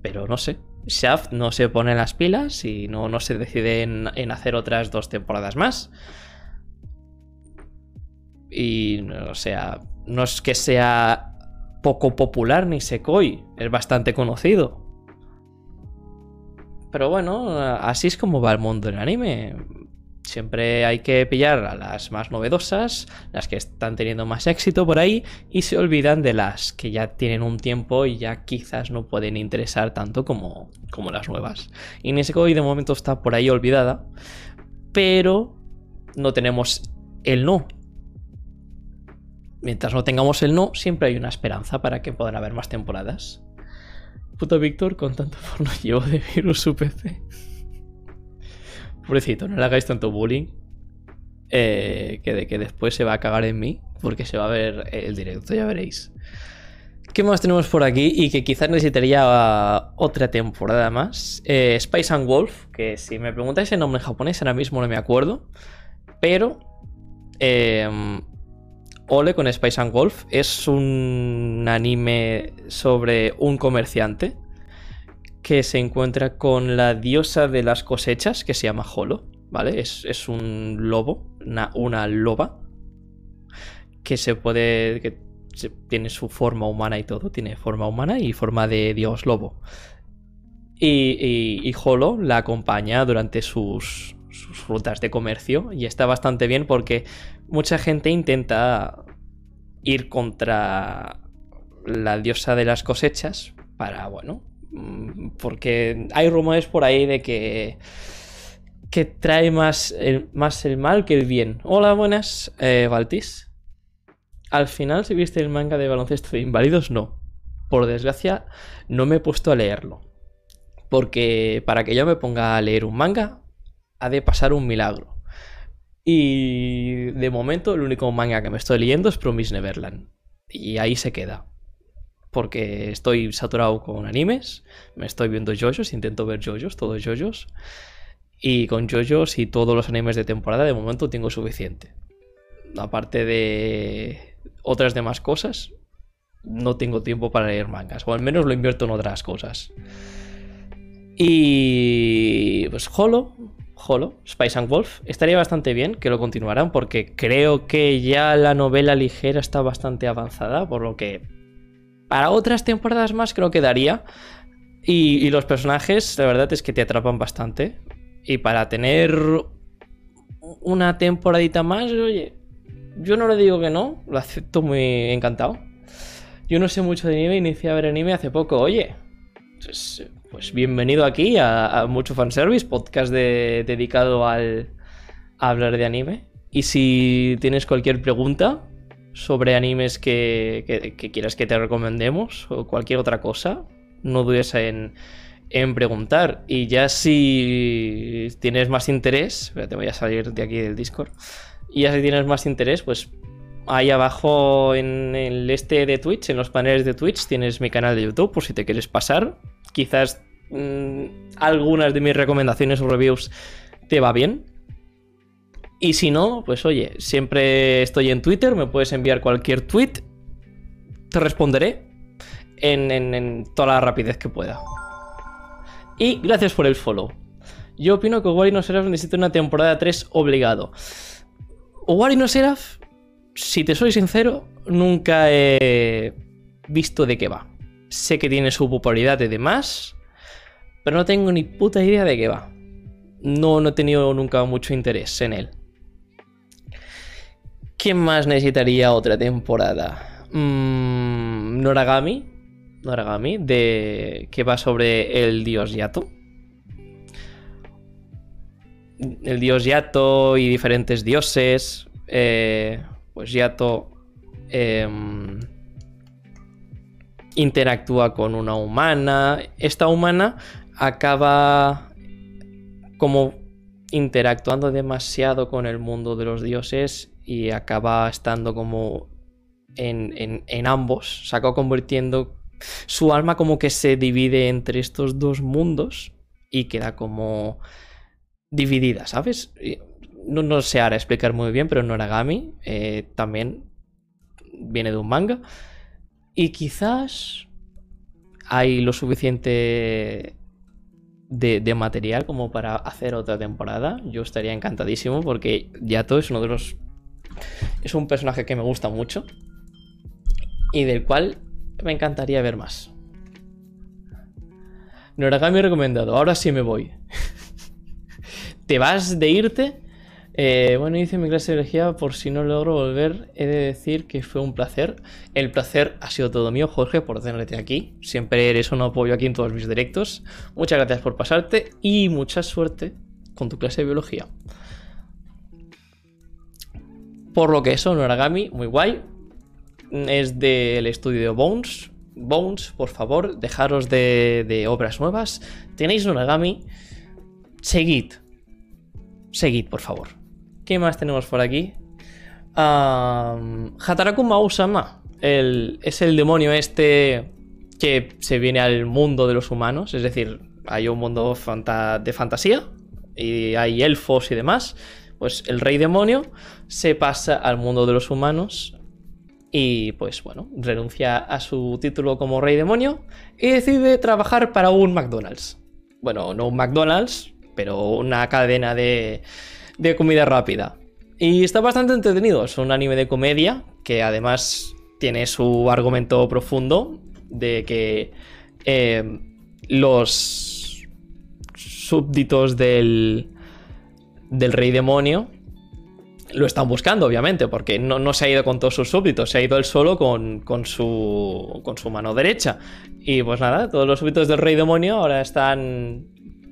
Pero no sé. Shaft no se pone las pilas y no, no se decide en, en hacer otras dos temporadas más. Y, o sea, no es que sea poco popular ni Sekoi, es bastante conocido. Pero bueno, así es como va el mundo del anime. Siempre hay que pillar a las más novedosas, las que están teniendo más éxito por ahí, y se olvidan de las que ya tienen un tiempo y ya quizás no pueden interesar tanto como, como las nuevas. Y Nisekoi de momento está por ahí olvidada, pero no tenemos el no. Mientras no tengamos el no, siempre hay una esperanza para que puedan haber más temporadas. Puto Víctor, con tanto porno llevo de virus su PC. Pobrecito, no le hagáis tanto bullying. eh, que, de, que después se va a cagar en mí. Porque se va a ver el directo, ya veréis. ¿Qué más tenemos por aquí? Y que quizás necesitaría otra temporada más. Eh, Spice and Wolf, que si me preguntáis el nombre en japonés, ahora mismo no me acuerdo. Pero. eh, Ole con Spice and Wolf es un anime sobre un comerciante que se encuentra con la diosa de las cosechas que se llama Holo, ¿vale? Es, es un lobo, una, una loba que se puede... que se- tiene su forma humana y todo, tiene forma humana y forma de dios lobo. Y, y, y Holo la acompaña durante sus, sus rutas de comercio y está bastante bien porque mucha gente intenta ir contra la diosa de las cosechas Para, bueno, porque hay rumores por ahí de que que trae más el, más el mal que el bien. Hola, buenas, eh, Valtis. Al final, si viste el manga de baloncesto de inválidos, no. Por desgracia, no me he puesto a leerlo. Porque para que yo me ponga a leer un manga, ha de pasar un milagro. Y de momento, el único manga que me estoy leyendo es Promise Neverland. Y ahí se queda. Porque estoy saturado con animes, me estoy viendo JoJo's, intento ver JoJo's, todos JoJo's. Y con JoJo's y todos los animes de temporada, de momento tengo suficiente. Aparte de otras demás cosas, no tengo tiempo para leer mangas. O al menos lo invierto en otras cosas. Y. Pues Holo. Holo, Spice and Wolf. Estaría bastante bien que lo continuaran. Porque creo que ya la novela ligera está bastante avanzada. Por lo que. Para otras temporadas más creo que daría. Y, los personajes, la verdad es que te atrapan bastante. Y para tener una temporadita más, oye, yo no le digo que no, lo acepto muy encantado. Yo no sé mucho de anime, inicié a ver anime hace poco, oye. Pues, pues bienvenido aquí a, Mucho Fanservice, podcast dedicado al, a hablar de anime. Y si tienes cualquier pregunta sobre animes que, que quieras que te recomendemos o cualquier otra cosa, no dudes en, en preguntar. Y ya si tienes más interés, te voy a salir de aquí del Discord. Y ya si tienes más interés, pues ahí abajo en el este de Twitch, en los paneles de Twitch, tienes mi canal de YouTube por si te quieres pasar. Quizás mm, algunas de mis recomendaciones o reviews te va bien. Y si no, pues oye, siempre estoy en Twitter, me puedes enviar cualquier tweet, te responderé en, toda la rapidez que pueda. Y gracias por el follow. Yo opino que Owari no Seraph necesita una temporada 3 obligado. Owari no si te soy sincero, nunca he visto de qué va. Sé que tiene su popularidad y demás, pero no tengo ni puta idea de qué va. No, no he tenido nunca mucho interés en él. ¿Quién más necesitaría otra temporada? Mm, Noragami, Noragami, de, que va sobre el dios Yato. El dios Yato y diferentes dioses. Eh, pues Yato em, interactúa con una humana. Esta humana acaba como interactuando demasiado con el mundo de los dioses y acaba estando como en, en ambos. Se convirtiendo su alma como que se divide entre estos dos mundos y queda como dividida, ¿sabes? No, no sé ahora explicar muy bien, pero Noragami eh, también viene de un manga. Y quizás hay lo suficiente de, de, material como para hacer otra temporada. Yo estaría encantadísimo porque Yato es uno de los... Es un personaje que me gusta mucho y del cual me encantaría ver más. Noragami recomendado. Ahora sí me voy. ¿Te vas de irte? Eh, bueno, hice mi clase de biología. Por si no logro volver, he de decir que fue un placer. El placer ha sido todo mío, Jorge, por tenerte aquí. Siempre eres un apoyo aquí en todos mis directos. Muchas gracias por pasarte y mucha suerte con tu clase de biología. Por lo que eso, Noragami, muy guay es del estudio Bones. Bones, por favor, dejaros de, obras nuevas. Tenéis un Origami. Seguid. Seguid, por favor. ¿Qué más tenemos por aquí? Um, Hataraku Mausama. es el demonio este que se viene al mundo de los humanos. Es decir, hay un mundo de fantasía y hay elfos y demás. Pues el rey demonio se pasa al mundo de los humanos y pues bueno, renuncia a su título como rey demonio y decide trabajar para un McDonald's. Bueno, no un McDonald's, pero una cadena de, de comida rápida. Y está bastante entretenido, es un anime de comedia que además tiene su argumento profundo de que eh, los súbditos del, del rey demonio lo están buscando, obviamente, porque no, no se ha ido con todos sus súbditos, se ha ido él solo con, con su, con su mano derecha. Y pues nada, todos los súbditos del rey demonio ahora están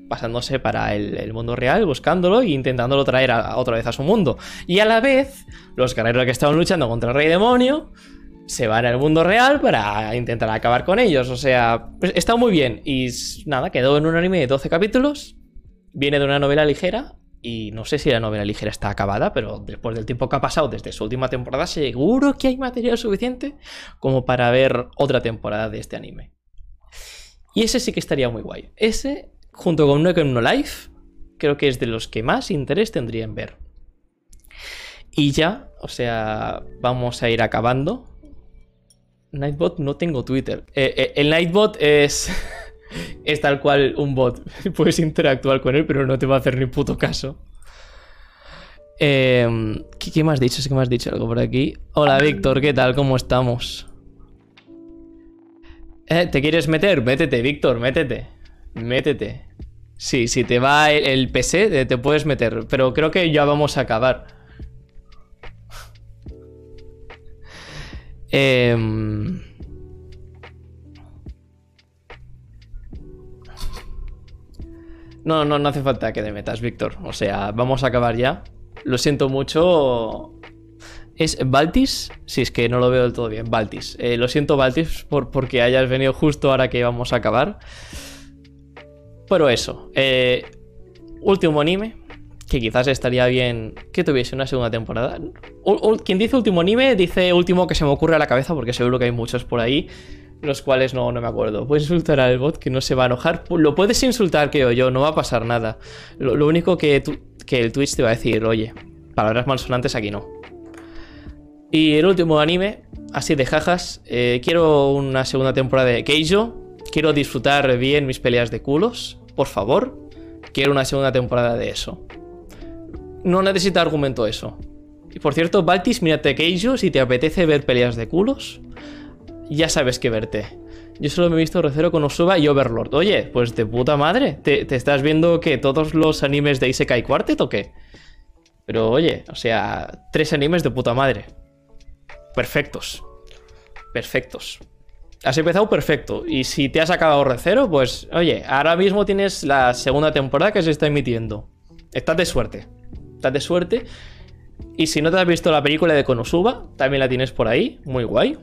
pasándose para el, el mundo real, buscándolo e intentándolo traer a- otra vez a su mundo. Y a la vez, los guerreros que estaban luchando contra el rey demonio se van al mundo real para intentar acabar con ellos. O sea, pues está muy bien. Y nada, quedó en un anime de 12 capítulos. Viene de una novela ligera. Y no sé si la novela ligera está acabada, pero después del tiempo que ha pasado desde su última temporada, seguro que hay material suficiente como para ver otra temporada de este anime. Y ese sí que estaría muy guay. Ese, junto con No No Life, creo que es de los que más interés tendría en ver. Y ya, o sea, vamos a ir acabando. Nightbot no tengo Twitter. Eh, eh, el Nightbot es. es tal cual un bot. Puedes interactuar con él, pero no te va a hacer ni puto caso. Eh, ¿qué, qué me has dicho? Que me has dicho algo por aquí. Hola, Víctor, ¿qué tal? ¿Cómo estamos? Eh, ¿Te quieres meter? Métete, Víctor, métete. Métete. Sí, si te va el, el PC, eh, te puedes meter. Pero creo que ya vamos a acabar. Em, No, no, no hace falta que te metas, Víctor. O sea, vamos a acabar ya. Lo siento mucho. ¿Es Baltis? Si es que no lo veo del todo bien. Baltis. Eh, lo siento, Baltis, por, porque hayas venido justo ahora que vamos a acabar. Pero eso. eh, último anime. Que quizás estaría bien que tuviese una segunda temporada. Quien dice último anime dice último que se me ocurre a la cabeza porque seguro que hay muchos por ahí. Los cuales no, no me acuerdo. Puedes insultar al bot que no se va a enojar. Lo puedes insultar, creo yo, no va a pasar nada. Lo, único que el Twitch te va a decir, oye, palabras malsonantes aquí no. Y el último anime, así de jajas, eh, quiero una segunda temporada de Keijo. Quiero disfrutar bien mis peleas de culos, por favor. Quiero una segunda temporada de eso. No necesita argumento eso. Y por cierto, Baltis, mírate Keijo si te apetece ver peleas de culos. Ya sabes que verte. Yo solo me he visto Recero con Osuba y Overlord. Oye, pues de puta madre. ¿Te, te estás viendo que todos los animes de Isekai Quartet o qué? Pero oye, o sea, tres animes de puta madre. Perfectos. Perfectos. Has empezado perfecto. Y si te has acabado Recero, pues oye, ahora mismo tienes la segunda temporada que se está emitiendo. Estás de suerte. Estás de suerte. Y si no te has visto la película de Konosuba, también la tienes por ahí. Muy guay.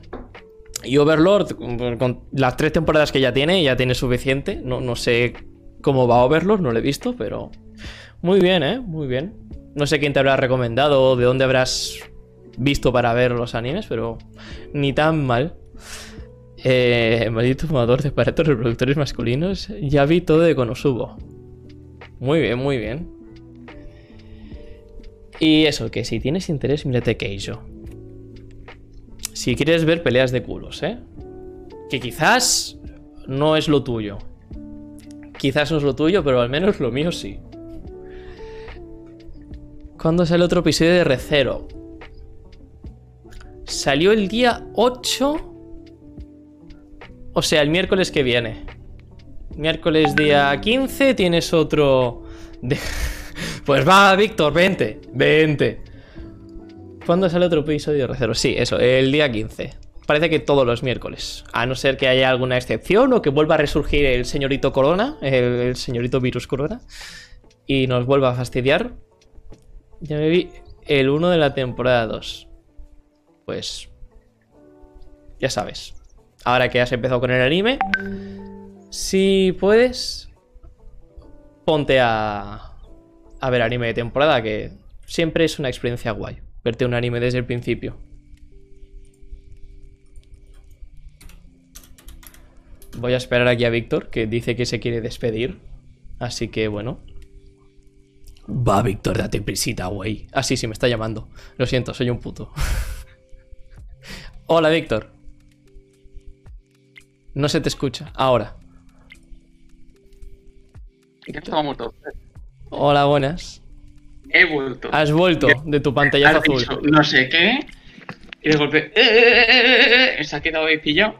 Y Overlord, con las tres temporadas que ya tiene, ya tiene suficiente. No, no sé cómo va Overlord, no lo he visto, pero muy bien, ¿eh? Muy bien. No sé quién te habrá recomendado o de dónde habrás visto para ver los animes, pero ni tan mal. Eh, maldito fumador de aparatos reproductores masculinos. Ya vi todo de Konosubo. Muy bien, muy bien. Y eso, que si tienes interés, mírate Keijo. Si quieres ver peleas de culos, ¿eh? Que quizás no es lo tuyo. Quizás no es lo tuyo, pero al menos lo mío sí. ¿Cuándo sale otro episodio de Recero? Salió el día 8. O sea, el miércoles que viene. Miércoles día 15 tienes otro... Pues va, Víctor, vente, vente. ¿Cuándo sale otro episodio de Recero? Sí, eso, el día 15. Parece que todos los miércoles. A no ser que haya alguna excepción o que vuelva a resurgir el señorito Corona, el, el señorito virus Corona, y nos vuelva a fastidiar. Ya me vi el 1 de la temporada 2. Pues. Ya sabes. Ahora que has empezado con el anime, si puedes, ponte a. a ver anime de temporada, que siempre es una experiencia guay. Verte un anime desde el principio. Voy a esperar aquí a Víctor, que dice que se quiere despedir. Así que bueno. Va, Víctor, date prisita, güey. Ah, sí, sí, me está llamando. Lo siento, soy un puto. Hola, Víctor. No se te escucha. Ahora. Estábamos todos. Hola, buenas. He vuelto. Has vuelto de tu pantallazo azul. dicho no sé qué. Y de golpe. ¡eh, eh, eh, eh! Se ha quedado ahí pillado.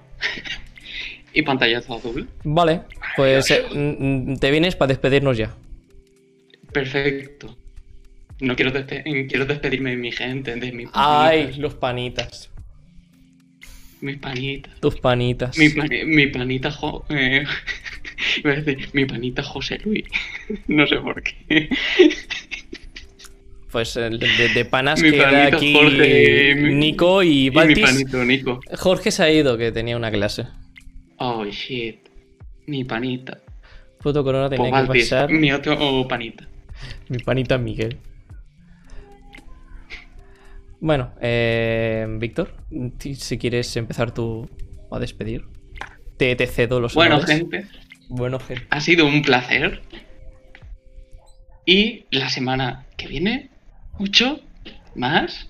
y pantallazo azul. Vale, pues te vienes para despedirnos ya. Perfecto. No quiero, despe- quiero despedirme de mi gente, de mis Ay, panitas. los panitas. Mis panitas. Tus panitas. Mi, pani- mi panita Jo- eh, mi panita José Luis. no sé por qué. Pues eh, de, de panas Mi queda panito aquí Jorge, mi- Nico y Y mi Baltis. panito Nico. Jorge se ha ido, que tenía una clase. Oh shit. Mi panita. Puto corona tenía Pues que Baltis, pasar. mi otro panita. Mi panita Miguel. Bueno, eh, Víctor, si quieres empezar tú a despedir, te, te cedo los Bueno, gente, Bueno, gente. ha sido un placer. Y la semana que viene, mucho más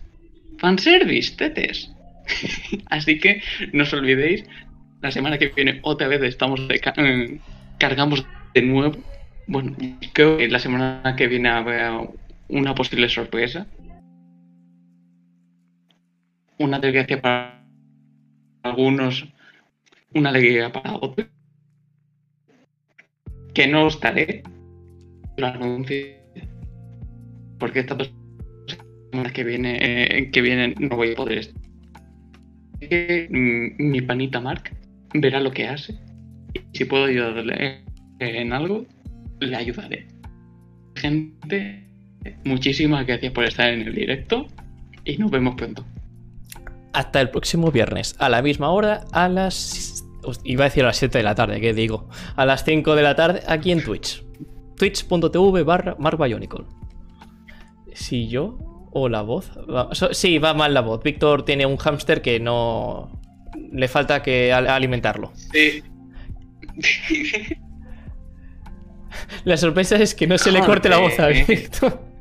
fanservice, tetes. Así que no os olvidéis, la semana que viene otra vez estamos de ca- eh, cargamos de nuevo. Bueno, creo que la semana que viene habrá una posible sorpresa. Una desgracia para algunos, una alegría para otros. Que no os daré lo anuncio. Porque estas dos que viene eh, que vienen no voy a poder mm, mi panita Mark verá lo que hace. Y si puedo ayudarle en algo, le ayudaré. Gente, muchísimas gracias por estar en el directo y nos vemos pronto. Hasta el próximo viernes, a la misma hora, a las. Iba a decir a las 7 de la tarde, ¿qué digo? A las 5 de la tarde, aquí en Twitch. Twitch.tv barra Mark. Si yo o la voz. va- so- sí, va mal la voz. Víctor tiene un hámster que no. Le falta que al- alimentarlo. Sí. La sorpresa es que no se le corte la voz a. Víctor.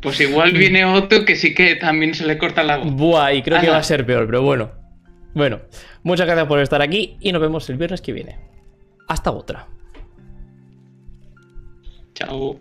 Pues igual viene otro que sí que también se le corta la voz. Buah, y creo que va a ser peor, pero bueno. Bueno, muchas gracias por estar aquí y nos vemos el viernes que viene. Hasta otra. Chao.